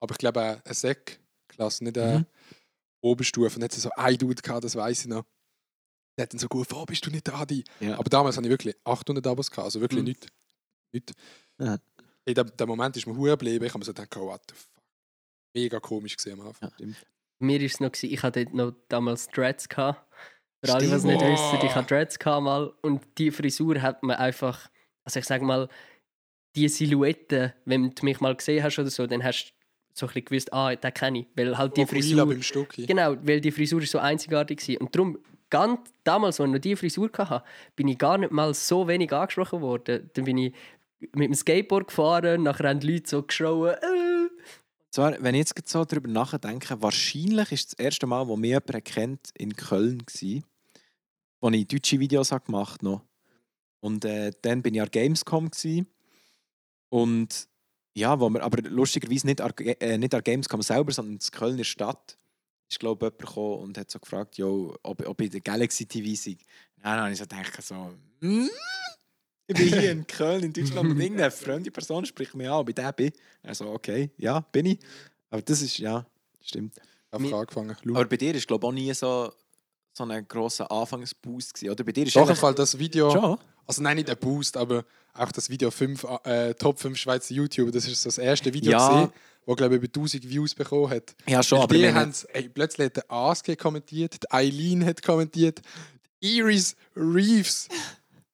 Aber ich glaube eine, eine Sek-Klasse, nicht eine Mhm. Oberstufe. Und hat sie so ein Dude gehabt, das weiß ich noch. Der hat dann so gut, oh, bist du nicht da, Adi? Ja. Aber damals hatte ich wirklich 800 Abos, gehabt, also wirklich Mhm. nichts. Nicht. Ja. Der, der Moment ist mir hure geblieben. Ich habe mir so gedacht, oh, what the fuck. Mega komisch gesehen am Anfang. Ja. Mir war es noch, ich hatte dort noch damals Dreads. Gehabt. Für alle, die es nicht wissen, ich Oh. hatte Dreads gehabt mal. Und die Frisur hat man einfach, also ich sage mal, die Silhouette, wenn du mich mal gesehen hast oder so, dann hast du so ein bisschen gewusst, ah, den kenne ich. Weil halt die Frisur. beim Stucki. Genau, weil die Frisur ist so einzigartig war. Und darum, ganz damals, als ich noch diese Frisur hatte, bin ich gar nicht mal so wenig angesprochen worden. Dann bin ich mit dem Skateboard gefahren, nachher haben die Leute so geschrauen. Äh. Zwar, wenn ich jetzt so darüber nachdenke, wahrscheinlich ist das erste Mal, wo mich jemand kennt, in Köln gsi, wo ich deutsche Videos habe gemacht noch. Und äh, dann bin ich an Gamescom gsi. und ja, wo wir, aber lustigerweise nicht an, äh, nicht an der Gamescom selber, sondern in der Kölner Stadt. Ist glaube jemand gekommen und hat so gefragt, jo, ob, ob ich in der Galaxy TV sei. Dann habe ich so gedacht, so, hm? ich bin hier in Köln, in Deutschland, und irgendeine fremde Person spricht mich an, ob ich der bin. Also, okay, ja, bin ich. Aber das ist, ja, stimmt. Einfach angefangen. Aber bei dir ist, glaube ich, auch nie so, so ein grosser Anfangsboost gewesen, oder? Bei dir ist Doch, Fall das Video. Schon? Also nein, nicht der Boost, aber auch das Video 5, äh, Top 5 Schweizer YouTuber. Das ist so das erste Video, Ja. gesehen, wo glaube ich über 1000 Views bekommen hat. Ja, schon, Weil aber die wir haben's- ey, plötzlich hat der Aske kommentiert, die Eileen hat kommentiert, die Iris Reeves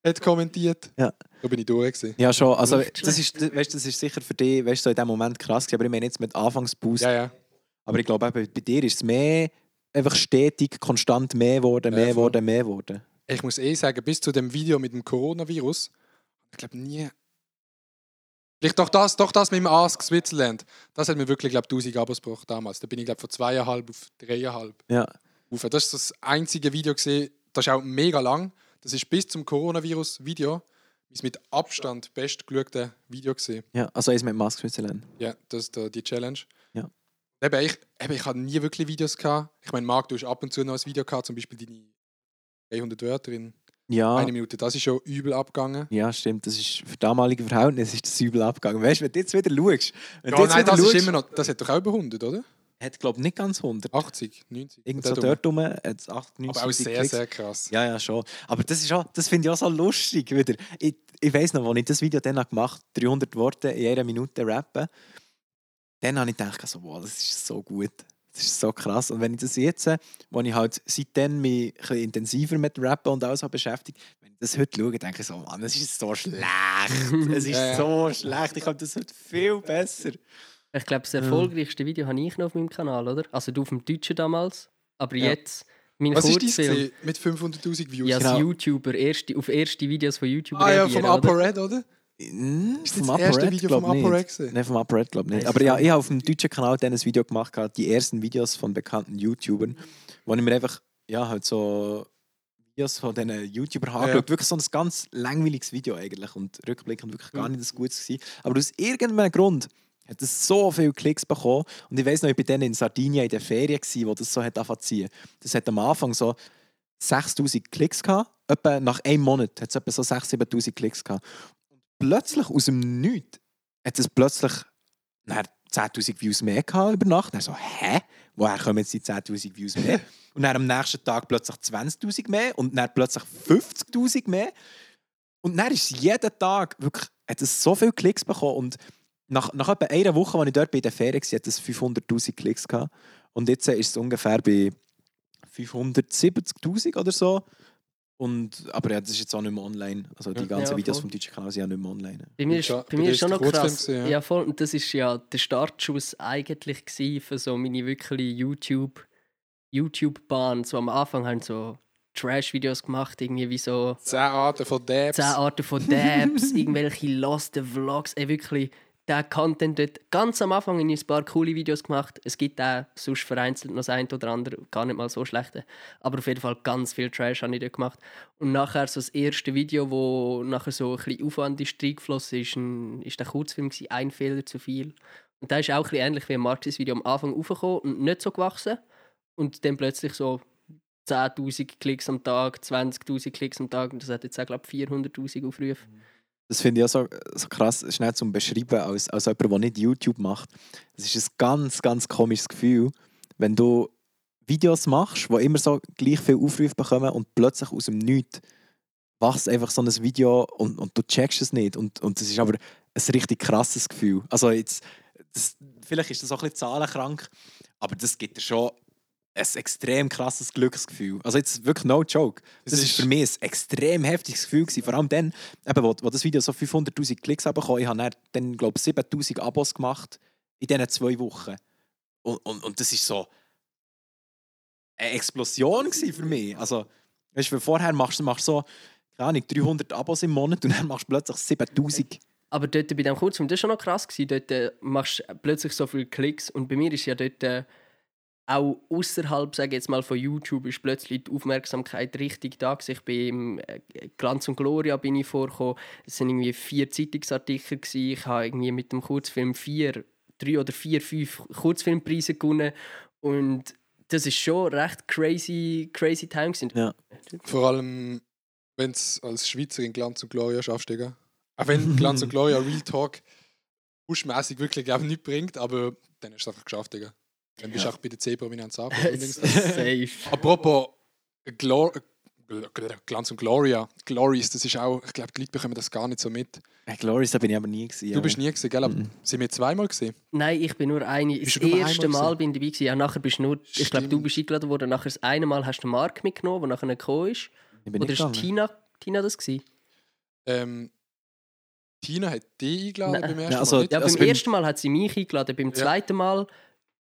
hat kommentiert. Ja. Da bin ich durch. gewesen. Ja, schon. Also, das ist, weißt, das ist sicher für dich weißt, so in dem Moment krass gewesen, aber ich meine jetzt mit Anfangsboost. Ja, ja. Aber ich glaube, eben, bei dir ist es mehr einfach stetig, konstant mehr geworden, Ja, mehr geworden, mehr geworden. Ich muss eh sagen, bis zu dem Video mit dem Coronavirus, ich glaube nie. Vielleicht doch das, doch das mit dem Ask Switzerland. Das hat mir wirklich, glaube 1000 Abos gebracht damals. Da bin ich, glaube von zweieinhalb auf dreieinhalb. Ja. Das ist das einzige Video gesehen, das ist auch mega lang. Das ist bis zum Coronavirus-Video mein mit Abstand bestgeschaute Video gesehen. ja. Also eins mit Mask Switzerland. Ja, das ist die Challenge. Ja. Eben, ich, eben, ich hatte nie wirklich Videos gehabt. Ich meine, Marc, du hast ab und zu noch ein Video gehabt, zum Beispiel deine 300 Wörter in Ja. einer Minute. Das ist schon übel abgegangen. Ja, stimmt. Das ist für damalige Verhältnisse ist das übel abgegangen. Weißt du, wenn du jetzt wieder schaust, wenn Ja, nein, das schaust, ist immer noch. Das hat doch auch über 100, oder? hat glaube nicht ganz 100. 80, 90. Irgend so dort rum. hat es 8, 9, Aber auch sehr, sehr krass. Ja, ja, schon. Aber das, ist auch, das finde ich auch so lustig wieder. Ich, ich weiss noch, als ich das Video dann gemacht habe, 300 Worte in einer Minute rappen, dann habe ich gedacht, so, wow, das ist so gut. Das ist so krass. Und wenn ich das jetzt, wo ich halt seitdem mich ein intensiver mit Rappen und alles habe beschäftigt, wenn ich das heute schaue, denke ich so, Mann, es ist so schlecht. Es ist Ja, ja. so schlecht. Ich habe das heute viel besser. Ich glaube, das erfolgreichste Video habe ich noch auf meinem Kanal, oder? Also du auf dem Deutschen damals, aber Ja. jetzt mein Was ist dein Kurzfilm. gewesen? mit 500'000 Views? Ja, als Genau. YouTuber, erste, auf erste Videos von YouTuber ah ja, vom? Upper Red, oder? Mm, Ist das das erste Video vom Upper Red? Nein, vom Upper Red glaube ich nicht. Aber ja, ich habe auf dem deutschen Kanal dann ein Video gemacht, gehabt, die ersten Videos von bekannten YouTubern, wo ich mir einfach, ja, halt so Videos von diesen YouTubern habe angeschaut. Wirklich so ein ganz langweiliges Video eigentlich und rückblickend wirklich gar nicht das Gutes gewesen. Aber aus irgendeinem Grund hat es so viele Klicks bekommen und ich weiß noch, ich war dann in Sardinien in der Ferien, gewesen, wo das so hat angefangen. Das hat am Anfang so 6000 Klicks gehabt. Etwa nach einem Monat hat es etwa so 6.000, 7.000 Klicks gehabt. Plötzlich aus dem Nichts hat es plötzlich dann 10.000 Views mehr gehabt über Nacht. Dann so, hä? Woher kommen jetzt die 10.000 Views mehr? Und dann am nächsten Tag plötzlich 20.000 mehr und dann plötzlich 50.000 mehr. Und dann ist jeden Tag wirklich, hat es so viele Klicks bekommen. Und nach, nach etwa einer Woche, als ich dort bei der Ferien war, hat es 500.000 Klicks gehabt. Und jetzt ist es ungefähr bei 570.000 oder so. Und, aber ja, das ist jetzt auch nicht mehr online. Also die ganzen Ja, Videos vom deutschen Kanal sind ja nicht mehr online. Bei mir ist, ja, bei mir ist schon noch krass. gewesen, ja. ja. voll. Und das ist ja der Startschuss eigentlich gewesen für so meine wirkliche YouTube, YouTube-Bahn. So am Anfang haben so Trash-Videos gemacht, irgendwie wie so 10 Arten von Dabs. 10 Arten von Dabs, irgendwelche Lost Vlogs, ey, wirklich der Content dort. Ganz am Anfang ich ein paar coole Videos gemacht. Es gibt auch sonst vereinzelt noch das ein oder andere, gar nicht mal so schlechte. Aber auf jeden Fall ganz viel Trash habe ich dort gemacht. Und nachher so das erste Video, wo nachher so ein bisschen Aufwand ist reingeflossen ist, ein, ist der Kurzfilm gewesen, «Ein Fehler zu viel». Und der ist auch ein bisschen ähnlich wie Marxis Video am Anfang aufgekommen und nicht so gewachsen. Und dann plötzlich so 10.000 Klicks am Tag, 20.000 Klicks am Tag und das hat jetzt auch, glaube ich, 400'000 Aufrufe. Das finde ich auch so, so krass, schnell zum Beschreiben, als, als jemand, der nicht YouTube macht. Es ist ein ganz, ganz komisches Gefühl, wenn du Videos machst, die immer so gleich viel Aufrufe bekommen und plötzlich aus dem Nichts wächst einfach so ein Video und, und du checkst es nicht. Und, und das ist aber ein richtig krasses Gefühl. Also jetzt, das, vielleicht ist das auch ein bisschen zahlenkrank, aber das gibt dir schon ein extrem krasses Glücksgefühl. Also jetzt wirklich no joke. Das Es ist für mich ein extrem heftiges Gefühl gewesen. Vor allem dann, eben, wo, wo das Video so 500'000 Klicks bekommen ich habe dann, dann glaube ich 7'000 Abos gemacht in diesen zwei Wochen. Und, und, und das ist so eine Explosion für mich. Also, weißt du, vorher machst du machst so, keine Ahnung, 300 Abos im Monat und dann machst du plötzlich 7000. Aber dort bei diesem Kurzfilm, das war schon noch krass. Gewesen. Dort äh, machst du plötzlich so viele Klicks. Und bei mir ist ja dort äh, auch außerhalb, sage jetzt mal, von YouTube, ist plötzlich die Aufmerksamkeit richtig da. Ich bin im äh, Glanz und Gloria bin ich vorgekommen. Es sind irgendwie vier Zeitungsartikel. Gewesen. Ich habe irgendwie mit dem Kurzfilm vier, drei oder vier, fünf Kurzfilmpreise gewonnen. Und das ist schon recht crazy, crazy time. Gewesen. Ja. Vor allem, wenn du als Schweizer in Glanz und Gloria schaffst, Digga. Auch wenn Glanz und Gloria Real Talk pushmäßig wirklich glaub, nicht bringt, aber dann hast du es einfach geschafft, Digga. Dann bist du auch bei der C-Prominenz ab. Safe. Apropos Glor Gl- Glanz und Gloria, Glories, das ist auch, ich glaube, die Leute bekommen das gar nicht so mit. Hey, Glories, da bin ich aber nie gewesen. Du bist nie gesehen, gell? Aber Mhm. sind wir zweimal gesehen? Nein, ich bin nur eine. Bist Das erste Mal bin ich dabei gewesen. Ja, nachher bist du nur. Ich glaube, du Stimmt. bist eingeladen worden. Nachher das eine Mal hast du Mark mitgenommen, der nachher gekommen ist. Ich bin Oder ist. Tina, Tina das gewesen? Ähm, Tina hat dich eingeladen Nein. beim ersten Ja, also- Mal. Nicht? Ja, Also beim beim- ersten Mal hat sie mich eingeladen. Beim Ja. zweiten Mal,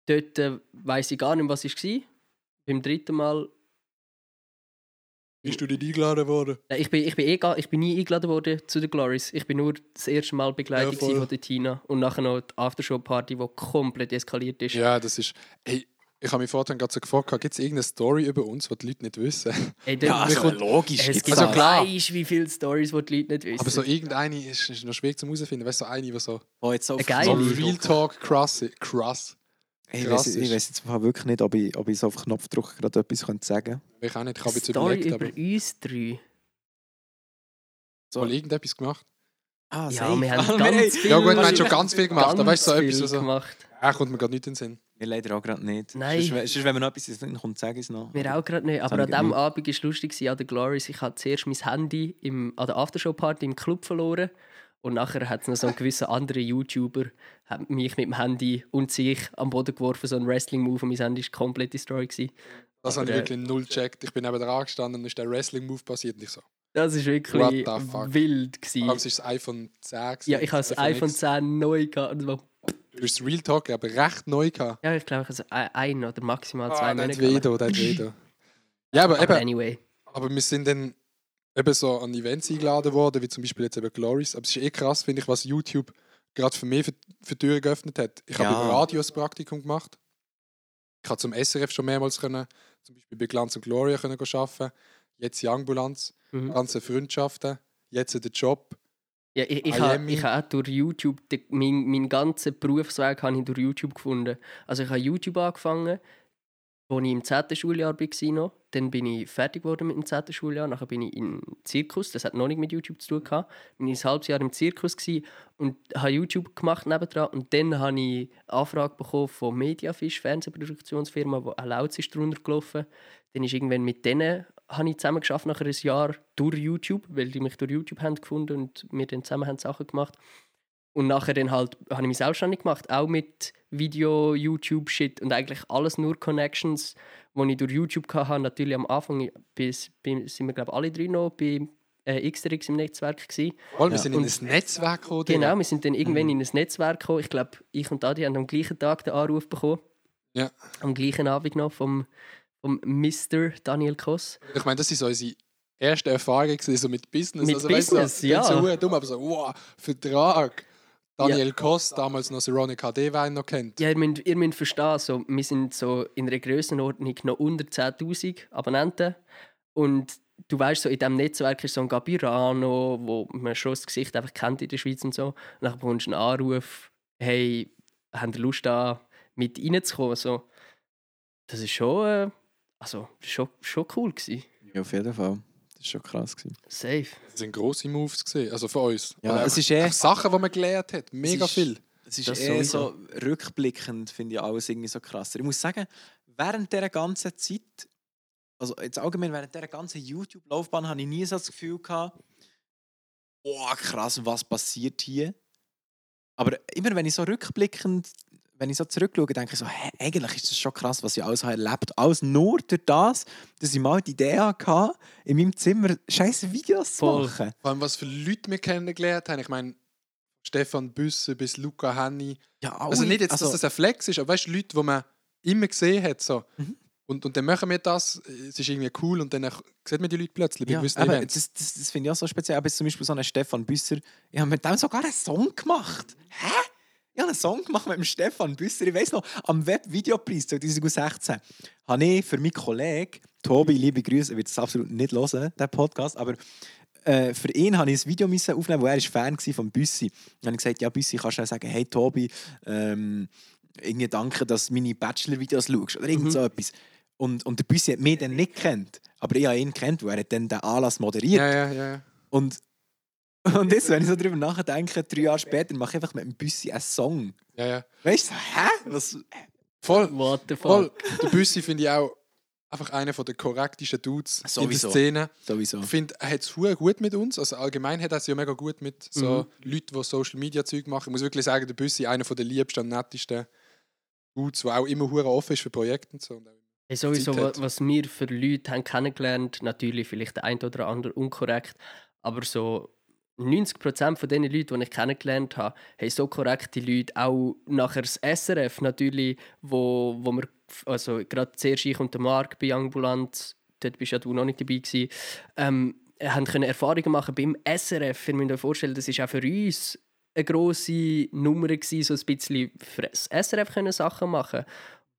dort äh, weiß ich gar nicht, was es war. Beim dritten Mal, Bist du nicht eingeladen worden? Nein, ich bin, ich bin, eh, gar- ich bin nie eingeladen worden zu den Glories. Ich bin nur das erste Mal begleitet Ja, von der Tina. Und nachher noch die Aftershow-Party, die komplett eskaliert ist. Ja, das ist. Hey, ich habe mich vorhin gerade so gefragt, gibt es irgendeine Story über uns, die die Leute nicht wissen? Ey, dort- Ja, also, kommt- logisch. es gibt Also klar. weisst, wie viele Stories, die die Leute nicht wissen. Aber so irgendeine ist, ist noch schwierig zu herausfinden. Weißt du, so eine, die so, Oh, jetzt so so. Real Talk krass, krass. Ich weiß ich weiss jetzt wirklich nicht, ob ich, ob ich so auf Knopfdruck gerade etwas könnte sagen Ich auch nicht, ich habe jetzt Story überlegt, über aber uns drei. so mal irgendetwas gemacht. Ah, Ja, wir haben Wir ganz viel, Ja gut, wir haben schon ganz viel gemacht, aber weißt du, so viel etwas, was so, gemacht. ja, kommt mir gerade nicht in den Sinn. Wir leider auch gerade nicht. Nein. Sonst, we- sonst, wenn wir noch etwas in kommt, sag ich es noch. Wir auch gerade nicht. Aber habe an ich diesem. Abend war es lustig an der Glories. Ich habe zuerst mein Handy im, an der Aftershow-Party im Club verloren. Und nachher hat es noch so einen gewissen anderen YouTuber hat mich mit dem Handy und sich am Boden geworfen, so ein Wrestling-Move. Und mein Handy war komplett destroyed. Gewesen. Das habe ich äh, wirklich null gecheckt. Ich bin neben dran gestanden und ist der Wrestling-Move passiert. Und ich so, Das war wirklich wild. Gewesen. aber es ist das iPhone 10. gewesen, Ja, ich hatte das iPhone X. 10 neu gehabt und so Du hast das Real Talk aber recht neu gehabt. Ja, ich glaube, also ein ein oder maximal zwei Ah, Monate. wieder, der hat wieder. Ja, aber, Aber eben, anyway. aber wir sind dann eben so an Events eingeladen worden, wie zum Beispiel jetzt eben Glories. Aber es ist eh krass, finde ich, was YouTube gerade für mich für, für Türen geöffnet hat. Ich habe Ja. über Radio ein Praktikum gemacht. Ich habe zum SRF schon mehrmals können, zum Beispiel bei Glanz und Gloria können go arbeiten. Jetzt die Ambulanz, Mhm. ganze Freundschaften, jetzt der Job. Ja, ich, ich, habe, ich habe auch durch YouTube, den, mein, mein ganzen Berufsweg habe ich durch YouTube gefunden. Also ich habe YouTube angefangen, als ich im 10. Schuljahr war. Dann bin ich fertig geworden mit dem 10. Schuljahr. Nachher bin ich im Zirkus, das hat noch nicht mit YouTube zu tun gehabt. Bin ich ein halbes Jahr im Zirkus und habe YouTube gemacht nebendran. Und dann habe ich Anfrage bekommen von Mediafish, Fernsehproduktionsfirma, wo auch Lautz ist drunter gelaufen. Dann ist irgendwann mit denen habe ich zusammen geschafft nach einem Jahr durch YouTube, weil die mich durch YouTube haben gefunden und wir dann zusammen haben Sachen gemacht. Und nachher dann halt habe ich mich selbstständig gemacht, auch mit Video, YouTube, Shit und eigentlich alles nur Connections, die ich durch YouTube hatte. Natürlich am Anfang bis, bis, sind wir glaube alle drei noch bei äh, XRX im Netzwerk gewesen. Voll, wir Ja. sind in das Netzwerk gekommen. Genau, wir sind dann irgendwann Mhm. in ein Netzwerk gekommen. Ich glaube, ich und Adi haben am gleichen Tag den Anruf bekommen. Ja. Am gleichen Abend noch vom, vom Mr. Daniel Koss. Ich meine, das ist so unsere erste Erfahrung gewesen, so mit Business. Mit also, weißt du, Business, so, ja. So dumm, aber so, wow, Vertrag. Daniel Koss, damals noch Saronic HD, wer ihn noch kennt. Ja, ihr müsst, ihr müsst verstehen, so, wir sind so in einer Grössenordnung noch unter 10'000 Abonnenten. Und du weißt, so in diesem Netzwerk ist so ein Gabirano, wo man schon das Gesicht einfach kennt in der Schweiz und so. Und dann bekommst du einen Anruf, hey, habt ihr Lust da mit reinzukommen? So, das ist schon, äh, also, schon, schon cool gewesen. Ja, auf jeden Fall. Das war schon krass. Gewesen. Safe. Das sind grosse Moves gesehen, also für uns. Ja, es ist eh- Sachen, die man gelernt hat. Mega ist- viel. Es ist Das eher sowieso. so rückblickend, finde ich alles irgendwie so krass. Ich muss sagen, während dieser ganzen Zeit, also jetzt allgemein während dieser ganzen YouTube-Laufbahn, habe ich nie so das Gefühl gehabt, oh krass, was passiert hier? Aber immer wenn ich so rückblickend, wenn ich so zurückschaue, denke ich so, hä, eigentlich ist das schon krass, was ich alles habe erlebt Alles nur durch das, dass ich mal die Idee hatte, in meinem Zimmer scheiße Videos zu machen. Vor allem, was für Leute wir kennengelernt haben. Ich meine, Stefan Büsse bis Luca Henny. Ja, Also nicht jetzt, also- dass das ein Flex ist, aber weißt du, Leute, die man immer gesehen hat. So. Mhm. Und, und dann machen wir das, es ist irgendwie cool und dann sieht man die Leute plötzlich bei Ja, gewissen aber Events. das, das, das finde ich auch so speziell. Aber zum Beispiel so einen Stefan Büsser. Ich habe mit dem sogar einen Song gemacht. Hä? Ich habe einen Song gemacht mit dem Stefan Büsser. Ich weiß noch, am Web-Videopreis 2016 habe ich für meinen Kollegen, Tobi, liebe Grüße, er wird es absolut nicht hören, der Podcast, aber äh, für ihn habe ich ein Video müssen aufnehmen, wo er ist Fan war von Büssi. Dann habe ich gesagt, ja Büssi, kannst du sagen, hey Tobi, ähm, irgendwie danke, dass du meine Bachelor-Videos schaust oder irgend so etwas. Und, und der Büssi hat mich dann nicht kennt, aber ich habe ihn kennt, weil er hat dann den Anlass moderiert. ja, ja. ja. Und, und jetzt, wenn ich so drüber nachdenke, drei Jahre später mache ich einfach mit dem Büssi einen Song. ja, ja. Weißt du, hä? Was? Voll, What the voll. fuck? Der Büssi finde ich auch einfach einer der korrektesten Dudes in der Sowieso. Szene. Sowieso. Ich finde, er hat es gut mit uns. Also allgemein hat er es ja mega gut mit so Leuten, die Social Media Zeug machen. Ich muss wirklich sagen, der Büssi einer der liebsten und nettesten Dudes, der auch immer hure offen ist für Projekte und so. Und Hey, sowieso, Zeit wa- hat. was wir für Leute haben kennengelernt, natürlich vielleicht der ein oder andere unkorrekt, aber so 90% von den Leuten, die ich kennengelernt habe, haben so korrekte Leute, auch nachher das SRF natürlich, wo, wo wir, also gerade zuerst ich und der Marc bei Ambulant, dort bist ja du noch nicht dabei gewesen, ähm, haben können Erfahrungen machen beim SRF. Ihr müsst euch vorstellen, das ist auch für uns eine grosse Nummer gewesen, so ein bisschen für das SRF können Sachen machen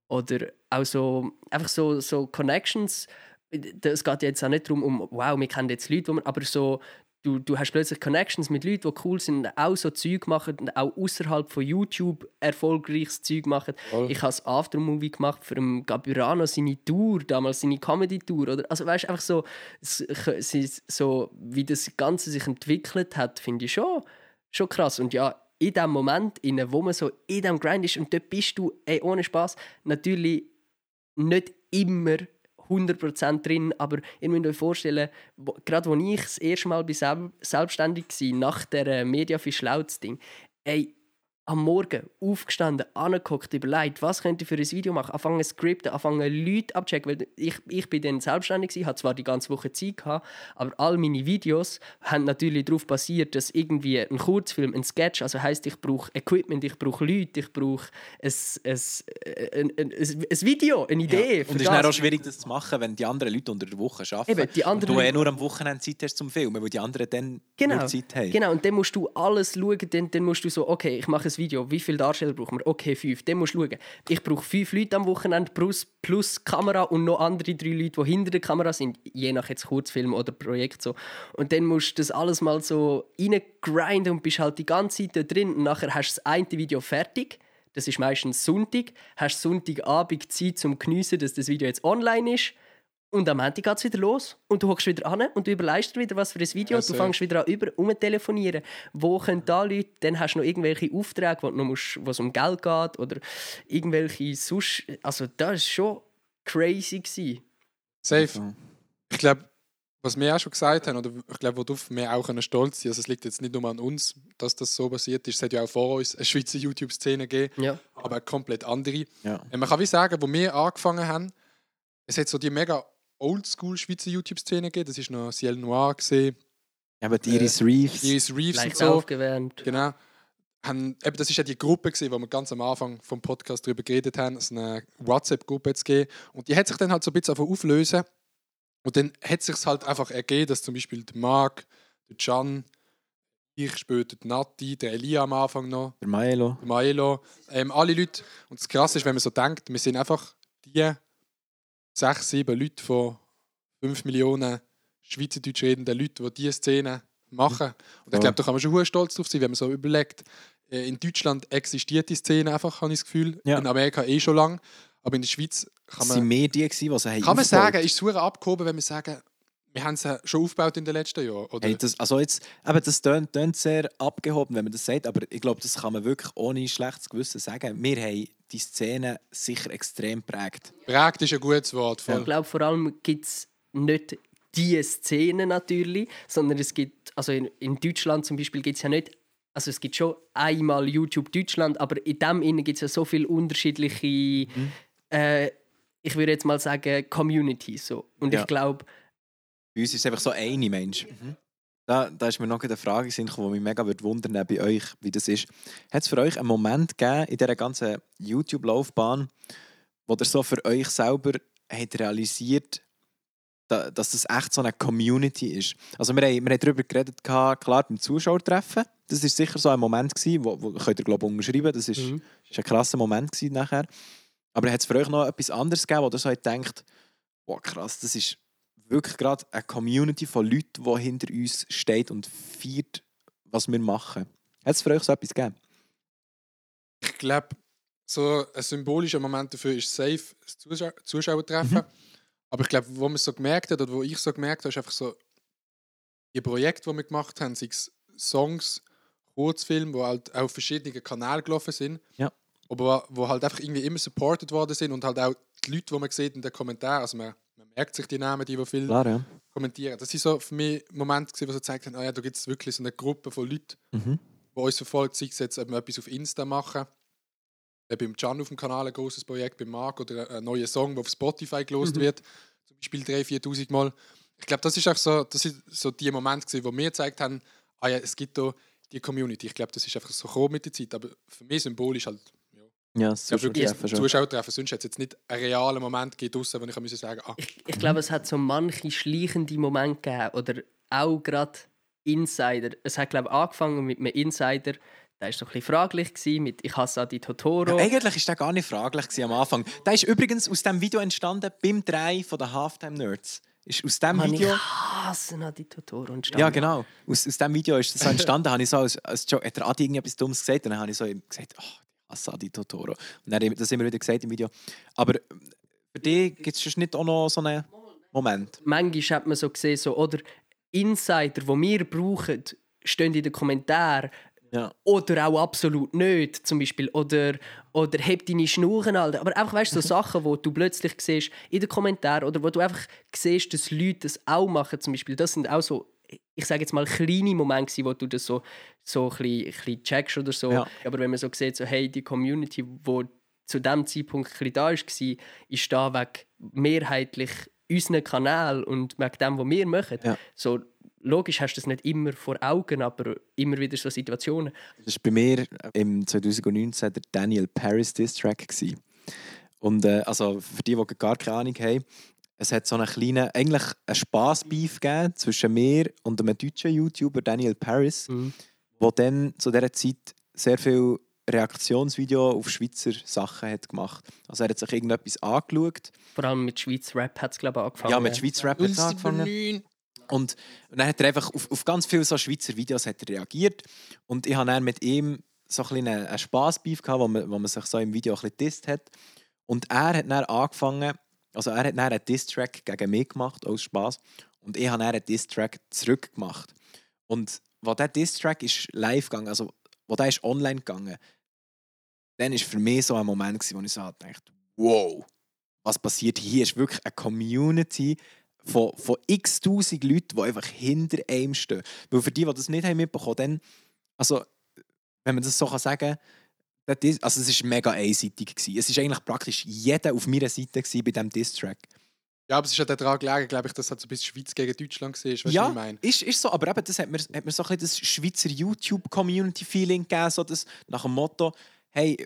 oder auch so, einfach so, so Connections. Es geht jetzt auch nicht darum, um, wow, wir kennen jetzt Leute, aber so, du, du hast plötzlich Connections mit Leuten, die cool sind und auch so Zeug machen und auch außerhalb von YouTube erfolgreiches Zeug machen. Voll. Ich habe das Aftermovie gemacht für einen Gabirano seine Tour, damals seine Comedy-Tour. Oder, also weißt einfach so, so, wie das Ganze sich entwickelt hat, finde ich schon, schon krass. Und ja, in dem Moment, in wo man so in dem Grind ist und dort bist du, ey, ohne Spaß, natürlich nicht immer 100% drin, aber ihr müsst euch vorstellen, wo, gerade als ich das erste Mal selbstständig war, nach der äh, Mediafisch Lautz Ding, ey, am Morgen aufgestanden, angeguckt, überlegt, was könnte ich für ein Video machen, anfangen zu skripten, anfangen Leute abzuchecken, weil ich, ich bin dann selbstständig gewesen, hatte zwar die ganze Woche Zeit gehabt, aber all meine Videos haben natürlich darauf basiert, dass irgendwie ein Kurzfilm, ein Sketch, also heißt ich brauche Equipment, ich brauche Leute, ich brauche ein, ein, ein, ein, ein Video, eine Idee. Ja. Und es ist dann auch schwierig, das zu machen, wenn die anderen Leute unter der Woche arbeiten. Eben, die anderen und du eh nur am Wochenende Zeit hast zum Filmen, weil die anderen dann genau, Zeit haben. Genau, und dann musst du alles schauen, dann, dann musst du so, okay, ich mache ein Video, wie viele Darsteller brauchen wir? Okay, fünf. Dann musst du schauen. Ich brauche fünf Leute am Wochenende plus, plus Kamera und noch andere drei Leute, die hinter der Kamera sind, je nach jetzt Kurzfilm oder Projekt so. Und dann musst du das alles mal so reingrinden und bist halt die ganze Zeit da drin und nachher hast du das eine Video fertig. Das ist meistens Sonntag. Hast Sonntagabend Zeit zum Geniessen, dass das Video jetzt online ist. Und am Ende geht es wieder los. Und du hockst wieder an und du überlegst dir wieder, was für ein Video. Ja, du fängst wieder an, über um telefonieren. Wo können da Leute? Dann hast du noch irgendwelche Aufträge, wo, noch musst, wo es um Geld geht. Oder irgendwelche sonst. Also, das war schon crazy. Gewesen. Safe. Ich glaube, was wir auch schon gesagt haben, oder ich glaube, worauf wir auch können stolz sind, also es liegt jetzt nicht nur an uns, dass das so passiert ist. Es hat ja auch vor uns eine Schweizer YouTube-Szene gegeben, Ja. aber eine komplett andere. Ja. Äh, Man kann wie sagen, wo wir angefangen haben, es hat so die mega oldschool Schweizer YouTube-Szene gegeben. Das ist noch Ciel Noir gesehen, Aber die Iris Reeves. Iris Reeves und so. aufgewärmt. Genau. Haben, eben, das ist ja die Gruppe, gewesen, wo wir ganz am Anfang vom Podcast darüber geredet haben, es eine WhatsApp-Gruppe jetzt gegeben. Und die hat sich dann halt so ein bisschen einfach auflösen. Und dann hat es sich halt einfach ergeben, dass zum Beispiel der Marc, der Can, ich später, die Nati, der Elia am Anfang noch, Der Maelo. der Maelo, ähm, alle Leute. Und das Krasse ist, wenn man so denkt, wir sind einfach die sechs, sieben Leute von fünf Millionen schweizerdeutsch redenden Leuten, die diese Szene machen. Und ich glaube, da kann man schon stolz drauf sein, wenn man so überlegt. äh, In Deutschland existiert die Szene einfach, habe ich das Gefühl. Ja. In Amerika eh schon lange. Aber in der Schweiz kann man, waren mehr die, die sie kann man sagen, ist es abgehoben, wenn wir sagen, wir haben sie schon aufgebaut in den letzten Jahren. Oder? Hey, das, also jetzt, eben, das tönt, tönt sehr abgehoben, wenn man das sagt, aber ich glaube, das kann man wirklich ohne schlechtes Gewissen sagen. Wir haben die Szene sicher extrem geprägt. Prägt ist ein gutes Wort. Ich Voll. glaube, vor allem gibt es nicht die Szene natürlich, sondern es gibt, also in, in Deutschland zum Beispiel gibt es ja nicht, also es gibt schon einmal YouTube Deutschland, aber in dem innen gibt es ja so viele unterschiedliche, äh, ich würde jetzt mal sagen, Communities. So. Und Ja. ich glaube, Bei uns ist es einfach so eine Mensch. Da, da ist mir noch eine Frage, die mich mega wundern bei euch, wie das ist. Hat es für euch einen Moment gegeben in dieser ganzen YouTube-Laufbahn, wo ihr so für euch selber habt realisiert da, dass das echt so eine Community ist? Also wir haben, wir haben darüber geredet, klar beim Zuschauertreffen. Das war sicher so ein Moment, gewesen, wo, wo könnt ihr glaube ich unterschreiben, das ist, Mhm. ist ein krasser Moment gewesen nachher. Aber hat es für euch noch etwas anderes gegeben, wo ihr so gedacht boah krass, das ist wirklich gerade eine Community von Leuten, die hinter uns steht und feiert, was wir machen. Hat es für euch so etwas gegeben? Ich glaube, so ein symbolischer Moment dafür ist safe das Zuschau Zuschauertreffen. Aber ich glaube, wo man so gemerkt hat, oder wo ich so gemerkt habe, ist einfach so, die Projekte, die wir gemacht haben, sei es Songs, Kurzfilme, die halt auf verschiedenen Kanälen gelaufen sind, Ja. aber wo halt einfach irgendwie immer supported worden sind und halt auch die Leute, die man sieht in den Kommentaren, also man merkt sich die Namen, die, die viel Klar, ja. kommentieren. Das sind so für mich Momente, gewesen, wo sie gezeigt haben, ah ja, da gibt es wirklich so eine Gruppe von Leuten, Mhm. die uns verfolgt, sei es jetzt, ob wir etwas auf Insta machen, beim Can auf dem Kanal ein großes Projekt, beim Marc oder ein neuer Song, der auf Spotify gelost Mhm. wird, zum Beispiel 3.000, 4.000 Mal. Ich glaube, das ist auch so, das sind so die Momente, gewesen, wo wir gezeigt haben, ah ja, es gibt da die Community. Ich glaube, das ist einfach so gekommen mit der Zeit, aber für mich symbolisch halt, ja, Ja, das wirklich Zuschauertreffen schon. Zuschauertreffen. Sonst hat es jetzt nicht einen realen Moment gegeben draussen, wo ich müssen sagen ah, ich, ich glaube, es hat so manche schleichende Momente gegeben oder auch gerade Insider. Es hat, glaube ich, angefangen mit einem Insider, der war so ein bisschen fraglich, gewesen, mit «Ich hasse Adi Totoro». Ja, eigentlich war der gar nicht fraglich gewesen am Anfang. Der ist übrigens aus dem Video entstanden, beim Drei von den Halftime Nerds. Ist aus dem Mann, Video... Ich hasse Adi Totoro entstanden. Ja, genau. Aus, aus dem Video ist das so entstanden. habe ich so als, als Joke, hat der Adi irgendetwas Dummes gesagt und dann habe ich so gesagt, oh, ich hasse Adi Totoro. Und dann das immer wieder gesagt im Video. Aber für dich gibt es nicht auch noch so einen Moment. manchmal hat man so gesehen, so, oder Insider, die wir brauchen, stehen in den Kommentaren. Ja. Oder auch absolut nicht, zum Beispiel. Oder, oder heb deine Schnurren, Alter. Aber einfach, weißt du, so Sachen, wo du plötzlich siehst in den Kommentaren oder wo du einfach siehst, dass Leute das auch machen, zum Beispiel. Das sind auch so ich sage jetzt mal, kleine Momente, wo du das so, so ein, bisschen, ein bisschen checkst oder so. Ja. Aber wenn man so sieht, so, hey, die Community, wo zu dem Zeitpunkt ein bisschen da war, ist da wegen mehrheitlich unseren Kanal und wegen dem, was wir machen. Ja. So, logisch hast du das nicht immer vor Augen, aber immer wieder so Situationen. Das war bei mir im 2019 der Daniel Paris Diss Track. Und äh, also für die, die gar keine Ahnung haben, es hat so einen kleinen, eigentlich einen gegeben zwischen mir und einem deutschen YouTuber Daniel Paris, Mhm. der dann zu dieser Zeit sehr viel Reaktionsvideo auf Schweizer Sachen hat gemacht. Also er hat sich irgendetwas angeschaut. Vor allem mit Schweiz Rap hat es, glaube ich, angefangen. Ja, mit Schweizer Rap hat es angefangen. Und, und dann hat er einfach auf, auf ganz viele so Schweizer Videos hat er reagiert. Und ich habe dann mit ihm so ein einen, einen Spaßbeef gehabt, wo man, wo man sich so im Video ein bisschen disst hat. Und er hat dann angefangen, also er hat einen Diss-Track gegen mich gemacht, aus Spaß. Und ich habe einen Diss-Track zurückgemacht. Und wo der Diss-Track live gegangen, also wo der ist online gegangen, dann war für mich so ein Moment, gewesen, wo ich so dachte, wow, was passiert hier? Hier ist wirklich eine Community von, von x tausend Leuten, die einfach hinter einem stehen. Weil für die, die das nicht haben mitbekommen dann, also, wenn man das so sagen kann, also es war mega einseitig. Gewesen. Es war eigentlich praktisch jeder auf meiner Seite bei diesem Diss-Track. Ja, aber es ist ja daran gelegen, glaube ich, dass halt so ein bisschen Schweiz gegen Deutschland war. Weißt Ja, ich meine? ist, ist so, aber eben, das hat mir, hat mir so ein bisschen das Schweizer YouTube-Community-Feeling gegeben, so das, nach dem Motto, hey,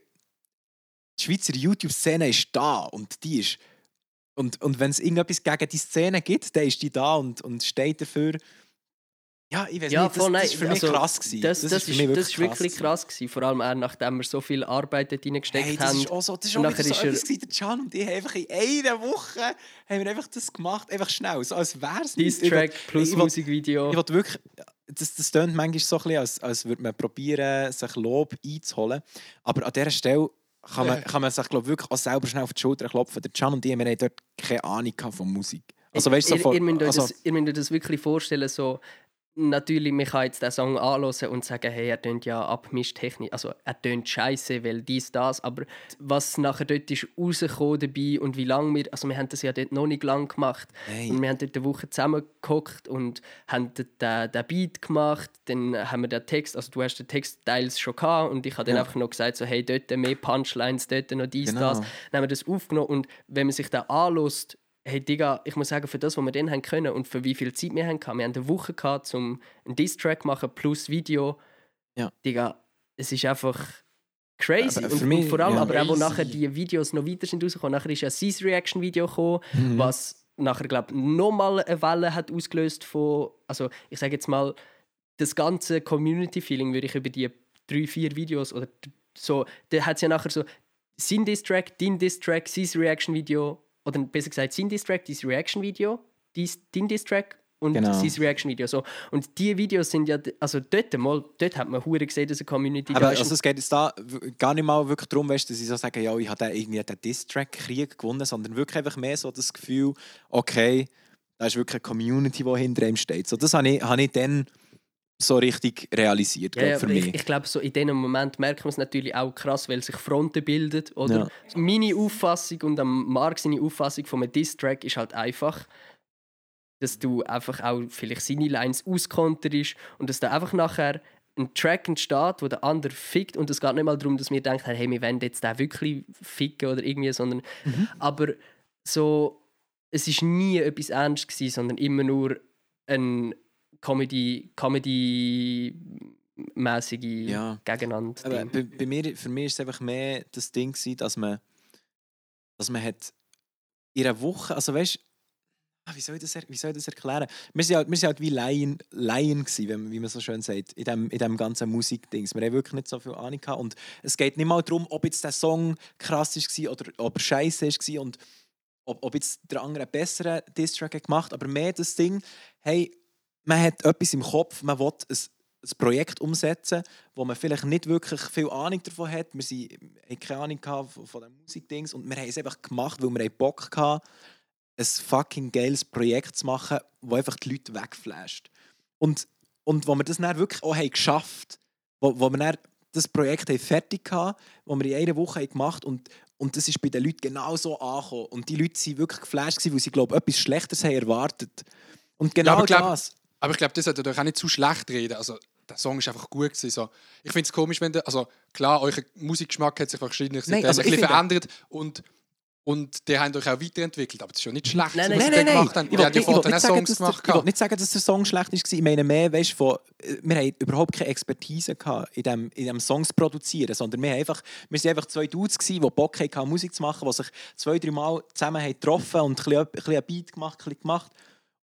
die Schweizer YouTube-Szene ist da und die ist und, und wenn es irgendetwas gegen die Szene gibt, dann ist die da und, und steht dafür. Ja, ich weiß Ja, nicht, das, voll, das nein, ist für mich also, krass gewesen. Das, das, für ist, mich das ist wirklich gewesen. krass gewesen, vor allem auch nachdem wir so viel Arbeit reingesteckt Hey, das haben. ist auch so, das ist auch so ist er- gewesen, der Can und ich haben einfach in einer Woche haben wir einfach das gemacht, einfach schnell, so als wäre es Diss-Track plus ich Musikvideo. Ich wollte wirklich, das, das klingt manchmal so ein bisschen, als, als würde man probieren, sich Lob einzuholen. Aber an dieser Stelle kann man, kann man sich glaub, wirklich auch selber schnell auf die Schulter klopfen. Der Can und ich, wir haben dort keine Ahnung von Musik. Also, weißt so ihr, ihr, müsst euch also, das, ihr müsst euch das wirklich vorstellen, so natürlich, man kann jetzt den Song anhören und sagen, hey, er tönt ja abmischtechnisch, also er tönt scheiße, weil dies, das, aber was nachher dort ist rausgekommen dabei und wie lange wir, also wir haben das ja dort noch nicht lang gemacht Nein. und wir haben dort eine Woche zusammengehockt und haben den, den Beat gemacht, dann haben wir den Text, also du hast den Text teils schon gehabt und ich habe dann Ja. einfach noch gesagt, so, hey, dort mehr Punchlines, dort noch dies, Genau. das, dann haben wir das aufgenommen und wenn man sich da anlässt, hey Digga, ich muss sagen, für das, was wir dann haben können und für wie viel Zeit wir haben, wir haben eine Woche gehabt, um einen Diss-Track zu machen plus Video. Ja. Digga, es ist einfach crazy. Und, mich- und vor allem, ja. aber auch, wo nachher die Videos noch weiter sind rausgekommen, nachher ist ein Cease Reaction-Video gekommen, Mhm. was nachher, glaube ich, nochmal eine Welle hat ausgelöst von, also ich sage jetzt mal, das ganze Community-Feeling würde ich über die drei, vier Videos oder so, da hat es ja nachher so sein Distrack, dein Distrack, sein Reaction-Video, oder besser gesagt, sein Distrack, dein Reaction-Video, dein Distrack und Genau. sein Reaction-Video. So. Und die Videos sind ja, also dort mal, dort hat man hure gesehen, dass eine Community aber also es geht jetzt da gar nicht mal wirklich darum, weißt, dass ich so sage, ja, ich habe irgendwie den Diss-Track-Krieg gewonnen, sondern wirklich einfach mehr so das Gefühl, okay, da ist wirklich eine Community, die hinter ihm steht. So, das habe ich, habe ich dann so richtig realisiert, Ja, ja, für mich. ich, ich glaube, so in diesem Moment merkt man es natürlich auch krass, weil sich Fronten bilden. Oder? Meine Auffassung und am Mark seine Auffassung von einem Diss-Track ist halt einfach, dass du einfach auch vielleicht seine Lines auskonterst und dass da einfach nachher ein Track entsteht, wo der andere fickt und es geht nicht mal darum, dass wir denken, hey, wir wollen jetzt den wirklich ficken oder irgendwie, sondern aber so, es ist nie etwas ernst gewesen, sondern immer nur ein Comedy, Comedy mäßige Ja. Gegeneinander. Aber bei, bei mir, für mich war es einfach mehr das Ding, gewesen, dass man, dass man hat in einer Woche, also weißt wie soll ich das, wie soll ich das erklären? Wir sind halt, wir sind halt wie Laien, Laien gewesen, wenn wie man so schön sagt, in dem, in dem ganzen Musikdings. Wir haben wirklich nicht so viel Ahnung gehabt. Und es geht nicht mal darum, ob jetzt der Song krass war oder ob er scheiße war und ob, ob jetzt der andere einen besseren Distrack hat gemacht aber mehr das Ding, hey, man hat etwas im Kopf, man will ein, ein Projekt umsetzen, wo man vielleicht nicht wirklich viel Ahnung davon hat. Wir sind, haben keine Ahnung von, von den Musikdings und wir haben es einfach gemacht, weil wir haben Bock hatten, ein fucking geiles Projekt zu machen, wo einfach die Leute wegflasht. Und, und wo wir das dann wirklich auch haben geschafft wo, wo wir dann das Projekt haben fertig hatten, wo wir in einer Woche haben gemacht und und das ist bei den Leuten genau so angekommen. Und die Leute waren wirklich geflasht, weil sie, glaube ich, etwas Schlechteres haben erwartet. Und genau aber glaub- das. Aber ich glaube, das sollte euch auch nicht zu schlecht reden. Also, der Song ist einfach gut gewesen. So. Ich finde es komisch, wenn der, also klar, euer Musikgeschmack hat sich wahrscheinlich Nein, seitdem also ein bisschen verändert und und die haben euch auch weiterentwickelt. Aber das ist ja nicht schlecht, Nein, was nein, sie Nein, nein, nein. gemacht haben. Ich Die haben ja vorher auch sagen, Songs dass der, gemacht. ich will nicht sagen, dass der Song schlecht war. Ich meine mehr, weißt, von, wir haben überhaupt keine Expertise gehabt in dem, in dem Songs produzieren, sondern wir, einfach, wir sind einfach zwei Dudes gewesen, die Bock hatten, Musik zu machen, die sich zwei, drei Mal zusammen haben getroffen und ein bisschen, ein bisschen ein Beat gemacht, ein bisschen gemacht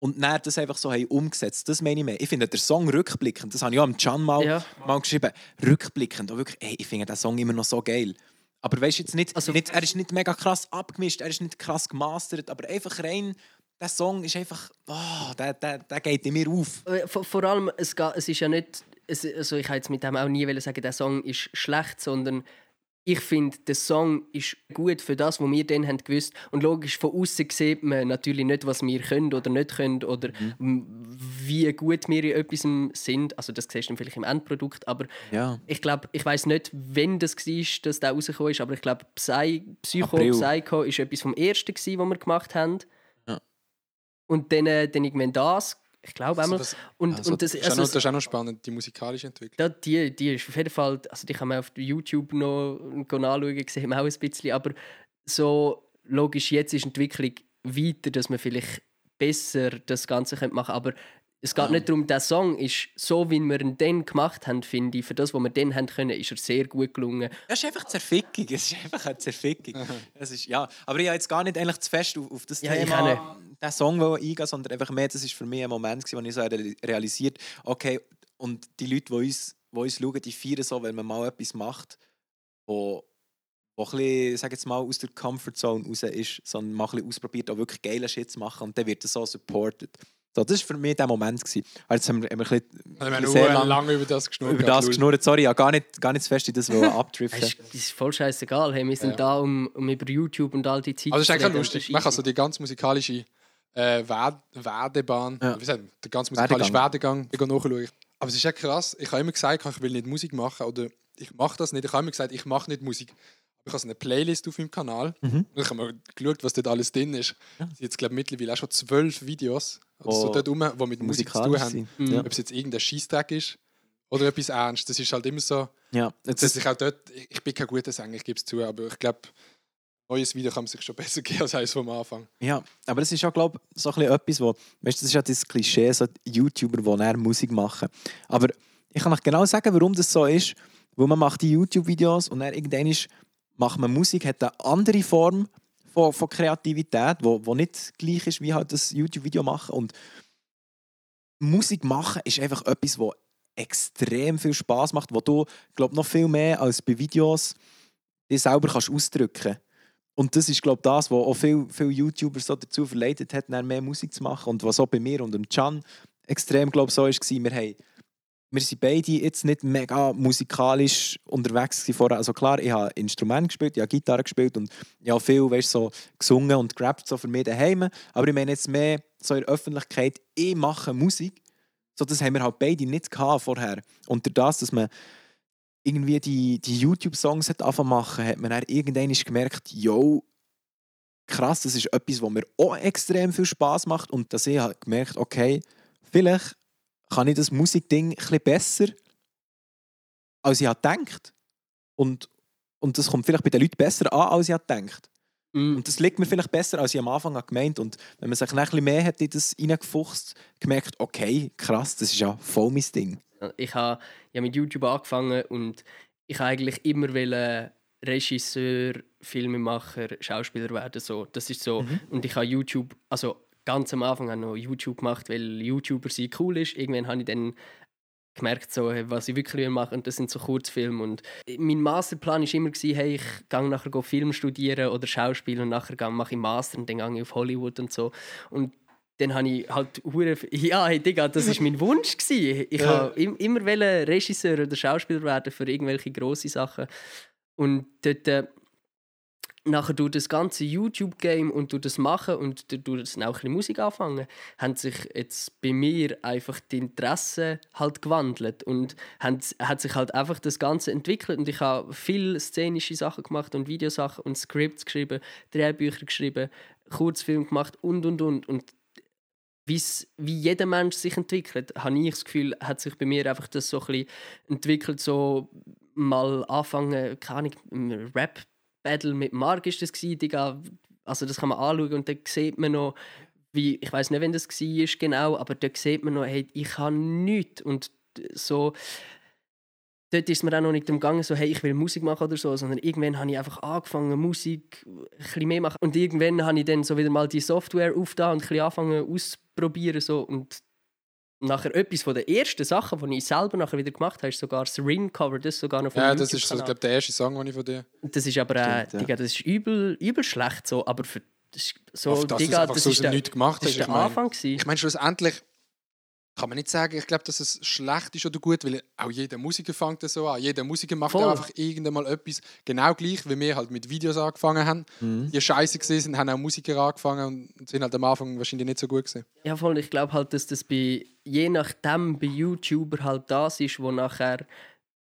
und dann das einfach so haben umgesetzt. Das meine ich mehr. Ich finde der Song rückblickend, das habe ich auch am Can mal, Ja. mal geschrieben, rückblickend, auch wirklich, ey, ich finde den Song immer noch so geil. Aber weißt du jetzt nicht, Also- nicht, er ist nicht mega krass abgemischt, er ist nicht krass gemastert, aber einfach rein, der Song ist einfach, oh, der, der, der geht in mir auf. Äh, Vor, vor allem, es, es ist ja nicht. Es, also ich wollte jetzt mit dem auch nie sagen, der Song ist schlecht, sondern ich finde, der Song ist gut für das, was wir dann haben gewusst. Und logisch, von außen sieht man natürlich nicht, was wir können oder nicht können oder m- wie gut wir in etwas sind. Also das siehst du dann vielleicht im Endprodukt, aber Ja. ich glaube, ich weiß nicht, wenn das war, dass der rausgekommen ist, aber ich glaube, Psy, Psycho, April. Psycho ist etwas vom ersten, was wir gemacht haben. Ja. Und dann, äh, dann irgendwann das. Ich glaube Also einmal. das- Und, also und das, Das ist, auch also, das ist auch noch spannend, die musikalische Entwicklung. da, die, die ist auf jeden Fall, also die kann man auf YouTube noch go nachschauen, sehen wir auch ein bisschen, aber so logisch, jetzt ist die Entwicklung weiter, dass man vielleicht besser das Ganze könnte machen aber es geht nicht darum, der Song ist so, wie wir ihn dann gemacht haben, finde ich, für das, was wir dann haben können, ist er sehr gut gelungen. Es ist einfach Zerfickung. Es ist einfach eine Zerfickung. es ist, ja. Aber ich habe jetzt gar nicht eigentlich zu fest auf, auf das Ja, ich Thema, den Song wollen eingehen, sondern einfach mehr, das ist für mich ein Moment, wo ich so re- realisiert okay, und die Leute, die uns, die uns schauen, die feiern so, wenn man mal etwas macht, wo, wo ein bisschen, sag jetzt mal, aus der Comfortzone raus ist, sondern mal ein bisschen ausprobiert, auch wirklich geile Shit zu machen und dann wird das so supported. So, das war für mich der Moment. Gewesen. Jetzt haben wir, haben wir ein bisschen, Wir ein haben sehr lange, lang lange über das geschnurrt. über das geschnurrt. Sorry, habe gar nicht, gar nicht fest in das Das abdriften. ist, das ist voll scheißegal. Hey, wir sind Ja. da, um, um über YouTube und all die Zeit Also es ist eigentlich lustig. Das Man kann so die ganze musikalische äh, Werde- Werdebahn, Ja. wie sagt der ganze musikalische Werdegang, ich gehe nachschauen. Aber es ist echt krass. Ich habe immer gesagt, ich will nicht Musik machen oder ich mache das nicht. Ich habe immer gesagt, ich mache nicht Musik. Ich habe so eine Playlist auf meinem Kanal Mhm. und ich habe mal geschaut, was dort alles drin ist. Es sind jetzt glaube ich mittlerweile auch schon zwölf Videos, oder so Wo dort rum, die mit Musik zu tun haben. Mhm. Ja. Ob es jetzt irgendein Scheißdreck ist oder etwas ernst. Das ist halt immer so. Ja, Dass das, ich auch dort, ich bin kein guter Sänger, ich gebe es zu, aber ich glaube, ein neues Video kann man sich schon besser geben als eines vom Anfang. ja, aber das ist auch, glaube ich, so ein bisschen etwas, wo, weißt, das ist ja das Klischee, so YouTuber, die näher Musik machen. Aber ich kann euch genau sagen, warum das so ist. Weil man macht die YouTube-Videos und dann irgendwann macht man Musik, hat eine andere Form von, von Kreativität, wo, wo nicht gleich ist wie halt das YouTube-Video machen. Und Musik machen ist einfach etwas, wo extrem viel Spaß macht, wo du, glaube noch viel mehr als bei Videos dich selber kannst ausdrücken Und das ist, glaube das, was auch viele viel YouTuber so dazu verleitet hat, mehr Musik zu machen. Und was auch bei mir und dem Can extrem, glaube so war, wir haben wir sind beide jetzt nicht mega musikalisch unterwegs vorher. Also klar, ich habe Instrumente gespielt, ich habe Gitarre gespielt und ich habe viel weißt, so gesungen und gerappt so für mich daheim. Aber ich meine jetzt mehr so in der Öffentlichkeit, ich mache Musik. So, das haben wir halt beide nicht gehabt vorher. Und durch das, dass man irgendwie die, die YouTube-Songs hat angefangen machen, hat man dann irgendwann gemerkt, yo, krass, das ist etwas, was mir auch extrem viel Spaß macht. Und dass ich halt gemerkt okay, vielleicht kann ich das Musikding ein bisschen besser, als ich gedacht. Und, und das kommt vielleicht bei den Leuten besser an, als ich gedacht. Mm. Und das liegt mir vielleicht besser, als ich am Anfang gemeint Und wenn man sich ein bisschen mehr hat in das reingefuchst, gemerkt, okay, krass, das ist ja voll mein Ding. Ich habe ja mit YouTube angefangen und ich wollte eigentlich immer wollen Regisseur, Filmemacher, Schauspieler werden. So. Das ist so. Und ich habe YouTube, also ganz am Anfang habe ich noch YouTube gemacht, weil YouTuber sein cool ist. Irgendwann habe ich dann gemerkt, so, was ich wirklich will machen und das sind so Kurzfilme. Und mein Masterplan war immer, gewesen, hey, ich gehe nachher Film studieren oder Schauspiel und nachher mache ich Master und dann gehe ich auf Hollywood und so. Und dann habe ich halt ja hey Digga, das ist mein Wunsch gsi. Ich habe im, immer Regisseur oder Schauspieler werden für irgendwelche große Sachen und dort äh, nachher durch das ganze YouTube Game und durch das Machen und durch das auch ein Musik anfangen, haben sich jetzt bei mir einfach die Interessen halt gewandelt und haben, hat sich halt einfach das Ganze entwickelt. Und ich habe viel szenische Sachen gemacht und Videosachen und Scripts geschrieben, Drehbücher geschrieben, Kurzfilm gemacht und und und. Und wie's, wie jeder Mensch sich entwickelt, habe ich das Gefühl, hat sich bei mir einfach das so ein bisschen entwickelt, so mal anfangen, keine Ahnung, im Rap-Battle mit Mark ist das Digga. also das kann man anschauen und dann sieht man noch, wie, ich weiß nicht, wenn das war genau, aber da sieht man noch, hey, ich kann nichts und so dort ist mir auch noch nicht umgegangen, so, hey, ich will Musik machen oder so, sondern irgendwann habe ich einfach angefangen, Musik ein bisschen mehr machen. Und irgendwann habe ich dann so wieder mal die Software aufgetan und ein bisschen angefangen auszuprobieren. So. Und nachher etwas von den ersten Sachen, die ich selber nachher wieder gemacht habe, ist sogar das Ring-Cover, das sogar noch von Ja, das ist so, ich glaube, der erste Song, den ich von dir. Das ist aber äh, Stimmt, ja. Das ist übel, übel schlecht so, aber für das ist so, Auf das Digga, das so ist der, gemacht das ist der Anfang gewesen. ich meine, schlussendlich kann man nicht sagen, ich glaube, dass es schlecht ist oder gut, weil auch jeder Musiker fängt das so an. Jeder Musiker macht Voll. einfach irgendwann mal etwas genau gleich, wie wir halt mit Videos angefangen haben. Mhm. Die scheiße gesehen haben auch Musiker angefangen und sind halt am Anfang wahrscheinlich nicht so gut gewesen. Ja, voll. Ich glaube halt, dass das bei, je nachdem bei YouTuber halt das ist, wo nachher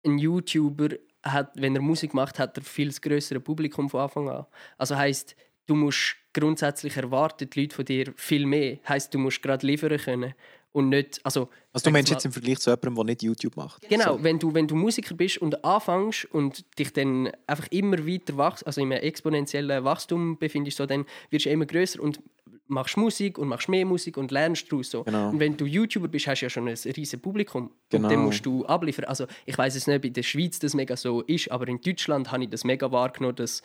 ein YouTuber hat, wenn er Musik macht, hat er viel größere Publikum von Anfang an. Also heißt, du musst grundsätzlich erwarten, die Leute von dir viel mehr. Heißt, du musst gerade liefern können und nicht, also Also du meinst jetzt im Vergleich zu jemandem, der nicht YouTube macht? Genau, wenn, du, wenn du Musiker bist und anfängst und dich dann einfach immer weiter wachst, also in einem exponentiellen Wachstum befindest, so, dann wirst du immer größer und machst Musik und machst mehr Musik und lernst daraus. So. Genau. Und wenn du YouTuber bist, hast du ja schon ein riesiges Publikum. Genau. Und dann musst du abliefern. Also ich weiß es nicht, ob in der Schweiz das mega so ist, aber in Deutschland habe ich das mega wahrgenommen, dass,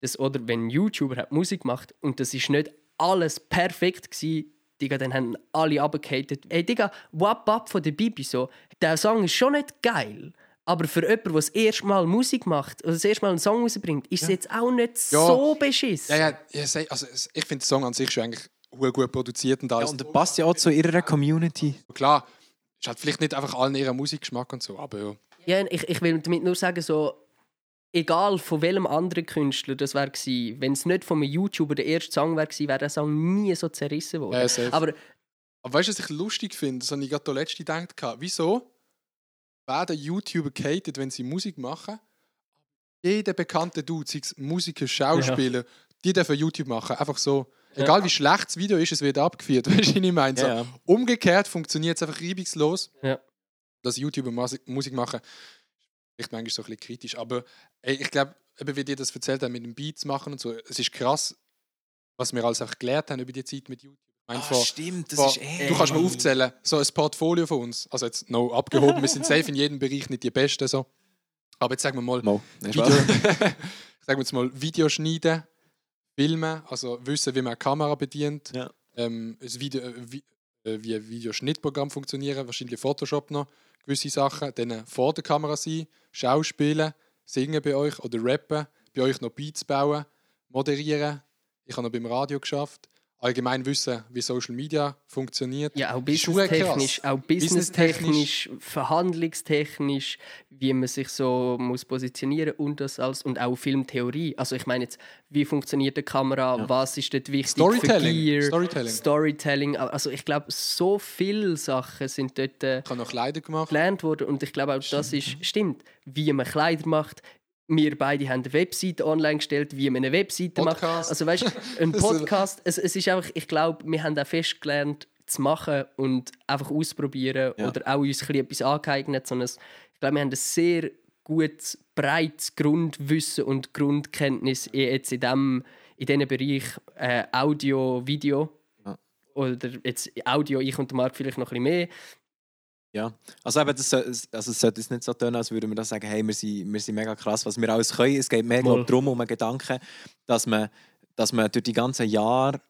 dass oder wenn ein YouTuber hat Musik macht und das ist nicht alles perfekt gewesen, Digga, dann haben alle abgehatet. Ey, Digga, Wap Wap von der Bibi so. Der Song ist schon nicht geil. Aber für jemanden, der das erste Mal Musik macht oder das erste Mal einen Song rausbringt, ist es jetzt auch nicht Ja. so beschissen. Ja, ja, ja also, ich finde den Song an sich schon eigentlich gut produziert und Ja, alles. und er passt ja auch zu ihrer Community. Klar, ist halt vielleicht nicht einfach allen ihren Musikgeschmack und so, aber ja. Ja, ich, ich will damit nur sagen, so, egal von welchem anderen Künstler das wäre gewesen, wenn es nicht von einem YouTuber der erste Song wäre gewesen, wäre der Song nie so zerrissen worden. Ja. Aber Aber weißt du, was ich lustig finde? Das habe ich gerade letzte gedacht. gehabt. Wieso werden YouTuber gehatet, wenn sie Musik machen? Jeder bekannte Dude, sei es Musiker, Schauspieler, die dürfen YouTube machen. Einfach so. Egal wie schlecht das Video ist, es wird abgeführt. Weißt du, was ich meine? So, Ja, ja. Umgekehrt funktioniert es einfach reibungslos. Ja. Dass YouTuber Musik machen, ist manchmal so ein bisschen kritisch. Aber ey, ich glaube, wie dir das erzählt haben, mit dem Beats machen und so, es ist krass, was wir alles einfach gelernt haben über die Zeit mit YouTube. Ich Ah, vor- stimmt, das vor- ist eh. Du kannst mir aufzählen, so ein Portfolio von uns. Also jetzt noch abgehoben, wir sind safe in jedem Bereich nicht die Besten. So. Aber jetzt sagen wir mal. Nein, Video, sagen wir jetzt mal Video schneiden, filmen, also wissen, wie man eine Kamera bedient, Ja. ähm, ein Video, äh, wie, äh, wie ein Videoschnittprogramm funktionieren, wahrscheinlich Photoshop noch, gewisse Sachen, dann vor der Kamera sein, Schauspielen, singen bei euch oder rappen, bei euch noch Beats bauen, moderieren. Ich habe noch beim Radio geschafft. Allgemein wissen, wie Social Media funktioniert. Ja, auch businesstechnisch, auch businesstechnisch, verhandlungstechnisch, wie man sich so muss positionieren und das alles und auch Filmtheorie. Also ich meine jetzt, wie funktioniert die Kamera, was ist dort wichtig Storytelling. Gear, Storytelling. Storytelling. Also ich glaube, so viele Sachen sind dort äh, Ich habe noch Kleider gemacht. gelernt worden und ich glaube auch, das ist stimmt, wie man Kleider macht. Wir beide haben eine Webseite online gestellt, wie man eine Webseite macht. Podcast. Also weißt, ein Podcast. es, es ist einfach, ich glaube, wir haben auch festgelernt zu machen und einfach ausprobieren Ja. oder auch uns ein etwas angeeignet, sondern ich glaube, wir haben ein sehr gutes, breites Grundwissen und Grundkenntnis jetzt in dem in diesem Bereich äh, Audio, Video Ja. oder jetzt Audio, ich und der Marc vielleicht noch ein bisschen mehr. Ja, also, eben, das, soll- also es sollte jetzt nicht so tun, als würden wir das sagen, hey, wir sind, wir sind mega krass, was wir alles können. Es geht mehr glaub, darum, um einen Gedanken, dass man, dass man durch die ganzen Jahre,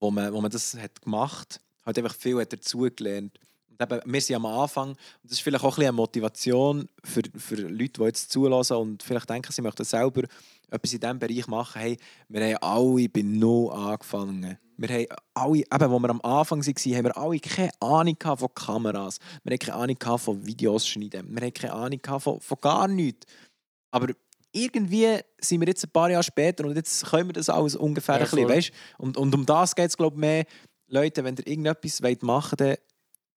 wo man, wo man das hat gemacht hat, einfach viel hat dazugelernt. Und eben, wir sind am Anfang, und das ist vielleicht auch ein bisschen eine Motivation für, für Leute, die jetzt zulassen und vielleicht denken, sie möchten selber etwas in diesem Bereich machen. Hey, wir haben alle bei Null angefangen. Wir haben alle, eben, als wir am Anfang waren, haben wir alle keine Ahnung von Kameras. Wir haben keine Ahnung von Videos schneiden. Wir haben keine Ahnung von, von gar nichts. Aber irgendwie sind wir jetzt ein paar Jahre später und jetzt können wir das alles ungefähr Ja, ein bisschen, weißt? Und, und um das geht es, glaube ich, mehr. Leute, wenn ihr irgendetwas wollt machen wollt,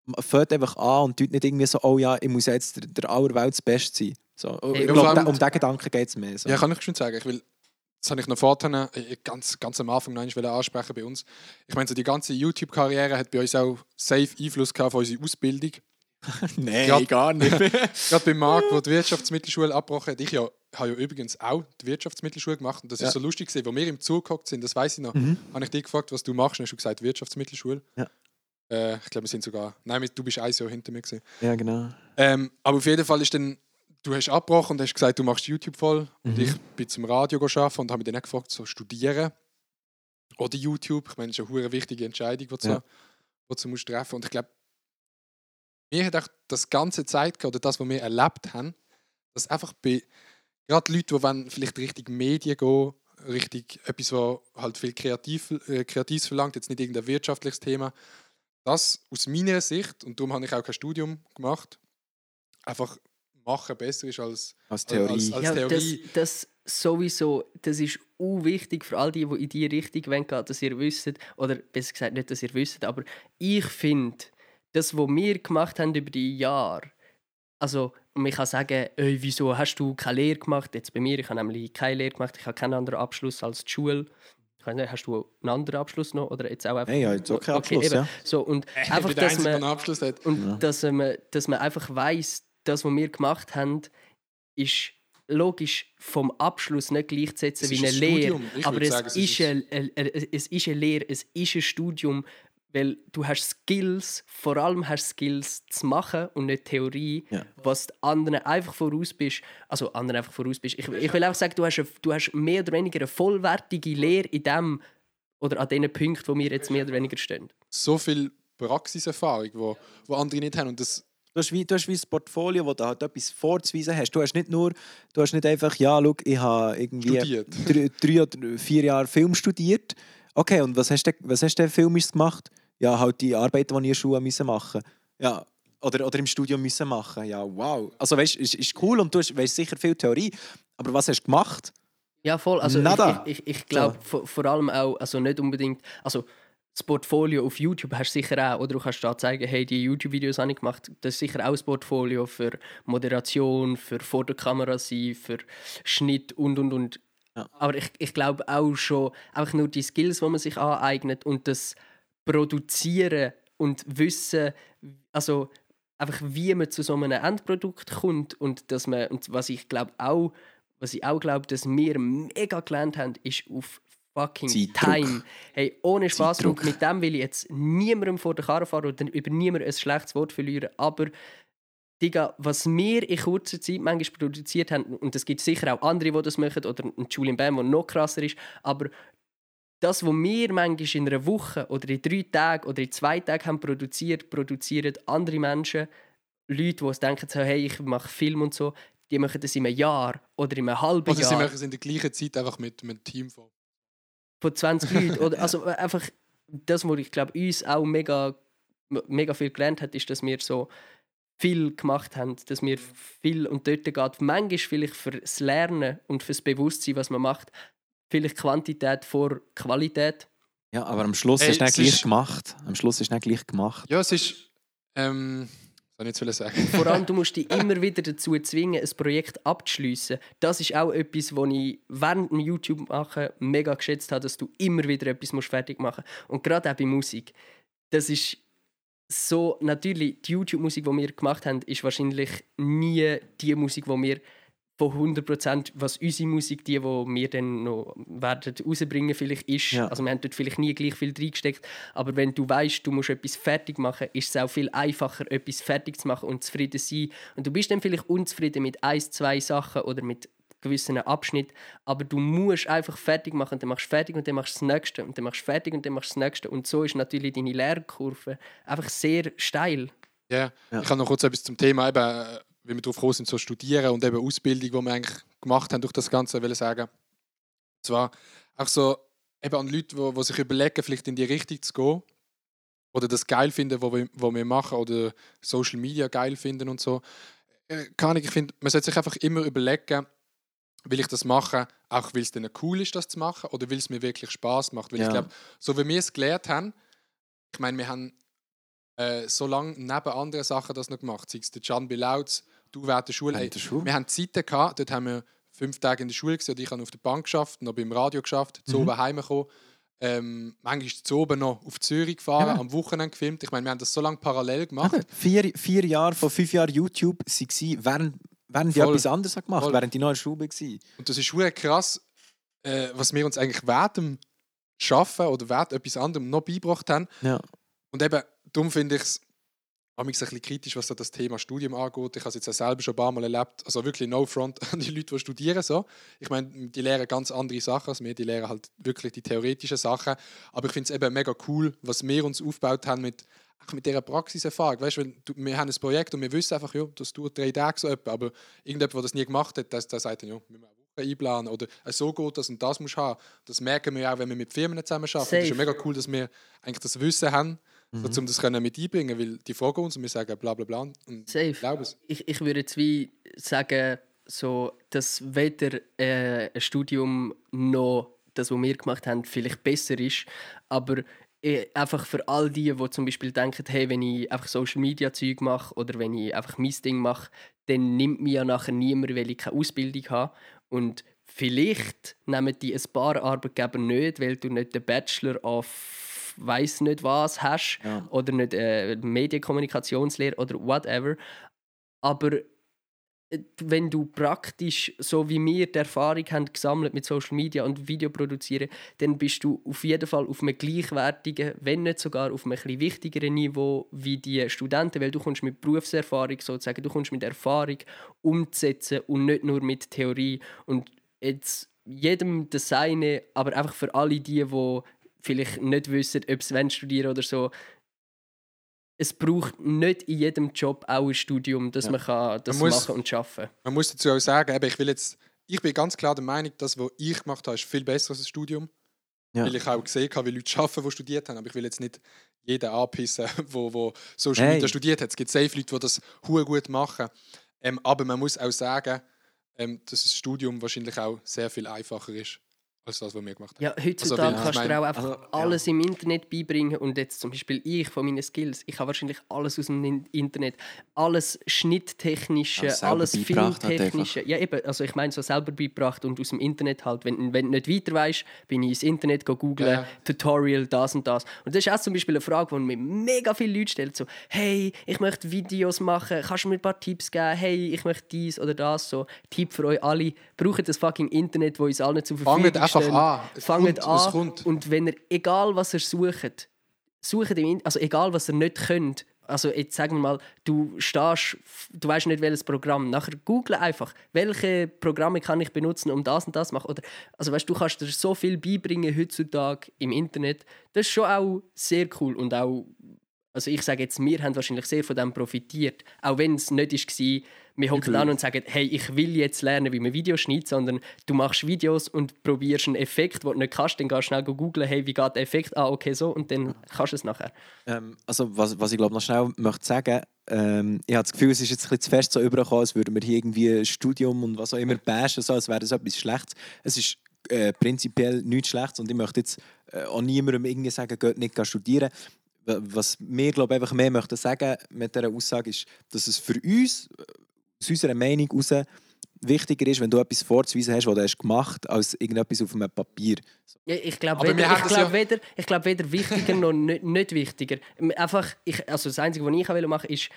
dann fängt einfach an und tut nicht irgendwie so, oh ja, ich muss jetzt der, der allerwelts Beste sein. So, Hey, da- um diesen Gedanken geht es mehr. So. Ja, kann ich schon sagen. Ich will das habe ich noch vorhin äh, ganz, ganz am Anfang noch einmal ansprechen bei uns. Ich meine, so die ganze YouTube-Karriere hat bei uns auch safe Einfluss gehabt auf unsere Ausbildung. Nein, Ja. gar nicht. Gerade bei Marc, der die Wirtschaftsmittelschule abgebrochen hat, ich ja, habe ja übrigens auch die Wirtschaftsmittelschule gemacht und das Ja. ist so lustig gewesen, wo wir im Zug gehockt sind, das weiß ich noch, Mhm. habe ich dich gefragt, was du machst und hast du gesagt Wirtschaftsmittelschule. Ja. Äh, ich glaube, wir sind sogar, nein, du bist ein Jahr hinter mir gewesen. Ja, genau. Ähm, aber auf jeden Fall ist dann, du hast abgebrochen und hast gesagt, du machst YouTube voll und Mhm. ich bin zum Radio arbeiten und habe mich dann auch gefragt, so studieren oder YouTube. Ich meine, das ist eine wichtige Entscheidung, die du, Ja. die du musst treffen Und ich glaube, mir hat auch das ganze Zeit oder das, was wir erlebt haben, dass einfach bei gerade Leute, die wollen vielleicht Richtung Medien gehen, richtig etwas, was halt viel kreativ, äh, Kreatives verlangt, jetzt nicht irgendein wirtschaftliches Thema, das aus meiner Sicht, und darum habe ich auch kein Studium gemacht, einfach machen besser ist als Als Theorie. Als- als- ja, das, Theorie. das sowieso, das ist auch wichtig für all die, die in diese Richtung wollen, gehen, dass ihr wisst, oder besser gesagt nicht, dass ihr wisst, aber ich finde, das, was wir gemacht haben über die Jahre, also man kann sagen, «Ey, wieso hast du keine Lehre gemacht? Jetzt bei mir, ich habe nämlich keine Lehre gemacht, ich habe keinen anderen Abschluss als die Schule. Ich weiß nicht, hast du einen anderen Abschluss noch oder jetzt auch einfach? Nein, ja, jetzt auch keinen Abschluss, eben. ja. So, und einfach, dass man, einen Abschluss hat. und dass, man, dass man einfach weiß, das, was wir gemacht haben, ist logisch vom Abschluss nicht gleichzusetzen wie eine ein Lehre. Aber es, sagen, es ist eine, eine, es ist eine Lehre, es ist ein Studium, weil du hast Skills, vor allem hast Skills zu machen und nicht Theorie, Ja. was die anderen einfach voraus bist. Also anderen einfach voraus bist. Ich, ich will einfach sagen, du hast, eine, du hast mehr oder weniger eine vollwertige Lehre in dem oder an den Punkten, wo wir jetzt mehr oder weniger stehen. So viel Praxiserfahrung, wo, wo andere nicht haben. Und das, Du hast, wie, du hast wie ein Portfolio, wo du halt etwas vorzuweisen hast. Du hast nicht nur, du hast nicht einfach, ja, schau, ich habe irgendwie Studiert. drei, drei oder vier Jahre Film studiert. Okay, und was hast du, was hast du denn filmisch gemacht? Ja, halt die Arbeiten, die ich in der Schule müssen machen Ja, oder, oder im Studium müssen machen. Ja, wow. Also weißt, ist, ist cool und du hast, weißt sicher viel Theorie. Aber was hast du gemacht? Ja, voll. Also Nada. ich, ich, ich glaube vor, vor allem auch, also nicht unbedingt, also das Portfolio auf YouTube hast du sicher auch, oder du kannst da zeigen, hey, die YouTube-Videos habe ich gemacht. Das ist sicher auch das Portfolio für Moderation, für vor der Kamera sein, für Schnitt und und und. Ja. Aber ich, ich glaube auch schon, einfach nur die Skills, die man sich aneignet und das Produzieren und Wissen, also einfach wie man zu so einem Endprodukt kommt und dass man, und was ich glaube auch, was ich auch glaube, dass wir mega gelernt haben, ist auf fucking Zeitdruck. Time. Hey, ohne Spaß und mit dem will ich jetzt niemandem vor der Karre fahren oder über niemandem ein schlechtes Wort verlieren, aber Digga, was wir in kurzer Zeit manchmal produziert haben, und es gibt sicher auch andere, die das machen, oder ein Julian Bam, der noch krasser ist, aber das, was wir manchmal in einer Woche oder in drei Tagen oder in zwei Tagen haben produziert, produzieren andere Menschen, Leute, die denken, so, hey, ich mache Film und so, die machen das in einem Jahr oder in einem halben sie Jahr machen es in der gleichen Zeit einfach mit, mit einem Team von. Von 20 Leuten. Oder, also einfach das, was ich glaube, uns auch mega, mega viel gelernt hat, ist, dass wir so viel gemacht haben, dass wir viel und dort geht manchmal vielleicht für das Lernen und für das Bewusstsein, was man macht, vielleicht Quantität vor Qualität. Ja, aber am Schluss Hey, ist nicht es gleich ist- gemacht. Am Schluss ist nicht gleich gemacht. Ja, es ist. Ähm, soll ich jetzt sagen? Vor allem, du musst dich immer wieder dazu zwingen, ein Projekt abzuschließen. Das ist auch etwas, was ich während dem YouTube machen mega geschätzt habe, dass du immer wieder etwas musst fertig machen musst. Und gerade auch bei Musik. Das ist so, natürlich, die YouTube-Musik, die wir gemacht haben, ist wahrscheinlich nie die Musik, die wir von 100%, was unsere Musik, die, die wir dann noch werden rausbringen, vielleicht ist. Ja. Also wir haben dort vielleicht nie gleich viel reingesteckt, aber wenn du weißt, du musst etwas fertig machen, ist es auch viel einfacher, etwas fertig zu machen und zufrieden zu sein. Und du bist dann vielleicht unzufrieden mit ein, zwei Sachen oder mit gewissen Abschnitt, aber du musst einfach fertig machen und dann machst du fertig und dann machst du das nächste und dann machst du fertig und dann machst du das nächste und so ist natürlich deine Lernkurve einfach sehr steil. Ja, Ja. ich habe noch kurz etwas zum Thema, eben, äh, wie wir darauf gekommen sind, so studieren und eben Ausbildung, die wir eigentlich gemacht haben durch das Ganze, will ich sagen. Und zwar auch so eben an Leute, die, die sich überlegen, vielleicht in die Richtung zu gehen oder das geil finden, was wir, was wir machen oder Social Media geil finden und so. Äh, Keine Ahnung, ich finde, man sollte sich einfach immer überlegen, will ich das machen, auch weil es dann cool ist, das zu machen oder weil es mir wirklich Spaß macht. Weil Ja. ich glaube, so wie wir es gelernt haben, ich meine, wir haben äh, so lange neben anderen Sachen das noch gemacht. Sei es der Can Bilautz, du während der Schule. Hey, der Schule? Wir haben Zeiten gehabt, dort haben wir fünf Tage in der Schule oder ich habe auf der Bank geschafft, noch beim Radio geschafft, zu Mhm. oben heimgekommen. Ähm, manchmal zu oben noch auf Zürich gefahren, Ja. am Wochenende gefilmt. Ich meine, wir haben das so lange parallel gemacht. Vier, vier Jahre von fünf Jahren YouTube waren, während, während Voll. etwas anderes gemacht Voll. während die noch in der Schule waren. Und das ist schon krass, äh, was wir uns eigentlich während dem Schaffen oder während etwas anderem noch beigebracht haben. Ja. Und eben, darum finde ich es ein bisschen kritisch, was so das Thema Studium angeht. Ich habe es jetzt auch selber schon ein paar Mal erlebt. Also wirklich no front an die Leute, die studieren. So. Ich meine, die lehren ganz andere Sachen als wir. Die lehren halt wirklich die theoretischen Sachen. Aber ich finde es eben mega cool, was wir uns aufgebaut haben mit, mit dieser Praxiserfahrung. Weißt, wenn du, wir haben ein Projekt und wir wissen einfach, ja, das dauert drei Tage so etwa. Aber irgendjemand, der das nie gemacht hat, der, der sagt dann, ja, wir müssen eine Woche einplanen. Oder äh, so geht das und das musst du haben. Das merken wir auch, wenn wir mit Firmen zusammen arbeiten. Es ist ja mega cool, dass wir eigentlich das Wissen haben, Mhm. so, um das können mit einbringen weil die fragen uns und wir sagen bla bla bla und Safe. ich, ich würde jetzt wie sagen, so, dass weder äh, ein Studium noch das, was wir gemacht haben, vielleicht besser ist, aber äh, einfach für all die, die zum Beispiel denken, hey, wenn ich einfach Social Media Zeug mache oder wenn ich einfach mein Ding mache, dann nimmt mir ja nachher niemand, weil ich keine Ausbildung habe und vielleicht nehmen die ein paar Arbeitgeber nicht, weil du nicht den Bachelor of weiß nicht was hast Ja. oder nicht äh, Medienkommunikationslehre oder whatever. Aber äh, wenn du praktisch, so wie wir die Erfahrung haben gesammelt mit Social Media und Video produzieren, dann bist du auf jeden Fall auf einem gleichwertigen, wenn nicht sogar auf einem etwas wichtigeren Niveau wie die Studenten, weil du kommst mit Berufserfahrung sozusagen, du kommst mit Erfahrung umzusetzen und nicht nur mit Theorie. Und jetzt jedem das Seine, aber einfach für alle die, die vielleicht nicht wissen, ob sie wollen studieren oder so, es braucht nicht in jedem Job auch ein Studium, dass Ja. man kann das Man muss- machen und schaffen. Man muss dazu auch sagen, eben, ich will jetzt, ich bin ganz klar der Meinung, das, was ich gemacht habe, ist viel besser als ein Studium. Ja. Weil ich auch gesehen habe, wie Leute arbeiten, die studiert haben. Aber ich will jetzt nicht jeden anpissen, wo, wo Social Hey. Studiert hat. Es gibt safe Leute, die das gut machen. Ähm, aber man muss auch sagen, ähm, dass das Studium wahrscheinlich auch sehr viel einfacher ist, als das, was wir gemacht haben. Ja, heutzutage weil ich kannst du dir auch einfach also, ja. alles im Internet beibringen und jetzt zum Beispiel ich von meinen Skills, ich habe wahrscheinlich alles aus dem In- Internet, alles schnitttechnische, Also alles filmtechnische, ja eben, also ich meine so selber beigebracht und aus dem Internet halt, wenn, wenn du nicht weiter weißt, bin ich ins Internet go googlen, Ja. Tutorial, das und das. Und das ist auch zum Beispiel eine Frage, die mir mega viele Leute stellen, so hey, ich möchte Videos machen, kannst du mir ein paar Tipps geben, hey, ich möchte dies oder das, so Tipp für euch alle, braucht das fucking Internet, wo uns allen zur Verfügung Fangt einfach an. Fangt es an kommt. und wenn ihr, egal was ihr sucht, sucht im also egal was ihr nicht könnt, also jetzt sagen wir mal, du stehst, du weißt nicht welches Programm, nachher google einfach, welche Programme kann ich benutzen, um das und das zu machen. Oder, also weißt, du kannst dir so viel beibringen heutzutage im Internet. Das ist schon auch sehr cool und auch, also ich sage jetzt, wir haben wahrscheinlich sehr von dem profitiert, auch wenn es nicht war, wir hocken an und sagen, hey, ich will jetzt lernen, wie man Videos schneidet, sondern du machst Videos und probierst einen Effekt, den du nicht kannst, dann gehst du schnell googeln, hey, wie geht der Effekt? Ah, okay, so, und dann kannst du es nachher. Ähm, also was, was ich glaube noch schnell möchte sagen, ähm, ich habe das Gefühl, es ist jetzt ein bisschen zu fest so übergekommen, als würden wir hier irgendwie ein Studium und was auch immer bashen, so, als wäre das etwas Schlechtes. Es ist äh, prinzipiell nichts Schlechtes und ich möchte jetzt äh, auch niemandem irgendwie sagen, geht nicht studieren. Wa- Was wir glaube ich, einfach mehr möchten sagen mit dieser Aussage ist, dass es für uns, aus unserer Meinung heraus, wichtiger ist, wenn du etwas vorzuweisen hast, was du hast gemacht als irgendetwas auf einem Papier. Ja, ich glaube weder, ich glaub ja- weder, ich glaub weder wichtiger noch nicht, nicht wichtiger. Einfach, ich, also das Einzige, was ich machen wollte, ist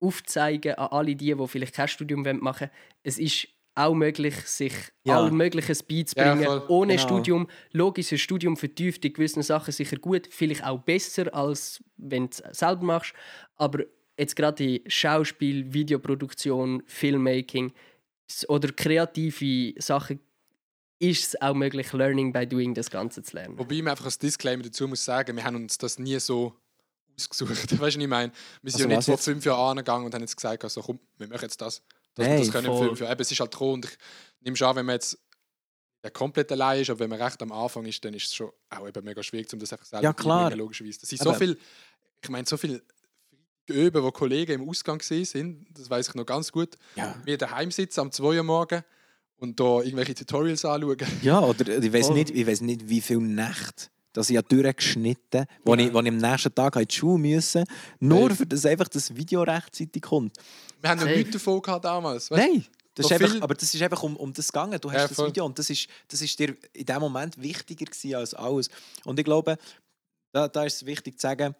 aufzeigen an alle die, die vielleicht kein Studium machen wollen, es ist auch möglich, sich Ja. all Mögliches beizubringen, Ja, ohne Genau. Studium. Logisch, ein Studium vertieft in gewissen Sachen sicher gut, vielleicht auch besser, als wenn du es selber machst. Aber jetzt gerade in Schauspiel, Videoproduktion, Filmmaking oder kreative Sachen ist es auch möglich, Learning by Doing das Ganze zu lernen. Wobei man einfach als Disclaimer dazu muss sagen, wir haben uns das nie so ausgesucht. Weißt du, was ich meine? Wir sind Also ja nicht vor jetzt? fünf Jahren angegangen und haben jetzt gesagt, also komm, wir machen jetzt das. Dass Nein, wir das können in voll. fünf Jahren. Eben, es ist halt gekommen und ich nehme schon an, wenn man jetzt ja, komplett allein ist, aber wenn man recht am Anfang ist, dann ist es schon auch eben mega schwierig, um das einfach selber Ja, klar. beibringen, logischerweise. Das sind so viel, ich meine, so viel Üben, wo Kollegen im Ausgang gesehen sind, das weiß ich noch ganz gut. Ja. Wir daheim sitzen am 2 Uhr morgen und da irgendwelche Tutorials anschauen. Ja, oder ich weiß nicht, ich weiß nicht, wie viele Nächte dass ich ja durchgeschnitten wo, Ja. ich, wo ich am nächsten Tag in die Schule müssen, nur Hey. für das einfach das Video rechtzeitig kommt. Wir haben noch Safe. nichts davon gehabt damals. Weißt? Nein, Das So ist einfach, aber das ist einfach um, um das gegangen. Du hast Ja, das. Video und das ist, das ist dir in dem Moment wichtiger gewesen als alles. Und ich glaube, da, da ist es wichtig zu sagen,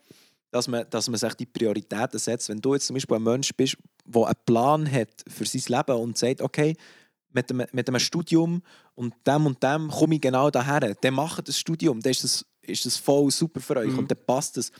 dass man, dass man sich die Prioritäten setzt. Wenn du jetzt zum Beispiel ein Mensch bist, der einen Plan hat für sein Leben und sagt, okay, mit einem, mit einem Studium und dem und dem komme ich genau daher, dann macht das Studium, dann ist das, ist das voll super für euch Mhm. und dann passt es.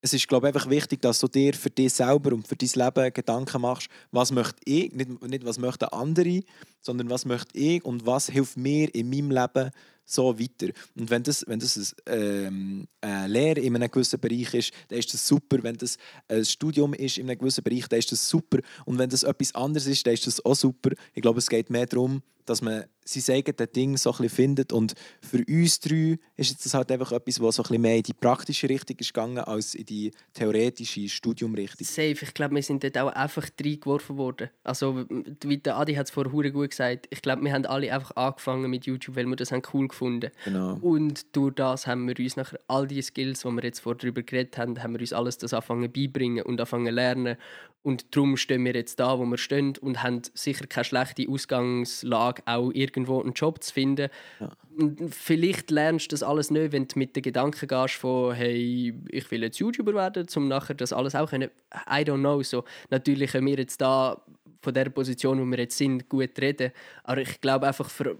Es ist, glaube ich, einfach wichtig, dass du dir für dich selber und für dein Leben Gedanken machst, was möchte ich, nicht, nicht was möchten andere, sondern was möchte ich und was hilft mir in meinem Leben so weiter. Und wenn das, wenn das ähm, eine Lehre in einem gewissen Bereich ist, dann ist das super. Wenn das ein Studium ist in einem gewissen Bereich, dann ist das super. Und wenn das etwas anderes ist, dann ist das auch super. Ich glaube, es geht mehr darum, dass man sein eigenes Ding so ein bisschen findet. Und für uns drei ist das halt einfach etwas, was so ein bisschen mehr in die praktische Richtung ist gegangen, als in die theoretische Studiumrichtung. Safe. Ich glaube, wir sind dort auch einfach reingeworfen worden. Also, wie der Adi hat es vorher gut gesagt. Ich glaube, wir haben alle einfach angefangen mit YouTube, weil wir das haben cool gefunden Genau. Und durch das haben wir uns nachher all die Skills, die wir jetzt vorher darüber geredet haben, haben wir uns alles das anfangen beibringen und anfangen lernen. Und darum stehen wir jetzt da, wo wir stehen und haben sicher keine schlechte Ausgangslage, auch irgendwo einen Job zu finden. Und Vielleicht lernst du das alles nicht, wenn du mit den Gedanken gehst von «Hey, ich will jetzt YouTuber werden», um nachher das alles auch können. I don't know. So, natürlich können wir jetzt da von der Position, wo wir jetzt sind, gut reden. Aber ich glaube einfach, für,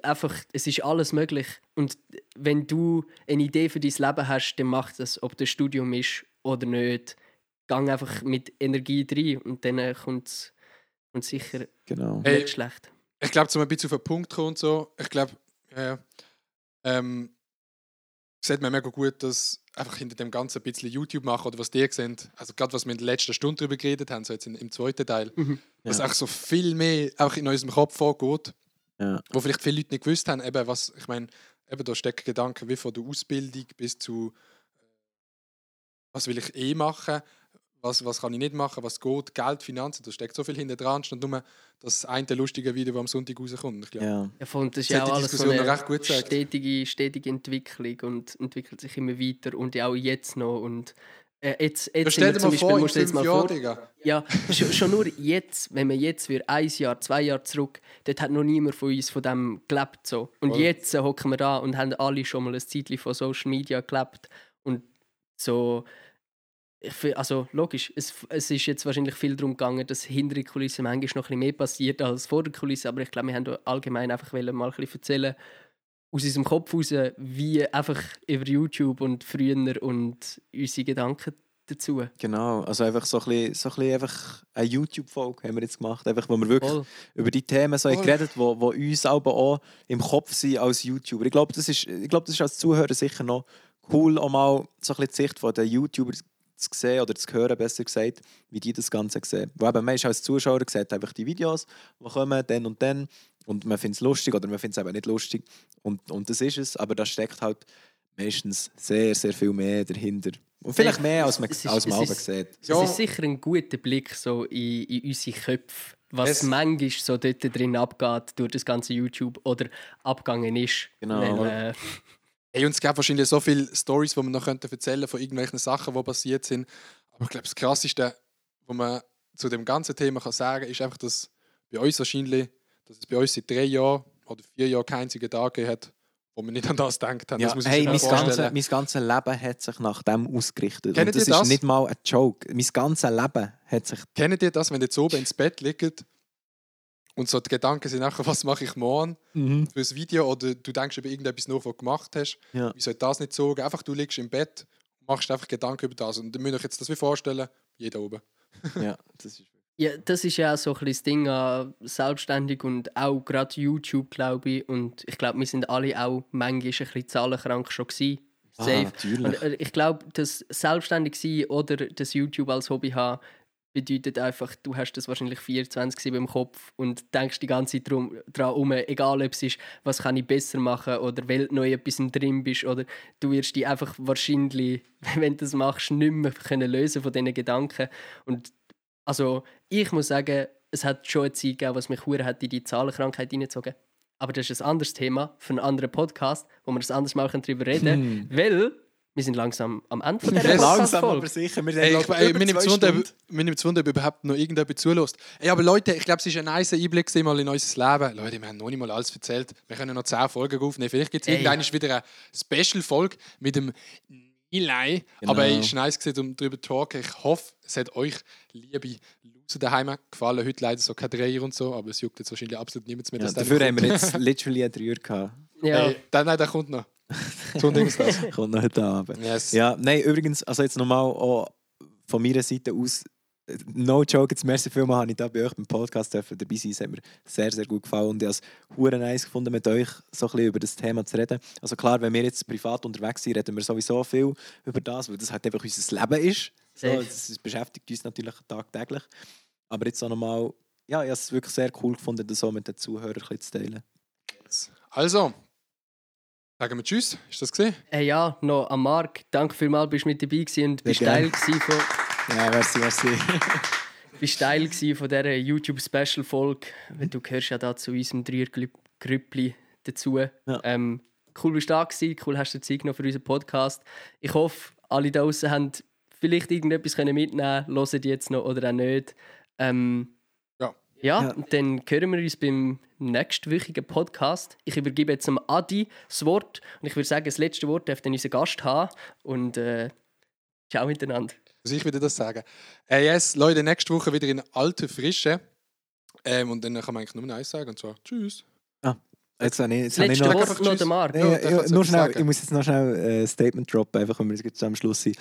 einfach, es ist alles möglich. Und wenn du eine Idee für dein Leben hast, dann mach das, ob das Studium ist oder nicht. Gang einfach mit Energie rein und dann kommt es sicher genau. Hey, nicht schlecht. ich glaube, zum ein bisschen auf den Punkt kommen und so, ich glaube, ja, ähm, sieht man mega gut, dass einfach hinter dem Ganzen ein bisschen YouTube machen oder was die sehen, also gerade was wir in der letzten Stunde darüber geredet haben, so jetzt in, im zweiten Teil, Mhm. was Ja. auch so viel mehr auch in unserem Kopf vorgeht, Ja. wo vielleicht viele Leute nicht gewusst haben, eben was, ich meine, eben da stecken Gedanken wie von der Ausbildung bis zu äh, was will ich eh machen, was, was kann ich nicht machen, was geht, Geld, Finanzen, da steckt so viel hinter dran, statt nur das eine lustige Video, das am Sonntag rauskommt. Ich glaube, Ja. Ja, voll, das ist ja auch die alles so Diskussion eine recht gut stetige, stetige Entwicklung und entwickelt sich immer weiter und ja auch jetzt noch. Und äh, jetzt, Ja, jetzt stell dir zum mal Beispiel, vor, musst du jetzt mal vor, Digga. ja, schon, schon nur jetzt, wenn man jetzt für ein Jahr, zwei Jahre zurück, dort hat noch niemand von uns von dem gelebt. So. Und Voll. jetzt äh, hocken wir da und haben alle schon mal ein Zeitchen von Social Media gelebt. Und so, ich also logisch, es, es ist jetzt wahrscheinlich viel darum gegangen, dass hinter der Kulisse manchmal noch ein bisschen mehr passiert als vor der Kulisse, aber ich glaube, wir haben allgemein einfach mal ein bisschen erzählen, aus unserem Kopf raus, wie einfach über YouTube und früher und unsere Gedanken dazu. Genau, also einfach so ein bisschen, so ein bisschen einfach eine YouTube-Folge haben wir jetzt gemacht, einfach, wo wir wirklich Voll. über die Themen so geredet wo, wo uns aber auch im Kopf sind als YouTuber. Ich glaube, das ist, ich glaube, das ist als Zuhörer sicher noch cool, auch mal so ein bisschen die Sicht von den YouTuber zu sehen oder zu hören, besser gesagt, wie die das Ganze sehen. Weil eben, man ist als Zuschauer sieht einfach die Videos, die kommen, dann und dann, und man findet es lustig oder man findet es eben nicht lustig. Und, und das ist es, aber da steckt halt meistens sehr, sehr viel mehr dahinter. Und vielleicht mehr, als man, Es ist- als man es ist- sieht. Ja. Es ist sicher ein guter Blick so in, in unsere Köpfe, was Es- manchmal so dort drin abgeht durch das ganze YouTube oder abgegangen ist. Genau. Weil, äh, Hey, und es gab wahrscheinlich so viele Stories, die man noch könnte erzählen von irgendwelchen Sachen, die passiert sind. Aber ich glaube, das Krasseste, was man zu dem ganzen Thema kann sagen kann, ist einfach, dass bei uns wahrscheinlich, dass es bei uns seit drei Jahren oder vier Jahren keinen einzigen Tag gegeben hat, wo wir nicht an das gedacht haben. Ja, das hey, mein, ganze, mein ganzes Leben hat sich nach dem ausgerichtet. Kennt Und das ihr das? ist nicht mal ein Joke. Mein ganzes Leben hat sich... Kennt ihr das, wenn ihr jetzt oben ins Bett liegt und so die Gedanken sind nachher, was mache ich morgen für ein Video oder du denkst über irgendetwas nach, was du gemacht hast, Ja. wie soll das nicht so gehen? Einfach du liegst im Bett und machst einfach Gedanken über das und dann müsst ihr euch jetzt das wie vorstellen, jeder oben. ja, das ist... ja, das ist ja auch so ein bisschen das Ding an selbstständig und auch gerade YouTube, glaube ich. Und ich glaube, wir sind alle auch manchmal ein bisschen zahlenkrank schon gewesen. Ah, Safe. natürlich. Und, äh, ich glaube, das selbstständig sein oder das YouTube als Hobby haben, bedeutet einfach, du hast das wahrscheinlich 24 im Kopf und denkst die ganze Zeit drum, dran um, egal ob es ist, was kann ich besser machen oder weil neu etwas drin bist oder du wirst dich einfach wahrscheinlich, wenn du das machst, nicht mehr können lösen von diesen Gedanken. Und also ich muss sagen, es hat schon eine Zeit gegeben, was mich hure hat in die Zahlenkrankheit hineingezogen. Aber das ist ein anderes Thema für einen anderen Podcast, wo wir das anders mal darüber reden können. Weil wir sind langsam am Ende von Yes. Langsam aber sicher. Wir Ey, ich, noch ey, es wunder, ob überhaupt noch irgendjemand zulässt. Ey, aber Leute, ich glaube, es ist ein nice Einblick mal in unser Leben. Leute, wir haben noch nicht mal alles erzählt. Wir können noch 10 Folgen aufnehmen. Vielleicht gibt es Ey. irgendwann wieder eine Special-Folge mit dem Nilay. Genau. Aber es ist nice gewesen, um darüber zu talken. Ich hoffe, es hat euch, liebe Loser daheim, gefallen. Heute leider so kein Dreier und so, aber es juckt jetzt wahrscheinlich absolut niemand mehr. Ja, der dafür haben wir jetzt literally einen Dreier gehabt. Ja, Ey, dann, nein, der kommt noch. Sonntagstag. Kommt noch heute Abend. Yes. Ja, nein, übrigens, also jetzt nochmal auch von meiner Seite aus, no joke, jetzt merci vielmals, habe ich da bei euch beim Podcast dürfen dabei sein. Es hat mir sehr, sehr gut gefallen und ich habe es hure nice gefunden, mit euch so ein bisschen über das Thema zu reden. Also klar, wenn wir jetzt privat unterwegs sind, reden wir sowieso viel über das, weil das halt einfach unser Leben ist. So, das, das beschäftigt uns natürlich tagtäglich. Aber jetzt auch nochmal, ja, ich habe es wirklich sehr cool gefunden, das so mit den Zuhörern zu teilen. Also, sagen wir Tschüss. Ist das gesehen? Hey, ja, noch an Marc. Danke vielmals, bist du mit dabei gewesen und bist Teil von, Ja, merci, merci. bist Teil gewesen von dieser YouTube-Special-Folge. Du gehörst ja da zu unserem Dreiergrüppli dazu. Ja. Ähm, cool, bist du da gewesen. Cool, hast du Zeit genommen für unseren Podcast. Ich hoffe, alle da draußen haben vielleicht irgendetwas mitnehmen können, hören die jetzt noch oder auch nicht. Ähm, Ja. Ja, dann hören wir uns beim nächstwöchigen Podcast. Ich übergebe jetzt dem Adi das Wort und ich würde sagen, das letzte Wort darf dann unser Gast haben. Und äh, ciao miteinander. Muss ich wieder das sagen? Äh, yes, Leute, nächste Woche wieder in alter Frische. Ähm, und dann kann man eigentlich nur eins sagen, und zwar Tschüss. Jetzt habe ich, jetzt habe ich noch... noch Tschüss. der Marc. Nee, Ja, ja, ja, nur schnell, sagen. ich muss jetzt noch schnell äh, ein Statement droppen, einfach, wenn wir jetzt am Schluss sind.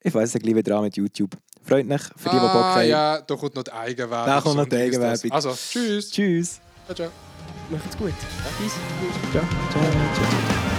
Ich weiß gleich wieder an mit YouTube. Freut mich, für die, die Bock ah, haben. ja, da kommt noch die Eigenwerbung. Da kommt noch die. Eigenwerbung. Also, Tschüss. Tschüss. Ciao, ciao. Macht's gut. Peace. Ciao. Ciao. Ciao. ciao.